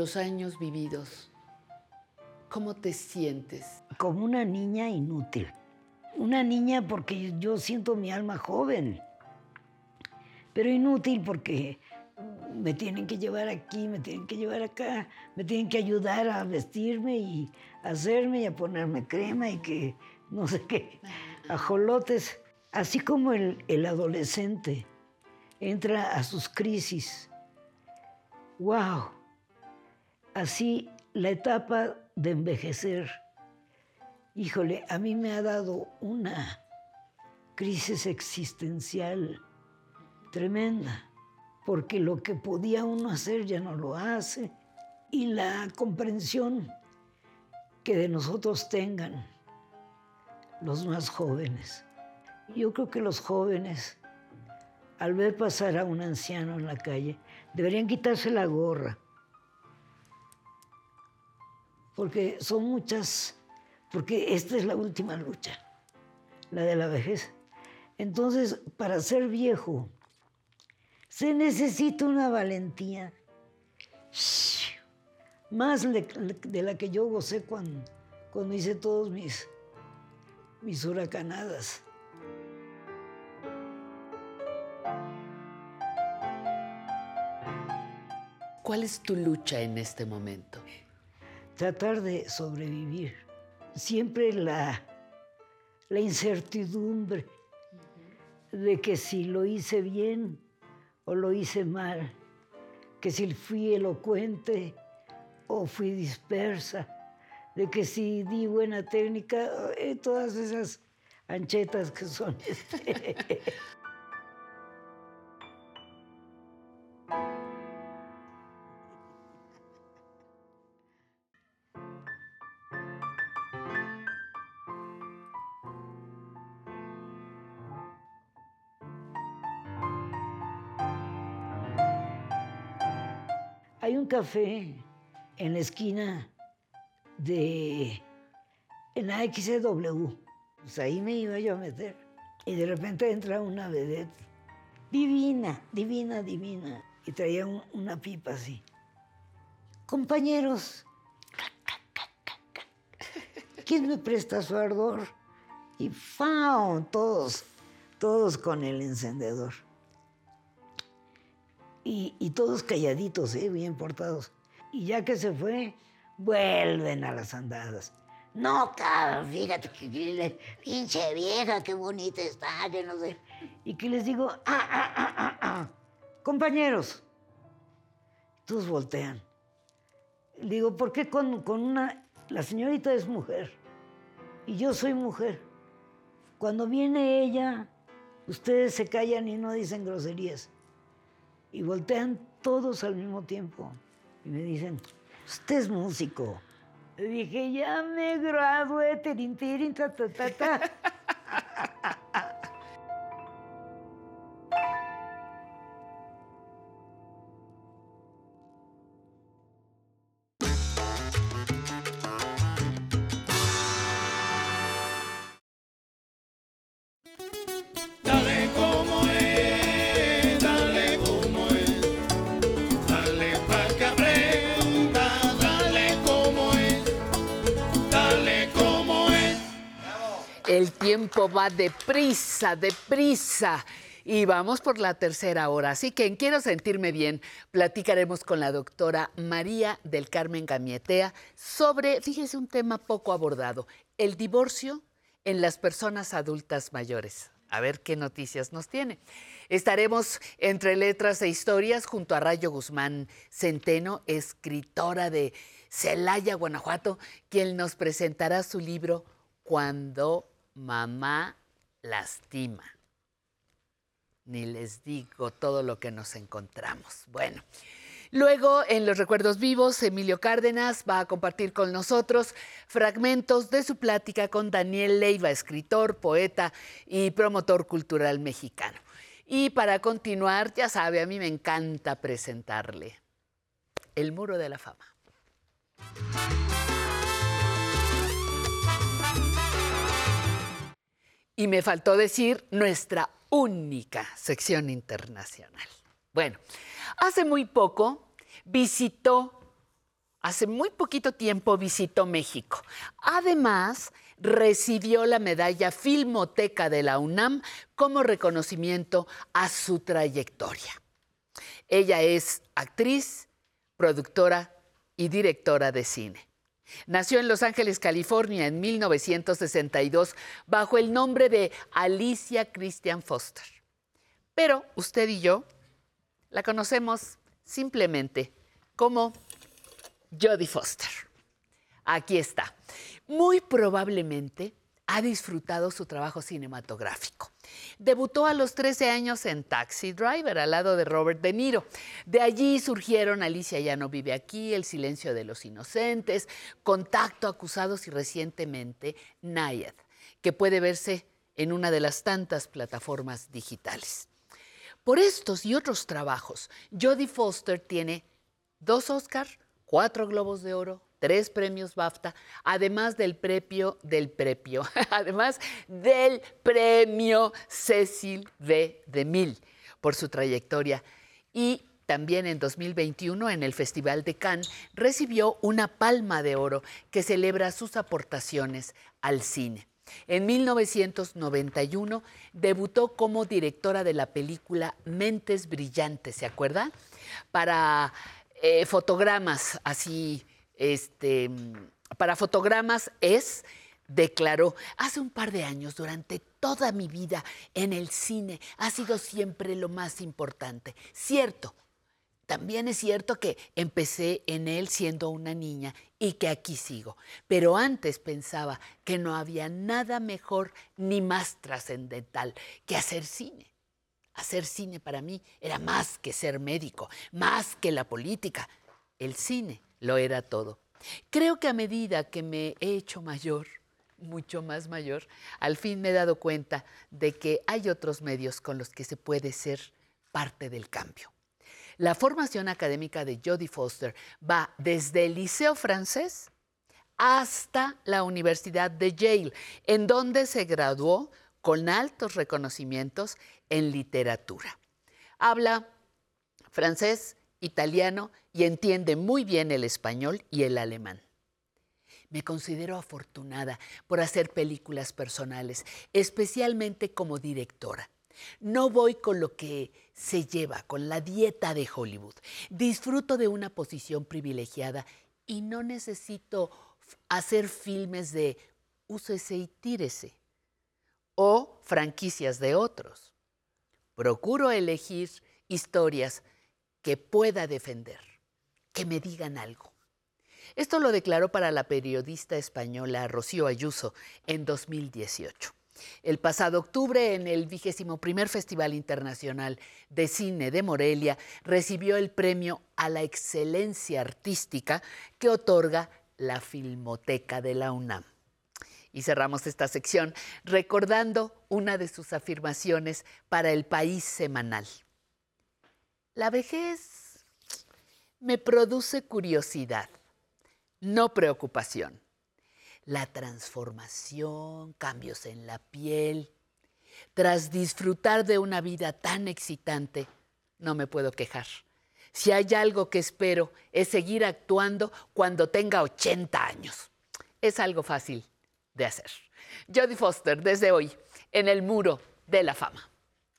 Los años vividos, ¿cómo te sientes? Como una niña inútil. Una niña porque yo siento mi alma joven. Pero inútil porque me tienen que llevar aquí, me tienen que llevar acá, me tienen que ayudar a vestirme y a hacerme y a ponerme crema y que no sé qué, ajolotes. Así como el, el adolescente entra a sus crisis. ¡Wow! Así la etapa de envejecer, híjole, a mí me ha dado una crisis existencial tremenda, porque lo que podía uno hacer ya no lo hace, y la comprensión que de nosotros tengan los más jóvenes. Yo creo que los jóvenes, al ver pasar a un anciano en la calle, deberían quitarse la gorra porque son muchas, porque esta es la última lucha, la de la vejez. Entonces, para ser viejo, se necesita una valentía más de la que yo gocé cuando, cuando hice todos mis, mis huracanadas. ¿Cuál es tu lucha en este momento? Tratar de sobrevivir. Siempre la, la incertidumbre de que si lo hice bien o lo hice mal, que si fui elocuente o fui dispersa, de que si di buena técnica, eh, todas esas anchetas que son. café en la esquina de en AXW. Pues ahí me iba yo a meter. Y de repente entra una vedette divina, divina, divina. Y traía un- una pipa así. Compañeros, ¿quién me presta su ardor? Y ¡fao! Todos, todos con el encendedor. Y, y todos calladitos, ¿eh? bien portados. Y ya que se fue, vuelven a las andadas. No, cabrón, fíjate que pinche vieja, qué bonita está, que no sé. Y que les digo, ah, ah, ah, ah, ah, compañeros. Todos voltean. Digo, ¿por qué con, con una... La señorita es mujer y yo soy mujer. Cuando viene ella, ustedes se callan y no dicen groserías. Y voltean todos al mismo tiempo. Y me dicen, usted es músico. Le dije, ya me gradué, tirin, tirin, ta, ta, ta, ta. tiempo va deprisa, deprisa. Y vamos por la tercera hora. Así que en Quiero Sentirme Bien platicaremos con la doctora María del Carmen Gamietea sobre, fíjese, un tema poco abordado, el divorcio en las personas adultas mayores. A ver qué noticias nos tiene. Estaremos entre letras e historias junto a Rayo Guzmán Centeno, escritora de Celaya, Guanajuato, quien nos presentará su libro Cuando mamá lastima. Ni les digo todo lo que nos encontramos. Bueno, luego en los recuerdos vivos, Emilio Cárdenas va a compartir con nosotros fragmentos de su plática con Daniel Leiva, escritor, poeta y promotor cultural mexicano. Y para continuar, ya sabe, a mí me encanta presentarle el Muro de la Fama. Y me faltó decir nuestra única sección internacional. Bueno, hace muy poco visitó, hace muy poquito tiempo visitó México. Además, recibió la medalla Filmoteca de la UNAM como reconocimiento a su trayectoria. Ella es actriz, productora y directora de cine. Nació en Los Ángeles, California, en 1962, bajo el nombre de Alicia Christian Foster. Pero usted y yo la conocemos simplemente como Jodie Foster. Aquí está. Muy probablemente ha disfrutado su trabajo cinematográfico. Debutó a los 13 años en Taxi Driver al lado de Robert De Niro. De allí surgieron Alicia ya no vive aquí, El silencio de los inocentes, Contacto acusados y recientemente Nayad, que puede verse en una de las tantas plataformas digitales. Por estos y otros trabajos, Jodie Foster tiene dos Oscar, cuatro Globos de Oro, tres premios BAFTA, además del premio, del premio, además del premio Cecil B. DeMille por su trayectoria. Y también en 2021, en el Festival de Cannes, recibió una palma de oro que celebra sus aportaciones al cine. En 1991 debutó como directora de la película Mentes Brillantes, ¿se acuerda? Para eh, fotogramas así, este, para fotogramas es, declaró, hace un par de años, durante toda mi vida en el cine, ha sido siempre lo más importante. Cierto, También es cierto que empecé en él siendo una niña y que aquí sigo. Pero antes pensaba que no había nada mejor ni más trascendental que hacer cine. Hacer cine para mí era más que ser médico, más que la política. El cine lo era todo. Creo que a medida que me he hecho mayor, mucho más mayor, al fin me he dado cuenta de que hay otros medios con los que se puede ser parte del cambio. La formación académica de Jodie Foster va desde el Liceo francés hasta la Universidad de Yale, en donde se graduó con altos reconocimientos en literatura. Habla francés, italiano y entiende muy bien el español y el alemán. Me considero afortunada por hacer películas personales, especialmente como directora. No voy con lo que se lleva, con la dieta de Hollywood. Disfruto de una posición privilegiada y no necesito hacer filmes de úsese y tírese o franquicias de otros. Procuro elegir historias que pueda defender, que me digan algo. Esto lo declaró para la periodista española Rocío Ayuso en 2018. El pasado octubre, en el vigésimo primer Festival Internacional de Cine de Morelia, recibió el premio a la excelencia artística que otorga la Filmoteca de la UNAM. Y cerramos esta sección recordando una de sus afirmaciones para el país semanal. La vejez me produce curiosidad, no preocupación. La transformación, cambios en la piel. Tras disfrutar de una vida tan excitante, no me puedo quejar. Si hay algo que espero es seguir actuando cuando tenga 80 años. Es algo fácil de hacer. Jodie Foster, desde hoy, en el muro de la fama.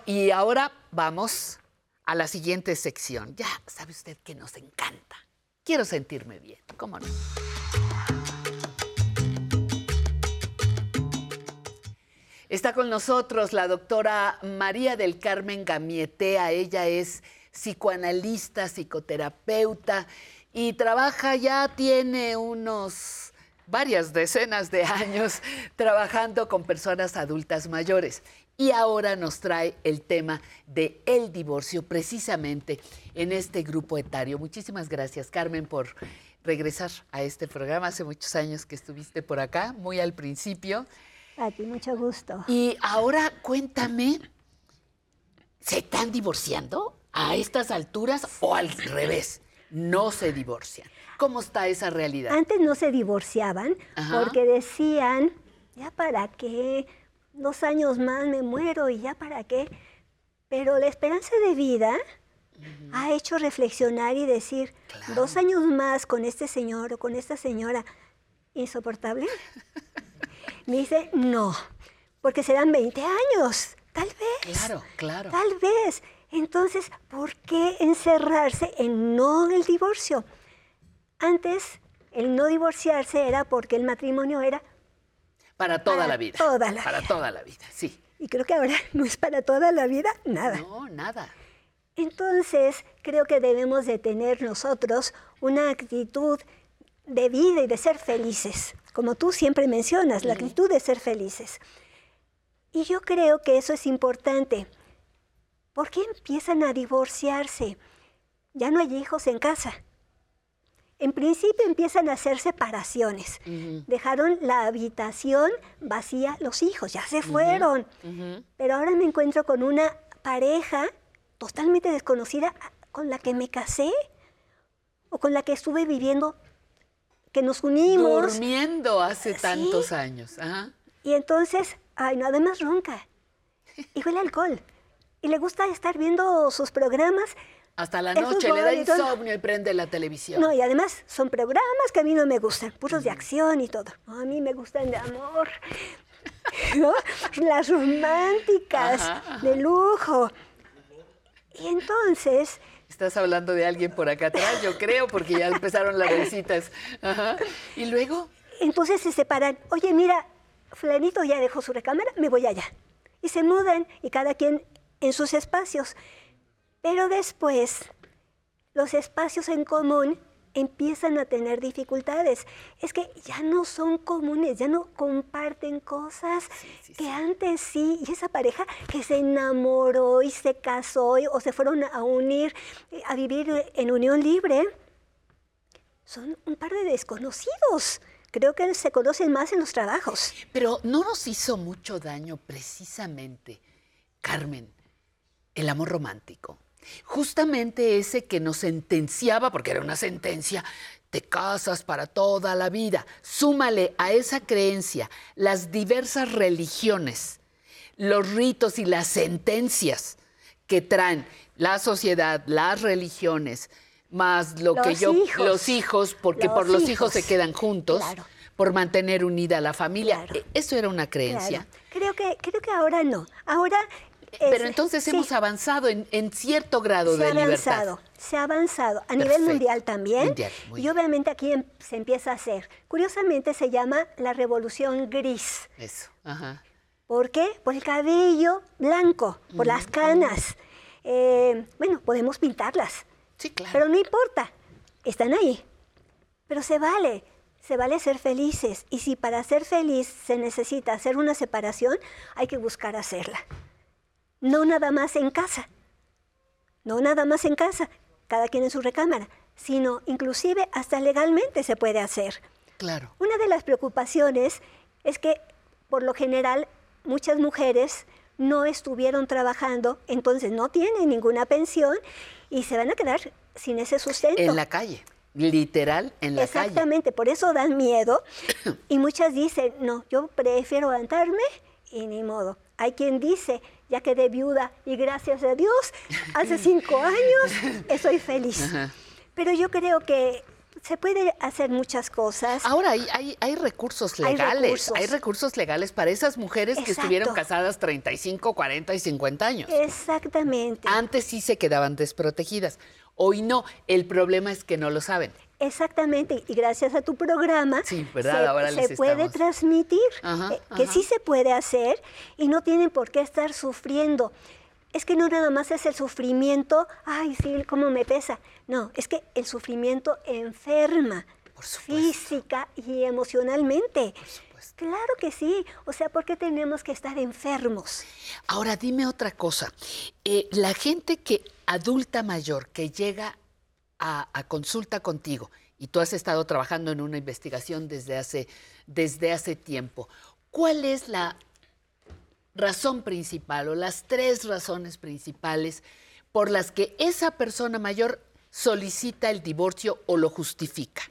Y ahora vamos a la siguiente sección. Ya sabe usted que nos encanta. Quiero sentirme bien, ¿cómo no? Está con nosotros la doctora María del Carmen Gamietea. Ella es psicoanalista, psicoterapeuta y trabaja ya, tiene unos varias decenas de años trabajando con personas adultas mayores. Y ahora nos trae el tema de el divorcio precisamente en este grupo etario. Muchísimas gracias, Carmen, por regresar a este programa. Hace muchos años que estuviste por acá, muy al principio. A ti, mucho gusto. Y ahora cuéntame, ¿se están divorciando a estas alturas o al revés? No se divorcian. ¿Cómo está esa realidad? Antes no se divorciaban Ajá. porque decían, ya para qué, dos años más me muero y ya para qué. Pero la esperanza de vida ha hecho reflexionar y decir, dos años más con este señor o con esta señora, insoportable. Me dice, no, porque serán 20 años, tal vez. Claro, claro. Tal vez. Entonces, ¿por qué encerrarse en no el divorcio? Antes, el no divorciarse era porque el matrimonio era, Para toda Para la vida. toda la Para toda la vida, sí. y creo que ahora no es para toda la vida, nada. No, nada. Entonces, creo que debemos de tener nosotros una actitud de vida y de ser felices, como tú siempre mencionas, la actitud de ser felices. Y yo creo que eso es importante. ¿Por qué empiezan a divorciarse? Ya no hay hijos en casa. En principio empiezan a hacer separaciones. Dejaron la habitación vacía los hijos, ya se fueron. Pero ahora me encuentro con una pareja totalmente desconocida con la que me casé o con la que estuve viviendo, que nos unimos. Durmiendo hace tantos años. Ajá. Y entonces, ay, no, además ronca. Y huele alcohol. Y le gusta estar viendo sus programas. Hasta la noche le da y insomnio y prende la televisión. No, y además son programas que a mí no me gustan, puros de acción y todo. No, a mí me gustan de amor, ¿no? Las románticas, Ajá, ajá. de lujo. Y entonces, Estás hablando de alguien por acá atrás, yo creo, porque ya empezaron las visitas. Ajá. Y luego, entonces se separan. Oye, mira, fulanito ya dejó su recámara, me voy allá. Y se mudan y cada quien en sus espacios. Pero después los espacios en común empiezan a tener dificultades. Es que ya no son comunes, ya no comparten cosas que antes sí. Y esa pareja que se enamoró y se casó y- o se fueron a unir, eh, a vivir en unión libre, son un par de desconocidos. Creo que se conocen más en los trabajos. Pero no nos hizo mucho daño precisamente, Carmen, el amor romántico. Justamente ese que nos sentenciaba, porque era una sentencia, te casas para toda la vida. Súmale a esa creencia las diversas religiones, los ritos y las sentencias que traen la sociedad, las religiones, más lo que yo, hijos. los hijos, porque Los por los hijos se quedan juntos, Claro. por mantener unida la familia. E- Eso era una creencia. Claro. Creo que, creo que ahora no. Ahora. Pero es- entonces sí, hemos avanzado en, en cierto grado se ha de libertad. avanzado, se ha avanzado a nivel mundial también. Mundial, y obviamente aquí em- se empieza a hacer. Curiosamente se llama la revolución gris. Eso. Ajá. ¿Por qué? Por el cabello blanco, por las canas. Eh, bueno, podemos pintarlas. Sí, claro. Pero no importa, están ahí. Pero se vale, se vale ser felices. Y si para ser feliz se necesita hacer una separación, hay que buscar hacerla. No nada más en casa. No nada más en casa, cada quien en su recámara, sino inclusive hasta legalmente se puede hacer. Claro. Una de las preocupaciones es que por lo general muchas mujeres no estuvieron trabajando, entonces no tienen ninguna pensión y se van a quedar sin ese sustento. En la calle. Literal, en la calle. Exactamente, por eso dan miedo y muchas dicen, no, yo prefiero aguantarme y ni modo. Hay quien dice, ya quedé viuda y gracias a Dios, hace cinco años estoy feliz. Ajá. Pero yo creo que se puede hacer muchas cosas. Ahora hay, hay, hay recursos Hay legales. recursos. Hay recursos legales para esas mujeres que estuvieron casadas 35, 40 y 50 años. Exactamente. Antes sí se quedaban desprotegidas. Hoy no. El problema es que no lo saben. Exactamente, y gracias a tu programa se, Ahora se les puede estamos- transmitir Ajá, eh, que ajá. sí se puede hacer y no tienen por qué estar sufriendo. Es que no nada más es el sufrimiento, ay, sí, cómo me pesa. No, es que el sufrimiento enferma física y emocionalmente. Claro que sí. O sea, ¿por qué tenemos que estar enfermos? Ahora dime otra cosa. Eh, la gente que adulta mayor que llega a, consulta contigo y tú has estado trabajando en una investigación desde hace, desde hace tiempo, ¿cuál es la razón principal o las tres razones principales por las que esa persona mayor solicita el divorcio o lo justifica?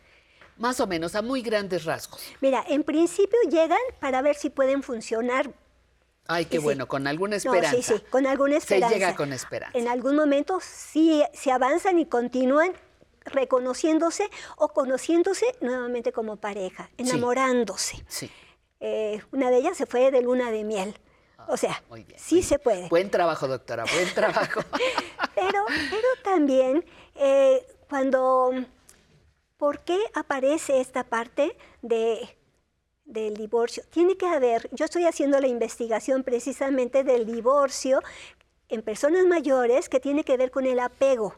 Más o menos, a muy grandes rasgos. Mira, en principio llegan para ver si pueden funcionar Ay, qué Sí. bueno, con alguna No, esperanza. sí, sí, con alguna esperanza. Se llega con esperanza. En algún momento sí se avanzan y continúan reconociéndose o conociéndose nuevamente como pareja, enamorándose. Sí. Eh, una de ellas se fue de luna de miel. O sea, sí se puede. Buen trabajo, doctora, buen trabajo. Pero, pero también eh, cuando, ¿por qué aparece esta parte de, del divorcio? Tiene que haber, yo estoy haciendo la investigación precisamente del divorcio en personas mayores que tiene que ver con el apego.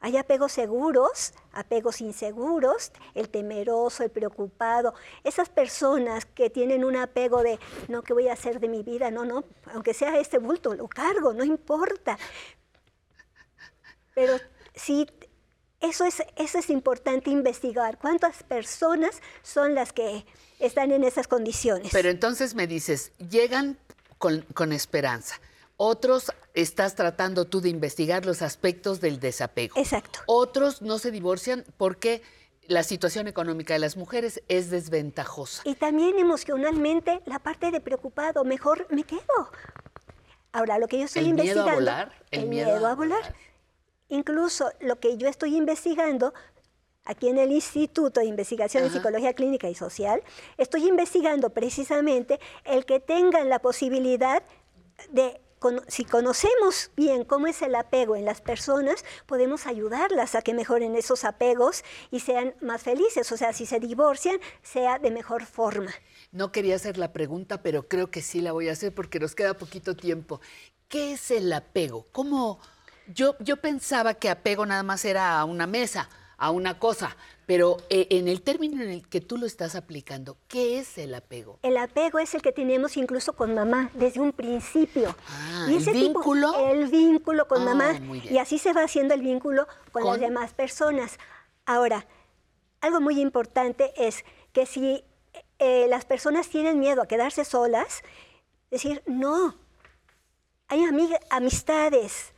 Hay apegos seguros, apegos inseguros, el temeroso, el preocupado. Esas personas que tienen un apego de, no, ¿qué voy a hacer de mi vida? No, no, aunque sea este bulto, lo cargo, no importa. Pero sí, eso es, eso es importante investigar. ¿Cuántas personas son las que están en esas condiciones? Pero entonces me dices, llegan con, con esperanza. Otros estás tratando tú de investigar los aspectos del desapego. Exacto. Otros no se divorcian porque la situación económica de las mujeres es desventajosa. Y también emocionalmente la parte de preocupado, mejor me quedo. Ahora, lo que yo estoy ¿El miedo a investigando... volar? El, El miedo, miedo a a volar. Incluso lo que yo estoy investigando aquí en el Instituto de Investigación de Ajá. Psicología Clínica y Social, estoy investigando precisamente el que tengan la posibilidad de, si conocemos bien cómo es el apego en las personas, podemos ayudarlas a que mejoren esos apegos y sean más felices. O sea, si se divorcian, sea de mejor forma. No quería hacer la pregunta, pero creo que sí la voy a hacer porque nos queda poquito tiempo. ¿Qué es el apego? ¿Cómo, Yo, yo pensaba que apego nada más era a una mesa, a una cosa, pero eh, en el término en el que tú lo estás aplicando, ¿qué es el apego? El apego es el que tenemos incluso con mamá desde un principio. Ah, y ¿el ese tipo- vínculo? el vínculo con Ah, mamá. Y así se va haciendo el vínculo con, Con- las demás personas. Ahora, algo muy importante es que si eh, las personas tienen miedo a quedarse solas, decir, no, hay amistades,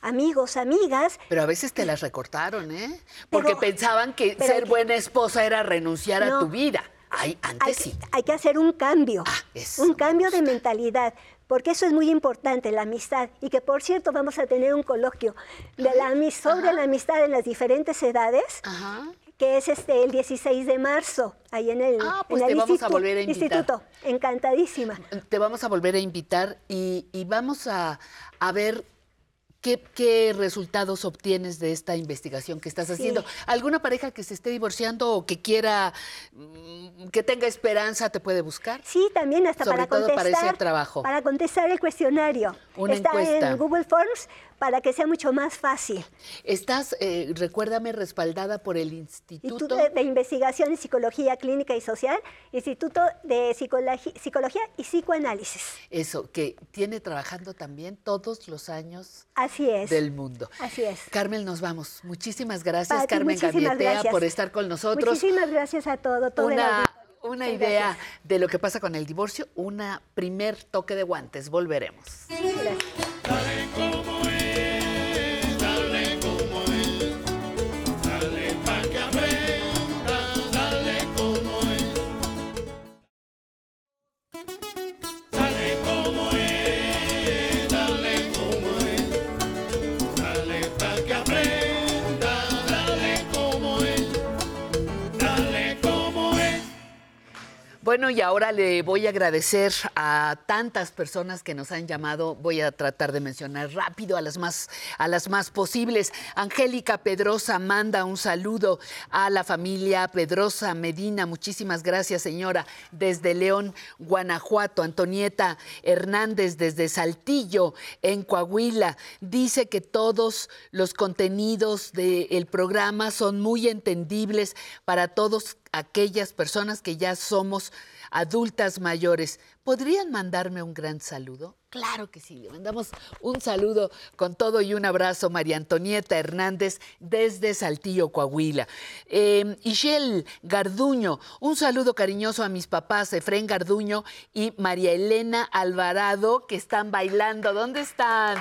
amigos, amigas. Pero a veces te las recortaron, ¿eh? Porque Pero- pensaban que ser buena esposa era renunciar a tu vida. Ay, hay, antes sí. hay que hacer un cambio, Ah, un cambio de mentalidad, porque eso es muy importante, la amistad. Y que por cierto vamos a tener un coloquio de la, sobre la amistad en las diferentes edades, que es este el 16 de marzo, ahí en el, pues en el te vamos a institu- volver a invitar. instituto. Encantadísima. Te vamos a volver a invitar y, y vamos a, a ver qué, qué resultados obtienes de esta investigación que estás haciendo. ¿Alguna pareja que se esté divorciando o que quiera, mm, que tenga esperanza, te puede buscar? Sí, también hasta Sobre para todo contestar. para ese trabajo. Para contestar el cuestionario. Una Está encuesta. en Google Forms para que sea mucho más fácil. Estás, eh, recuérdame, respaldada por el Instituto. Instituto de, de Investigación en Psicología Clínica y Social, Instituto de Psicología y Psicoanálisis. Eso, que tiene trabajando también todos los años Así es. del mundo. Así es. Carmen, nos vamos. Muchísimas gracias, Carmen Gavietea, gracias. por estar con nosotros. Muchísimas gracias a todo. todo Una, una idea gracias. de lo que pasa con el divorcio, una primer toque de guantes. Volveremos. Dale Bueno, y ahora le voy a agradecer a tantas personas que nos han llamado. Voy a tratar de mencionar rápido a las más, a las más posibles. Angélica Pedrosa manda un saludo a la familia Pedrosa Medina. Muchísimas gracias, señora. Desde León, Guanajuato. Antonieta Hernández desde Saltillo, en Coahuila. Dice que todos los contenidos del programa son muy entendibles para todos aquellas personas que ya somos adultas mayores. ¿Podrían mandarme un gran saludo? Claro que sí, le mandamos un saludo con todo y un abrazo, María Antonieta Hernández, desde Saltillo, Coahuila. Eh, Ishel Garduño, un saludo cariñoso a mis papás, Efrén Garduño y María Elena Alvarado, que están bailando. ¿Dónde están?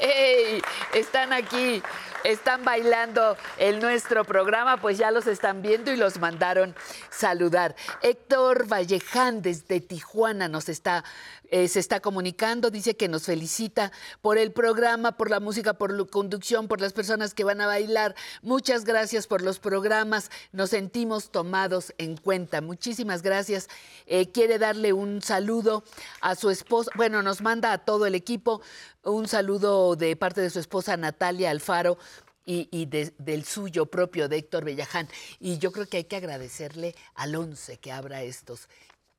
¡Ey! Están aquí, están bailando en nuestro programa, pues ya los están viendo y los mandaron saludar. Héctor Valleján desde Tijuana nos está, eh, se está comunicando, dice que nos felicita por el programa, por la música, por la conducción, por las personas que van a bailar. Muchas gracias por los programas, nos sentimos tomados en cuenta. Muchísimas gracias. Eh, quiere darle un saludo a su esposa, bueno, nos manda a todo el equipo un saludo de parte de su esposa Natalia Alfaro y, y de- del suyo propio, de Héctor Bellaján. Y yo creo que hay que agradecerle al ONCE que abra estos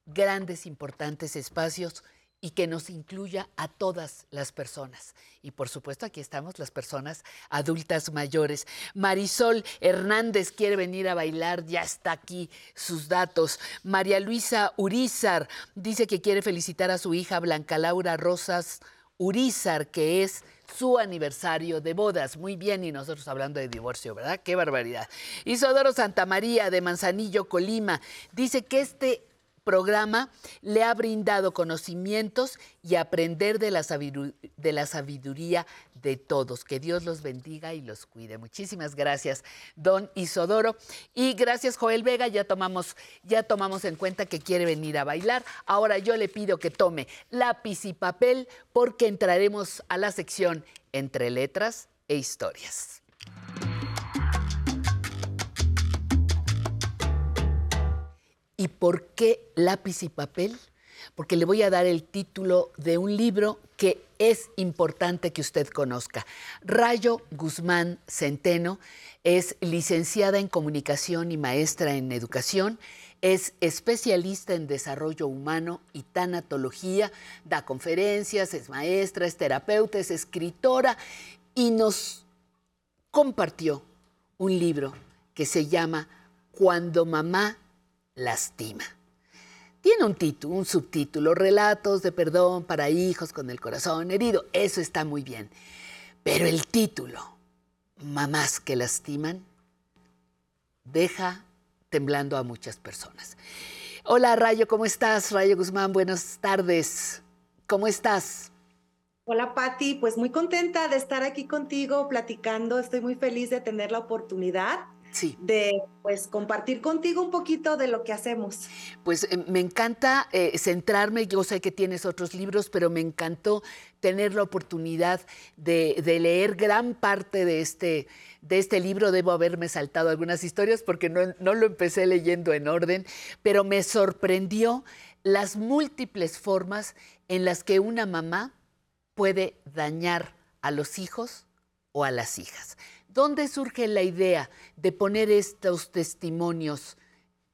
grandes, importantes espacios y que nos incluya a todas las personas. Y por supuesto aquí estamos las personas adultas mayores. Marisol Hernández quiere venir a bailar, ya está aquí sus datos. María Luisa Urizar dice que quiere felicitar a su hija Blanca Laura Rosas Urizar, que es su aniversario de bodas. Muy bien, y nosotros hablando de divorcio, ¿verdad? Qué barbaridad. Isodoro Santamaría de Manzanillo, Colima, dice que este programa le ha brindado conocimientos y aprender de la, sabiduría de todos. Que Dios los bendiga y los cuide. Muchísimas gracias, don Isodoro. Y gracias, Joel Vega. Ya tomamos, ya tomamos en cuenta que quiere venir a bailar. Ahora yo le pido que tome lápiz y papel porque entraremos a la sección entre letras e historias. ¿Y por qué lápiz y papel? Porque le voy a dar el título de un libro que es importante que usted conozca. Rayo Guzmán Centeno es licenciada en comunicación y maestra en educación. Es especialista en desarrollo humano y tanatología, da conferencias, es maestra, es terapeuta, es escritora y nos compartió un libro que se llama Cuando mamá lastima. Tiene un título, un subtítulo, Relatos de perdón para hijos con el corazón herido. Eso está muy bien. Pero el título, Mamás que lastiman, deja temblando a muchas personas. Hola Rayo, ¿cómo estás? Rayo Guzmán, buenas tardes. ¿Cómo estás? Hola Patti, pues muy contenta de estar aquí contigo platicando. Estoy muy feliz de tener la oportunidad de pues compartir contigo un poquito de lo que hacemos. Pues eh, me encanta eh, centrarme, yo sé que tienes otros libros, pero me encantó tener la oportunidad de, de leer gran parte de este, de este libro. Debo haberme saltado algunas historias porque no, no lo empecé leyendo en orden, pero me sorprendió las múltiples formas en las que una mamá puede dañar a los hijos o a las hijas. ¿Dónde surge la idea de poner estos testimonios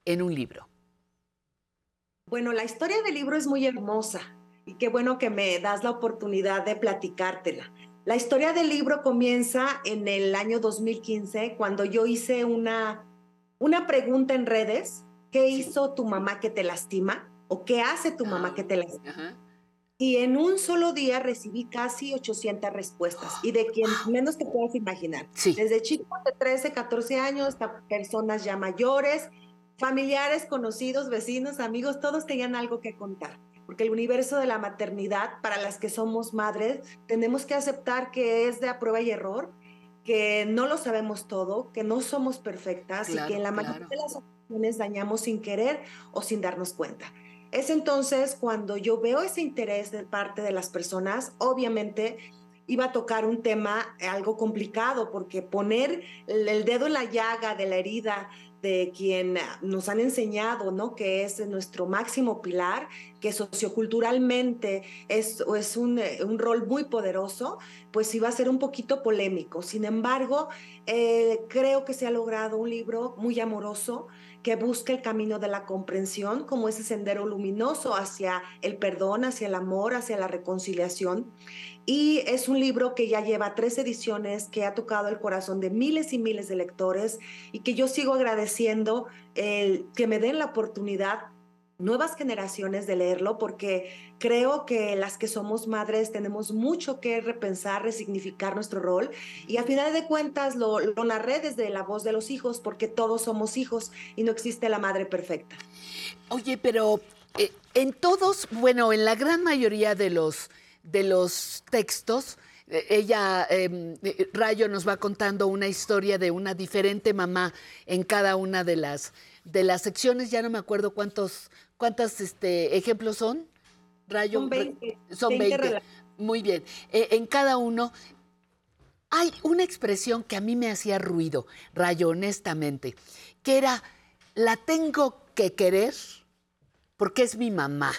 en un libro? Bueno, la historia del libro es muy hermosa y qué bueno que me das la oportunidad de platicártela. La historia del libro comienza en el año 2015 cuando yo hice una, una pregunta en redes, ¿qué hizo tu mamá que te lastima? ¿O qué hace tu mamá que te lastima? Y en un solo día recibí casi 800 respuestas y de quien menos te puedas imaginar. Desde chicos de 13, 14 años hasta personas ya mayores, familiares, conocidos, vecinos, amigos, todos tenían algo que contar. Porque el universo de la maternidad, para las que somos madres, tenemos que aceptar que es de a prueba y error, que no lo sabemos todo, que no somos perfectas y que en la mayoría de las ocasiones dañamos sin querer o sin darnos cuenta. Es entonces cuando yo veo ese interés de parte de las personas, obviamente iba a tocar un tema algo complicado, porque poner el dedo en la llaga de la herida de quien nos han enseñado, ¿no? Que es nuestro máximo pilar, que socioculturalmente es, un, un, rol muy poderoso, pues iba a ser un poquito polémico. Sin embargo, eh, creo que se ha logrado un libro muy amoroso, que busca el camino de la comprensión como ese sendero luminoso hacia el perdón, hacia el amor, hacia la reconciliación. Y es un libro que ya lleva tres ediciones, que ha tocado el corazón de miles y miles de lectores y que yo sigo agradeciendo que me den la oportunidad nuevas generaciones de leerlo porque creo que las que somos madres tenemos mucho que repensar, resignificar nuestro rol y al final de cuentas lo, lo narré desde la voz de los hijos porque todos somos hijos y no existe la madre perfecta. Oye, pero eh, en todos, bueno, en la gran mayoría de los, de los textos, eh, ella, em, eh, Rayo nos va contando una historia de una diferente mamá en cada una de las, de las secciones, ya no me acuerdo cuántos, ¿Cuántos este, ejemplos son? Rayo, son 20. Son 20. Muy bien. Eh, en cada uno hay una expresión que a mí me hacía ruido, Rayo, honestamente, que era, la tengo que querer porque es mi mamá.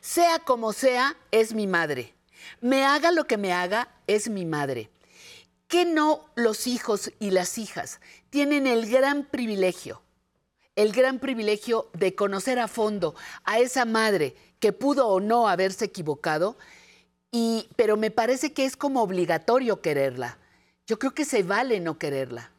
Sea como sea, es mi madre. Me haga lo que me haga, es mi madre. Que no los hijos y las hijas tienen el gran privilegio el gran privilegio de conocer a fondo a esa madre que pudo o no haberse equivocado, y, pero me parece que es como obligatorio quererla. Yo creo que se vale no quererla.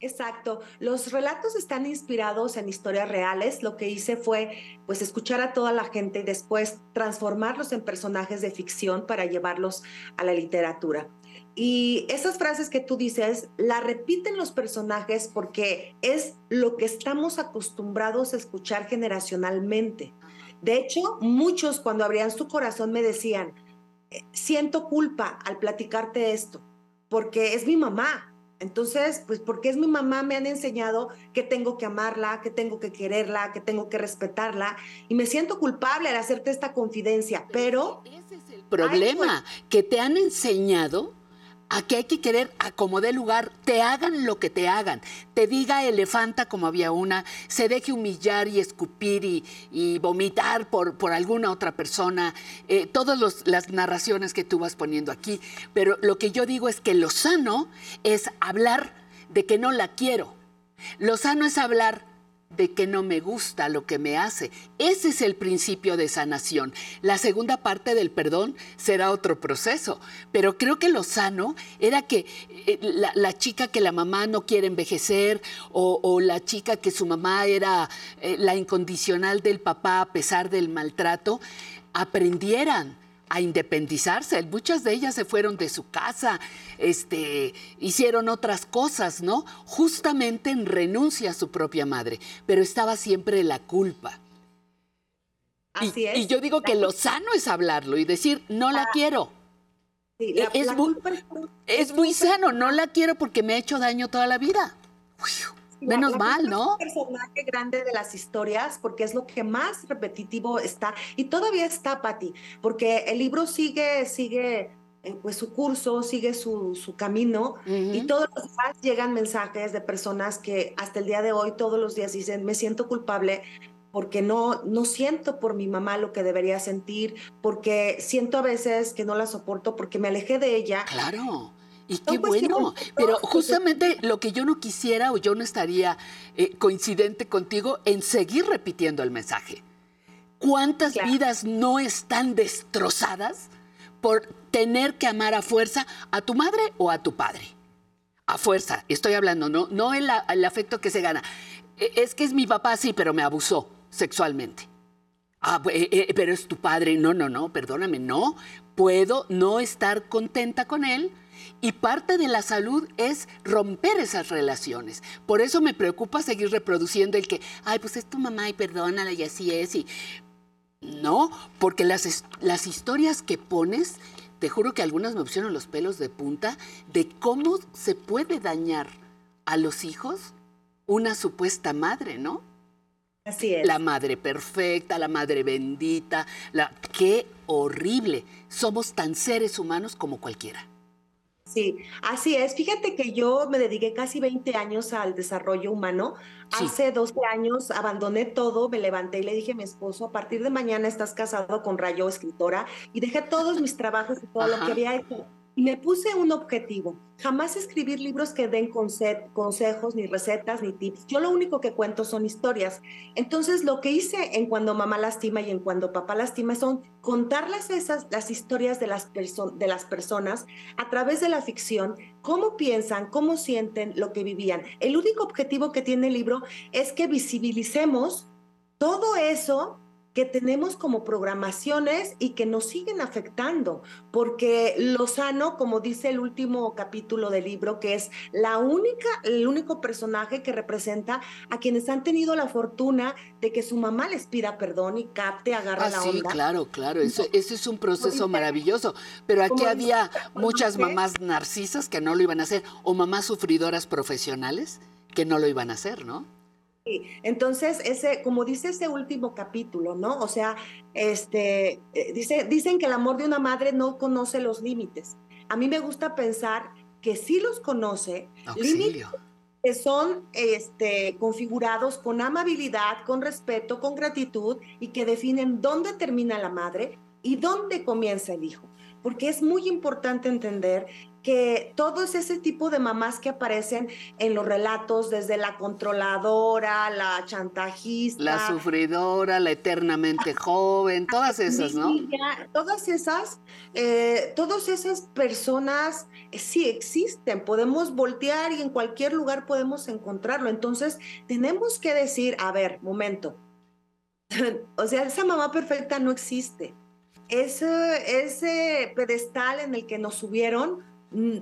Exacto. Los relatos están inspirados en historias reales. Lo que hice fue pues escuchar a toda la gente y después transformarlos en personajes de ficción para llevarlos a la literatura. Y esas frases que tú dices, la repiten los personajes porque es lo que estamos acostumbrados a escuchar generacionalmente. De hecho, muchos cuando abrían su corazón me decían, eh, siento culpa al platicarte esto, porque es mi mamá. Entonces, pues porque es mi mamá, me han enseñado que tengo que amarla, que tengo que quererla, que tengo que respetarla, y me siento culpable al hacerte esta confidencia, pero... Ese es el problema, que te han enseñado Aquí hay que querer a como dé lugar, te hagan lo que te hagan, te diga elefanta como había una, se deje humillar y escupir y, vomitar por, por, alguna otra persona, eh, todas las narraciones que tú vas poniendo aquí. Pero lo que yo digo es que lo sano es hablar de que no la quiero. Lo sano es hablar de que no me gusta lo que me hace. Ese es el principio de sanación. La segunda parte del perdón será otro proceso, pero creo que lo sano era que eh, la, chica que la mamá no quiere envejecer o, o la chica que su mamá era eh, la incondicional del papá a pesar del maltrato, aprendieran a independizarse. Muchas de ellas se fueron de su casa, este, hicieron otras cosas, ¿no? Justamente en renuncia a su propia madre, pero estaba siempre la culpa. Así y, es. y yo digo que lo sano es hablarlo y decir, no la quiero. Sí, la- es, la muy, culpa es- es muy sano, no la quiero porque me ha hecho daño toda la vida. La- Menos la mal, culpa es ¿no? un personaje grande de las historias porque es lo que más repetitivo está y todavía está, Patti, porque el libro sigue, sigue eh, pues su curso, sigue su, su camino y todos los días llegan mensajes de personas que hasta el día de hoy, todos los días dicen, me siento culpable porque no, no siento por mi mamá lo que debería sentir, porque siento a veces que no la soporto porque me alejé de ella. Claro. Y qué bueno, pero justamente lo que yo no quisiera o yo no estaría eh, coincidente contigo en seguir repitiendo el mensaje. ¿Cuántas vidas no están destrozadas por tener que amar a fuerza a tu madre o a tu padre? A fuerza, estoy hablando, no, no el, el afecto que se gana. Eh, Es que es mi papá, sí, pero me abusó sexualmente. Ah, eh, eh, pero es tu padre. No, no, no, perdóname, no. Puedo no estar contenta con él y parte de la salud es romper esas relaciones. Por eso me preocupa seguir reproduciendo el que, ay, pues es tu mamá y perdónala y así es. Y... No, porque las, las historias que pones, te juro que algunas me pusieron los pelos de punta de cómo se puede dañar a los hijos una supuesta madre, ¿no? Así es. La madre perfecta, la madre bendita, la qué horrible. Somos tan seres humanos como cualquiera. Sí, así es. Fíjate que yo me dediqué casi 20 años al desarrollo humano. Hace 12 años abandoné todo, me levanté y le dije a mi esposo, a partir de mañana estás casado con Rayo, escritora, y dejé todos mis trabajos y todo lo que había hecho. Me puse un objetivo, jamás escribir libros que den conse- consejos, ni recetas, ni tips. Yo lo único que cuento son historias. Entonces, lo que hice en Cuando Mamá Lastima y en Cuando Papá Lastima son contarles esas, las historias de las, de las personas a través de la ficción, cómo piensan, cómo sienten lo que vivían. El único objetivo que tiene el libro es que visibilicemos todo eso que tenemos como programaciones y que nos siguen afectando, porque lo sano, como dice el último capítulo del libro, que es la única, el único personaje que representa a quienes han tenido la fortuna de que su mamá les pida perdón y capte, agarra Ah, la sí, onda. claro, claro. Eso, ese es un proceso maravilloso. Pero aquí había muchas mamás narcisas que no lo iban a hacer, o mamás sufridoras profesionales que no lo iban a hacer, ¿no? Sí, Entonces, ese, como dice ese último capítulo, ¿no? O sea, este, eh, dice, dicen que el amor de una madre no conoce los límites. A mí me gusta pensar que sí los conoce, límites que son este, configurados con amabilidad, con respeto, con gratitud y que definen dónde termina la madre y dónde comienza el hijo. Porque es muy importante entender que todo es ese tipo de mamás que aparecen en los relatos, desde la controladora, la chantajista, La sufridora, la eternamente joven, todas esas, ¿no? todas esas, eh, todas esas personas eh, sí existen, podemos voltear y en cualquier lugar podemos encontrarlo. Entonces, tenemos que decir, a ver, momento, o sea, esa mamá perfecta no existe. Ese, ese pedestal en el que nos subieron,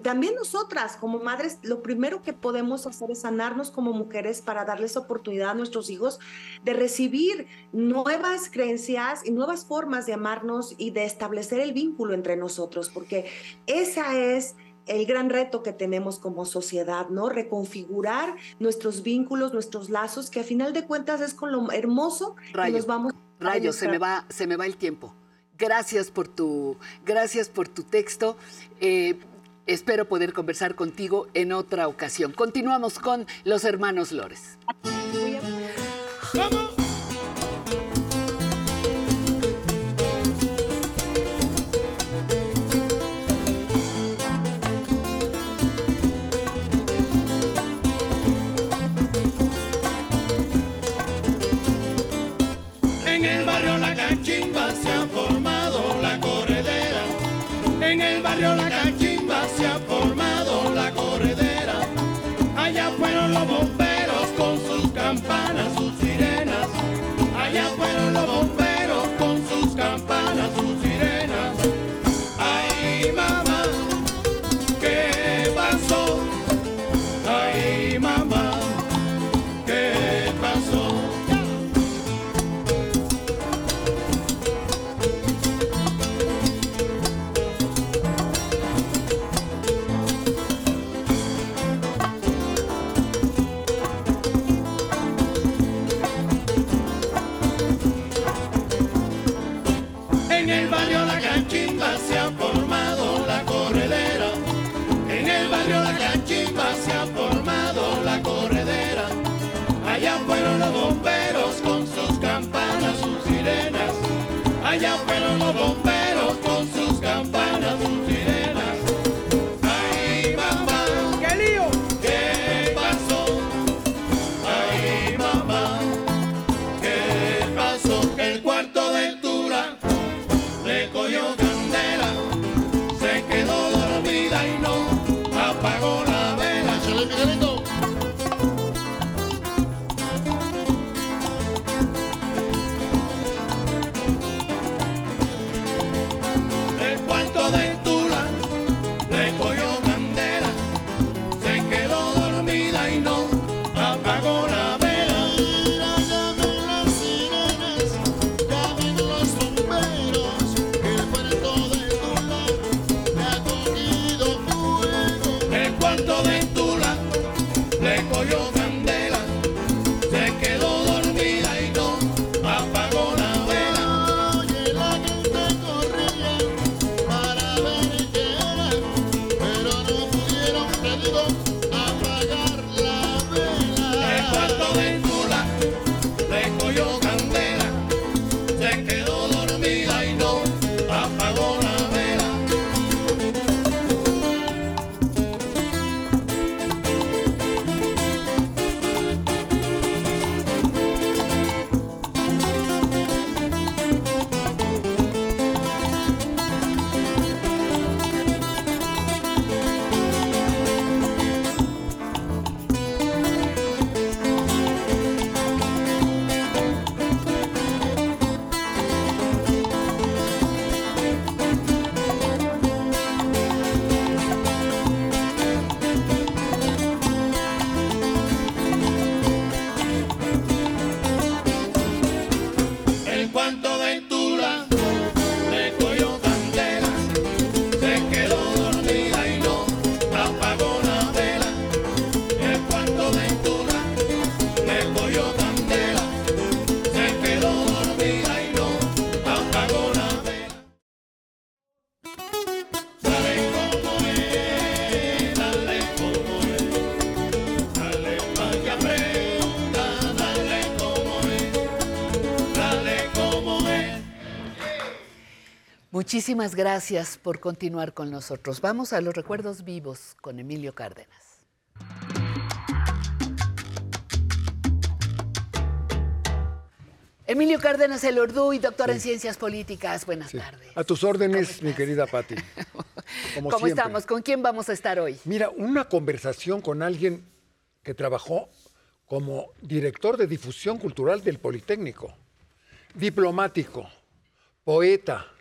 también nosotras como madres, lo primero que podemos hacer es sanarnos como mujeres para darles oportunidad a nuestros hijos de recibir nuevas creencias y nuevas formas de amarnos y de establecer el vínculo entre nosotros, porque esa es el gran reto que tenemos como sociedad, ¿no? Reconfigurar nuestros vínculos, nuestros lazos, que a final de cuentas es con lo hermoso que Rayo, nos vamos a Rayo, se me va, se me va el tiempo. Gracias por tu, gracias por tu texto. Eh, Espero poder conversar contigo en otra ocasión. Continuamos con los hermanos Lores. En el barrio La Cachimba se ha formado la corredera. En el barrio La Muchísimas gracias por continuar con nosotros. Vamos a los recuerdos vivos con Emilio Cárdenas. Emilio Cárdenas El y doctor en Ciencias Políticas. Buenas tardes. A tus órdenes, mi querida Patti. Como ¿Cómo siempre. estamos? ¿Con quién vamos a estar hoy? Mira, una conversación con alguien que trabajó como director de difusión cultural del Politécnico, diplomático, poeta,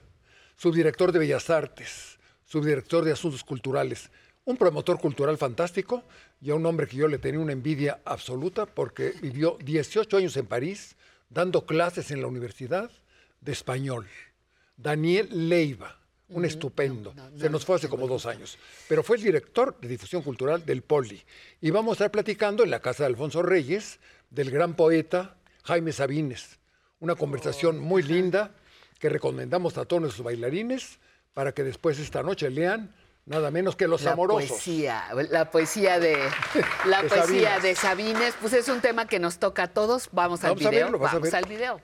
subdirector de Bellas Artes, subdirector de Asuntos Culturales, un promotor cultural fantástico y a un hombre que yo le tenía una envidia absoluta porque vivió 18 años en París dando clases en la Universidad de Español. Daniel Leiva, un estupendo. Se nos fue hace como dos años. Pero fue el director de difusión cultural del Poli. Y vamos a estar platicando en la casa de Alfonso Reyes del gran poeta Jaime Sabines. Una conversación muy linda que recomendamos a todos nuestros bailarines para que después esta noche lean nada menos que Los la Amorosos. Poesía, la poesía de la De poesía Sabines. de Sabines, pues es un tema que nos toca a todos. Vamos al a video. verlo, a Vamos ver. al video.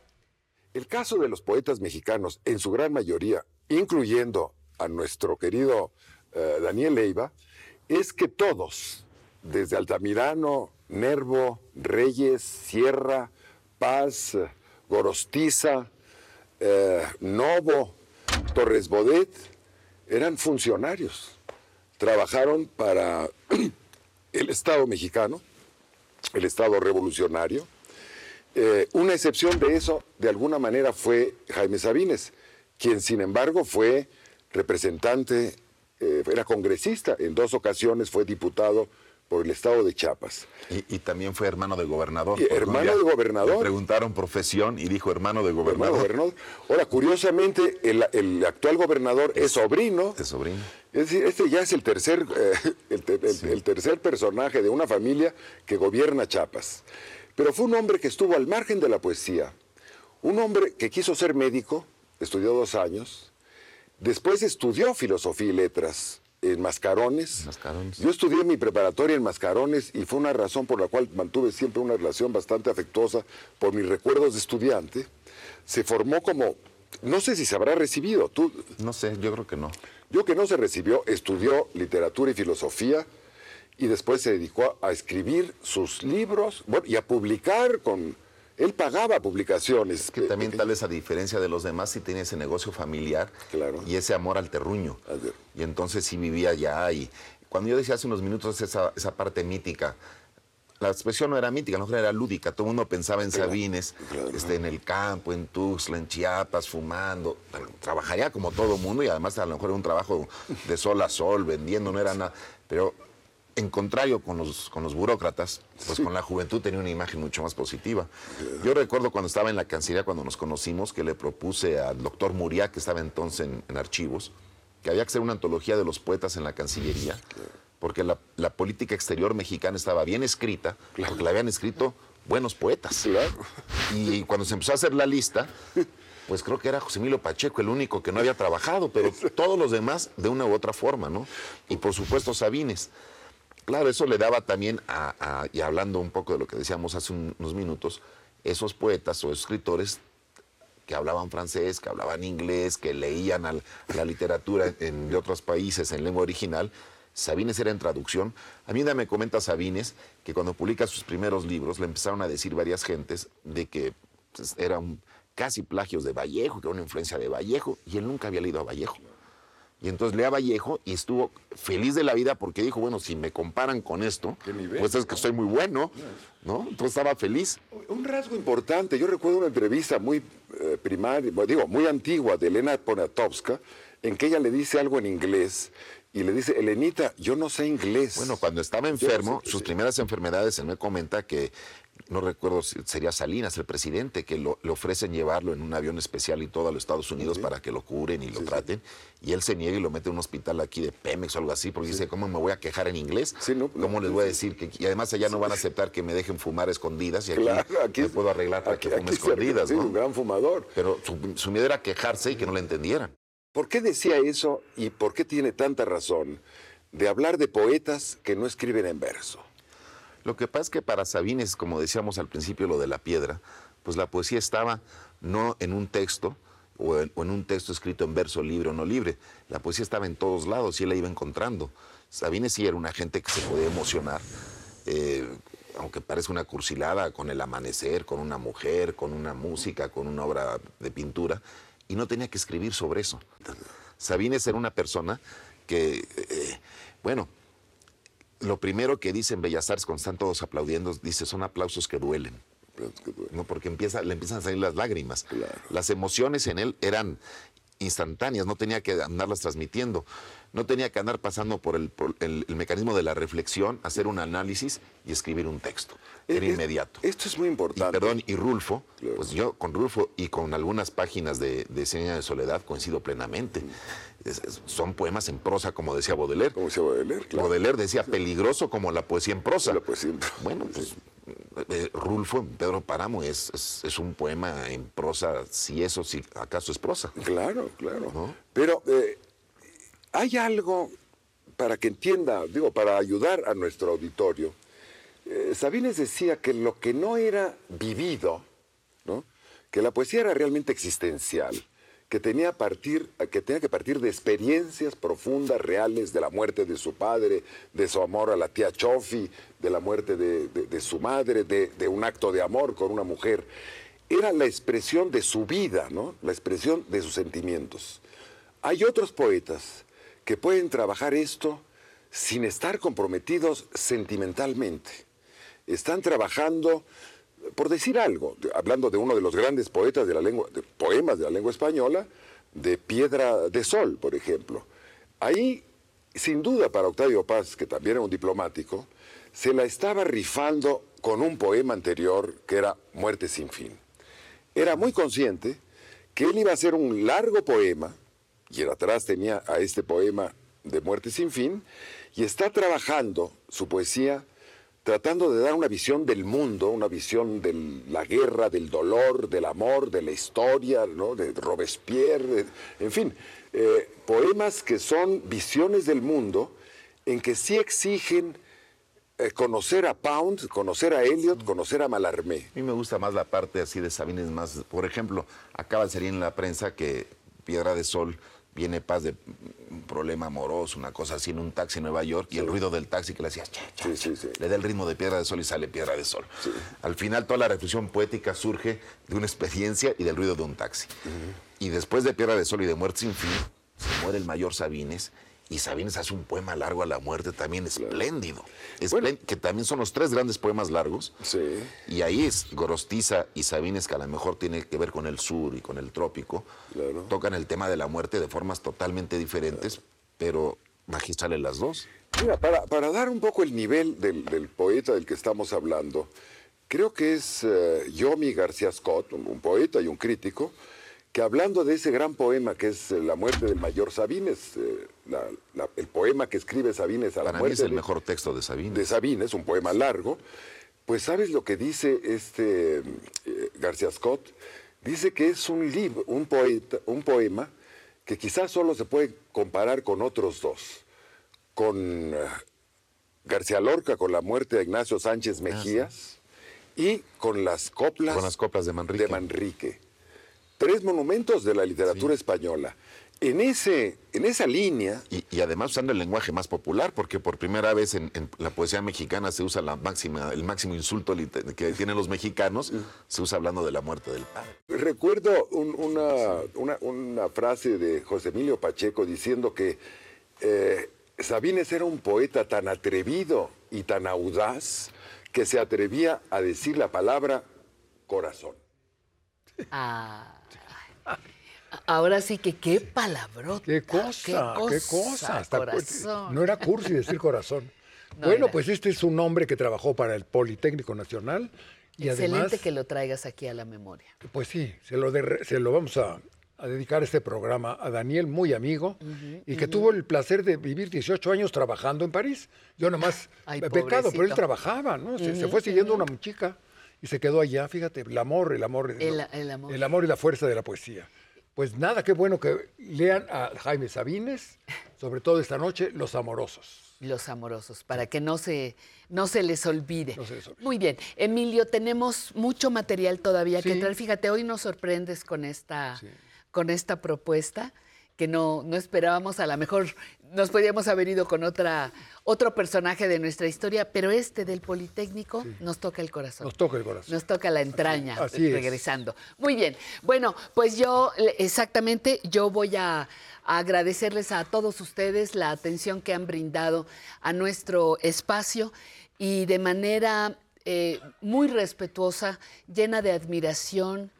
El caso de los poetas mexicanos, en su gran mayoría, incluyendo a nuestro querido eh, Daniel Leiva, es que todos, desde Altamirano, Nervo, Reyes, Sierra, Paz, Gorostiza, eh, Novo, Torres Bodet, eran funcionarios. Trabajaron para el Estado mexicano, el Estado revolucionario, eh, una excepción de eso, de alguna manera, fue Jaime Sabines, quien, sin embargo, fue representante, eh, era congresista, en dos ocasiones fue diputado por el estado de Chiapas. Y, y también fue hermano de gobernador. Hermano de gobernador. Le preguntaron profesión y dijo hermano de Hermano gobernador. gobernador. Ahora, curiosamente, el, el actual gobernador es, sobrino. Es sobrino. Es decir, este ya es el tercer, eh, el tercer personaje de una familia que gobierna Chiapas. Pero fue un hombre que estuvo al margen de la poesía. Un hombre que quiso ser médico, estudió dos años. Después estudió filosofía y letras en Mascarones. Yo estudié mi preparatoria en Mascarones y fue una razón por la cual mantuve siempre una relación bastante afectuosa por mis recuerdos de estudiante. Se formó como, no sé si se habrá recibido, tú... No sé, yo creo que no. Yo que no se recibió, estudió literatura y filosofía y después se dedicó a escribir sus libros bueno, y a publicar con... Él pagaba publicaciones. Que también tal vez a diferencia de los demás sí tenía ese negocio familiar y ese amor al terruño. Y entonces sí vivía allá y cuando yo decía hace unos minutos esa, esa parte mítica, la expresión no era mítica, a lo mejor era lúdica. Todo el mundo pensaba en Sabines, este, en el campo, en Tuxtla, en Chiapas, fumando. Trabajaría como todo mundo y además a lo mejor era un trabajo de sol a sol, vendiendo, no era nada. Pero en contrario con los, con los burócratas, pues con la juventud tenía una imagen mucho más positiva. Yo recuerdo cuando estaba en la Cancillería, cuando nos conocimos, que le propuse al doctor Muriá, que estaba entonces en, en archivos, que había que hacer una antología de los poetas en la Cancillería, porque la, la política exterior mexicana estaba bien escrita, porque la habían escrito buenos poetas. Y cuando se empezó a hacer la lista, pues creo que era José Emilio Pacheco el único que no había trabajado, pero todos los demás de una u otra forma, ¿no? Y por supuesto Sabines. Claro, eso le daba también, a, y hablando un poco de lo que decíamos hace un- unos minutos, esos poetas o escritores que hablaban francés, que hablaban inglés, que leían la literatura de otros países en lengua original, Sabines era en traducción. A mí me comenta Sabines que cuando publica sus primeros libros le empezaron a decir varias gentes de que pues, eran casi plagios de Vallejo, que era una influencia de Vallejo, y él nunca había leído a Vallejo. Y entonces lee a Vallejo y estuvo feliz de la vida porque dijo, bueno, si me comparan con esto, pues es que soy muy bueno, ¿no? Entonces estaba feliz. Un rasgo importante, yo recuerdo una entrevista muy eh, primaria, digo, muy antigua de Elena Poniatowska, en que ella le dice algo en inglés y le dice, Elenita, yo no sé inglés. Bueno, cuando estaba enfermo, sus primeras enfermedades, él me comenta que no recuerdo si sería Salinas, el presidente, que lo- le ofrecen llevarlo en un avión especial y todo a los Estados Unidos para que lo curen y lo traten. Y él se niega y lo mete en un hospital aquí de Pemex o algo así, porque dice, ¿cómo me voy a quejar en inglés? ¿Cómo les voy a decir? que Y además allá no van a aceptar que me dejen fumar escondidas y aquí, Claro, aquí me puedo arreglar para que fume escondidas, ¿no? un gran fumador. Pero su, su miedo era quejarse y que no le entendieran. ¿Por qué decía eso y por qué tiene tanta razón de hablar de poetas que no escriben en verso? Lo que pasa es que para Sabines, como decíamos al principio lo de la piedra, pues la poesía estaba no en un texto o en, un texto escrito en verso libre o no libre. La poesía estaba en todos lados y él la iba encontrando. Sabines sí era una gente que se podía emocionar, eh, aunque parece una cursilada, con el amanecer, con una mujer, con una música, con una obra de pintura, y no tenía que escribir sobre eso. Sabines era una persona que, eh, bueno, lo primero que dice en Bellas Artes, cuando están todos aplaudiendo, dice, son aplausos que duelen. No, porque empieza, le empiezan a salir las lágrimas. Las emociones en él eran instantáneas, no tenía que andarlas transmitiendo, no tenía que andar pasando por el, por el- el mecanismo de la reflexión, hacer un análisis y escribir un texto. Era Es- inmediato. Esto es muy importante. Y, perdón, y Rulfo, pues yo con Rulfo y con algunas páginas de, de de soledad coincido plenamente. Es- es- son poemas en prosa, como decía Baudelaire. Como decía Baudelaire, claro. Baudelaire decía peligroso como la poesía en prosa. La poesía en Bueno, pues eh, Rulfo, Pedro Páramo, es, es, es un poema en prosa, si eso, si acaso es prosa. Claro, claro. Pero eh, hay algo para que entienda, digo, para ayudar a nuestro auditorio. Eh, Sabines decía que lo que no era vivido, ¿no? que la poesía era realmente existencial, que tenía, que partir de experiencias profundas, reales, de la muerte de su padre, de su amor a la tía Chofi, de la muerte de su madre, de, de un acto de amor con una mujer. Era la expresión de su vida, ¿no? la expresión de sus sentimientos. Hay otros poetas que pueden trabajar esto sin estar comprometidos sentimentalmente. Están trabajando, por decir algo, hablando de uno de los grandes poetas de la lengua, de poemas de la lengua española, de Piedra de Sol, por ejemplo. Ahí, sin duda, para Octavio Paz, que también era un diplomático, se la estaba rifando con un poema anterior que era Muerte sin fin. Era muy consciente que él iba a hacer un largo poema, y atrás tenía a este poema de Muerte sin fin, y está trabajando su poesía tratando de dar una visión del mundo, una visión de la guerra, del dolor, del amor, de la historia, ¿no? de Robespierre, de- en fin, eh, poemas que son visiones del mundo en que sí exigen eh, conocer a Pound, conocer a Eliot, conocer a Mallarmé. A mí me gusta más la parte así de Sabines, más, por ejemplo, acaba de salir en la prensa que Piedra de Sol viene paz de un problema amoroso, una cosa así en un taxi en Nueva York y el ruido del taxi que le hacía le da el ritmo de Piedra de Sol y sale Piedra de Sol. Al final toda la reflexión poética surge de una experiencia y del ruido de un taxi. Y después de Piedra de Sol y de Muerte sin fin, se muere el mayor Sabines y Sabines hace un poema largo a la muerte también espléndido. Esplén- que también son los tres grandes poemas largos. Y ahí es Gorostiza y Sabines, que a lo mejor tiene que ver con el sur y con el trópico. Tocan el tema de la muerte de formas totalmente diferentes, pero magistrales las dos. Mira, para, para dar un poco el nivel del, del poeta del que estamos hablando, creo que es eh, Yomi García Scott, un, un poeta y un crítico, que hablando de ese gran poema que es eh, La muerte del mayor Sabines, eh, la- la- el poema que escribe Sabines a la Para mí muerte es el de- mejor texto de Sabines. de Sabines, un poema largo, pues ¿sabes lo que dice este eh, García Scott? Dice que es un libro, un poeta, un poema que quizás solo se puede comparar con otros dos, con eh, García Lorca, con la muerte de Ignacio Sánchez Mejías, y con las coplas, Con las coplas de Manrique. Manrique. Tres monumentos de la literatura española. En, ese, en esa línea, Y, y además usando el lenguaje más popular, porque por primera vez en, en la poesía mexicana se usa la máxima, el máximo insulto que tienen los mexicanos, se usa hablando de la muerte del padre. Recuerdo un- una, una- una frase de José Emilio Pacheco diciendo que eh, Sabines era un poeta tan atrevido y tan audaz que se atrevía a decir la palabra corazón. Ah, ahora sí que qué palabrota. ¿Qué cosa? ¿Qué cosa? Hasta cu- corazón. no era cursi decir corazón. No bueno, era. pues este es un hombre que trabajó para el Politécnico Nacional Y Excelente además, que lo traigas aquí a la memoria. pues sí, se lo, de- se lo vamos a, a dedicar este programa a Daniel, muy amigo, y que tuvo el placer de vivir 18 años trabajando en París. Yo nomás Ay, pecado, pero él trabajaba, ¿no? Se, se fue siguiendo una chica y se quedó allá, fíjate, el amor, el amor. El- el amor. el amor y la fuerza de la poesía. Pues nada, qué bueno que lean a Jaime Sabines, sobre todo esta noche, Los Amorosos. Los amorosos, para que no se, no se les olvide. No se les olvide. Muy bien. Emilio, tenemos mucho material todavía que entrar. Fíjate, hoy nos sorprendes con esta, con esta propuesta que no, no esperábamos. A lo mejor nos podíamos haber ido con otra, otro personaje de nuestra historia, pero este del Politécnico nos toca el corazón. Nos toca el corazón. Nos toca la entraña, Así es. regresando. Muy bien. Bueno, pues yo exactamente, yo voy a, a agradecerles a todos ustedes la atención que han brindado a nuestro espacio y de manera eh, muy respetuosa, llena de admiración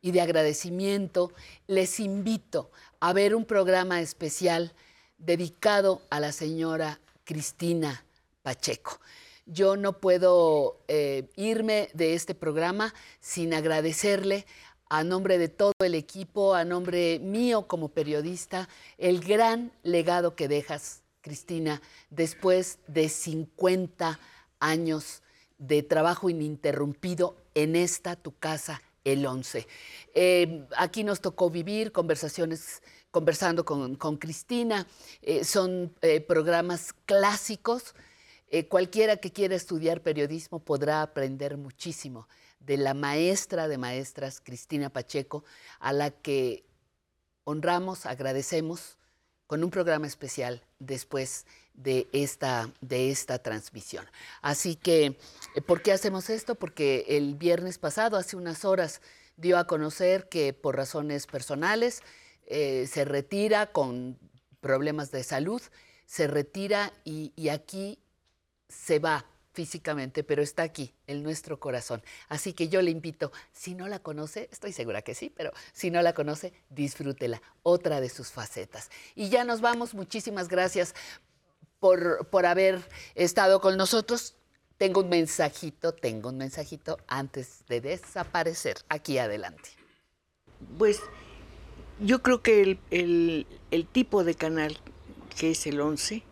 y de agradecimiento, les invito a ver un programa especial dedicado a la señora Cristina Pacheco. Yo no puedo eh, irme de este programa sin agradecerle a nombre de todo el equipo, a nombre mío como periodista, el gran legado que dejas, Cristina, después de 50 años de trabajo ininterrumpido en esta tu casa, el 11. Eh, aquí nos tocó vivir conversaciones, conversando con, Cristina, eh, son eh, programas clásicos. Eh, cualquiera que quiera estudiar periodismo podrá aprender muchísimo de la maestra de maestras, Cristina Pacheco, a la que honramos, agradecemos con un programa especial después de esta, de esta transmisión. Así que, ¿por qué hacemos esto? Porque el viernes pasado, hace unas horas, dio a conocer que por razones personales eh, se retira con problemas de salud, se retira y, y aquí se va físicamente, pero está aquí, en nuestro corazón. Así que yo le invito, si no la conoce, estoy segura que sí, pero si no la conoce, disfrútela, otra de sus facetas. Y ya nos vamos, muchísimas gracias por, por haber estado con nosotros. Tengo un mensajito, tengo un mensajito antes de desaparecer. Aquí adelante. Pues yo creo que el, el- el tipo de canal que es el 11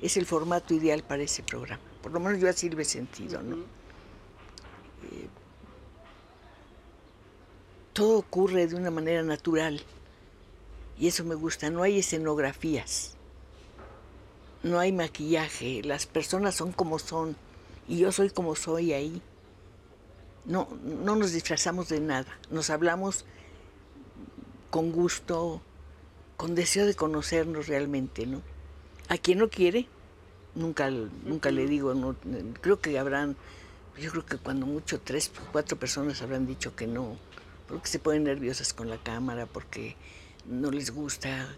es el formato ideal para ese programa. Por lo menos yo así lo he sentido, ¿no? Eh, todo ocurre de una manera natural y eso me gusta. No hay escenografías, no hay maquillaje, las personas son como son y yo soy como soy ahí. No, no nos disfrazamos de nada, nos hablamos con gusto, con deseo de conocernos realmente, ¿no? A quien no quiere, nunca, nunca le digo, no, creo que habrán, yo creo que cuando mucho tres, cuatro personas habrán dicho que no, porque se ponen nerviosas con la cámara, porque no les gusta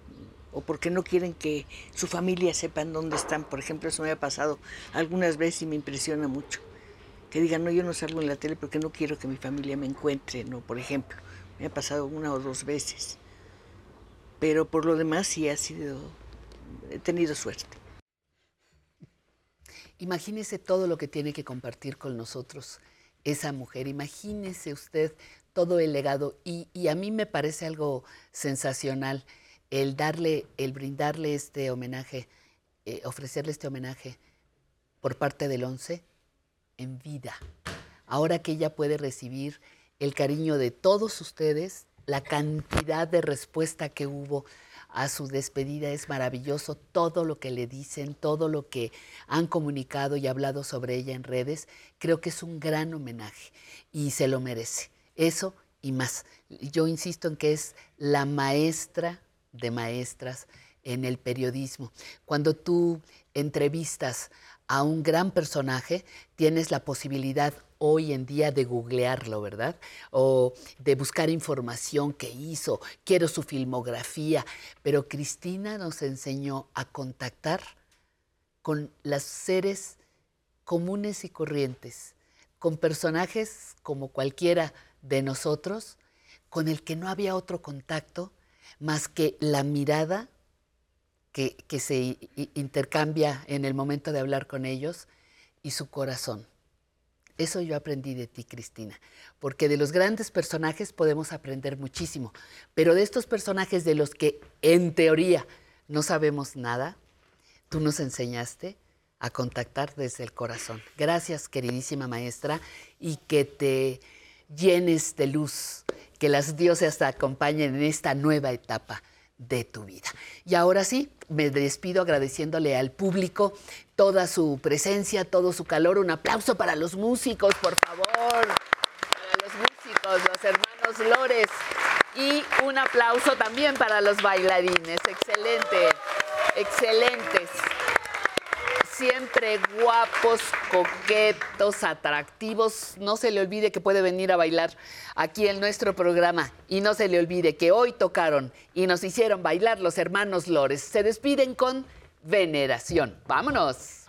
o porque no quieren que su familia sepan dónde están. Por ejemplo, eso me ha pasado algunas veces y me impresiona mucho. Que digan, no, yo no salgo en la tele porque no quiero que mi familia me encuentre, ¿no? Por ejemplo, me ha pasado una o dos veces. Pero por lo demás sí ha sido, he tenido suerte. Imagínese todo lo que tiene que compartir con nosotros esa mujer. Imagínese usted todo el legado. Y, y a mí me parece algo sensacional el darle, el brindarle este homenaje, eh, ofrecerle este homenaje por parte del ONCE en vida. Ahora que ella puede recibir el cariño de todos ustedes, la cantidad de respuesta que hubo a su despedida es maravilloso. Todo lo que le dicen, todo lo que han comunicado y hablado sobre ella en redes, creo que es un gran homenaje y se lo merece. Eso y más. Yo insisto en que es la maestra de maestras en el periodismo. Cuando tú entrevistas a un gran personaje, tienes la posibilidad hoy en día de googlearlo, ¿verdad? O de buscar información que hizo, quiero su filmografía, pero Cristina nos enseñó a contactar con los seres comunes y corrientes, con personajes como cualquiera de nosotros, con el que no había otro contacto más que la mirada que, que se intercambia en el momento de hablar con ellos y su corazón. Eso yo aprendí de ti, Cristina, porque de los grandes personajes podemos aprender muchísimo, pero de estos personajes de los que en teoría no sabemos nada, tú nos enseñaste a contactar desde el corazón. Gracias, queridísima maestra, y que te llenes de luz, que las diosas te acompañen en esta nueva etapa de tu vida. Y ahora sí, me despido agradeciéndole al público toda su presencia, todo su calor. Un aplauso para los músicos, por favor. Para los músicos, los hermanos Lores. Y un aplauso también para los bailarines. Excelente, excelentes siempre guapos, coquetos, atractivos. No se le olvide que puede venir a bailar aquí en nuestro programa. Y no se le olvide que hoy tocaron y nos hicieron bailar los hermanos Lores. Se despiden con veneración. ¡Vámonos!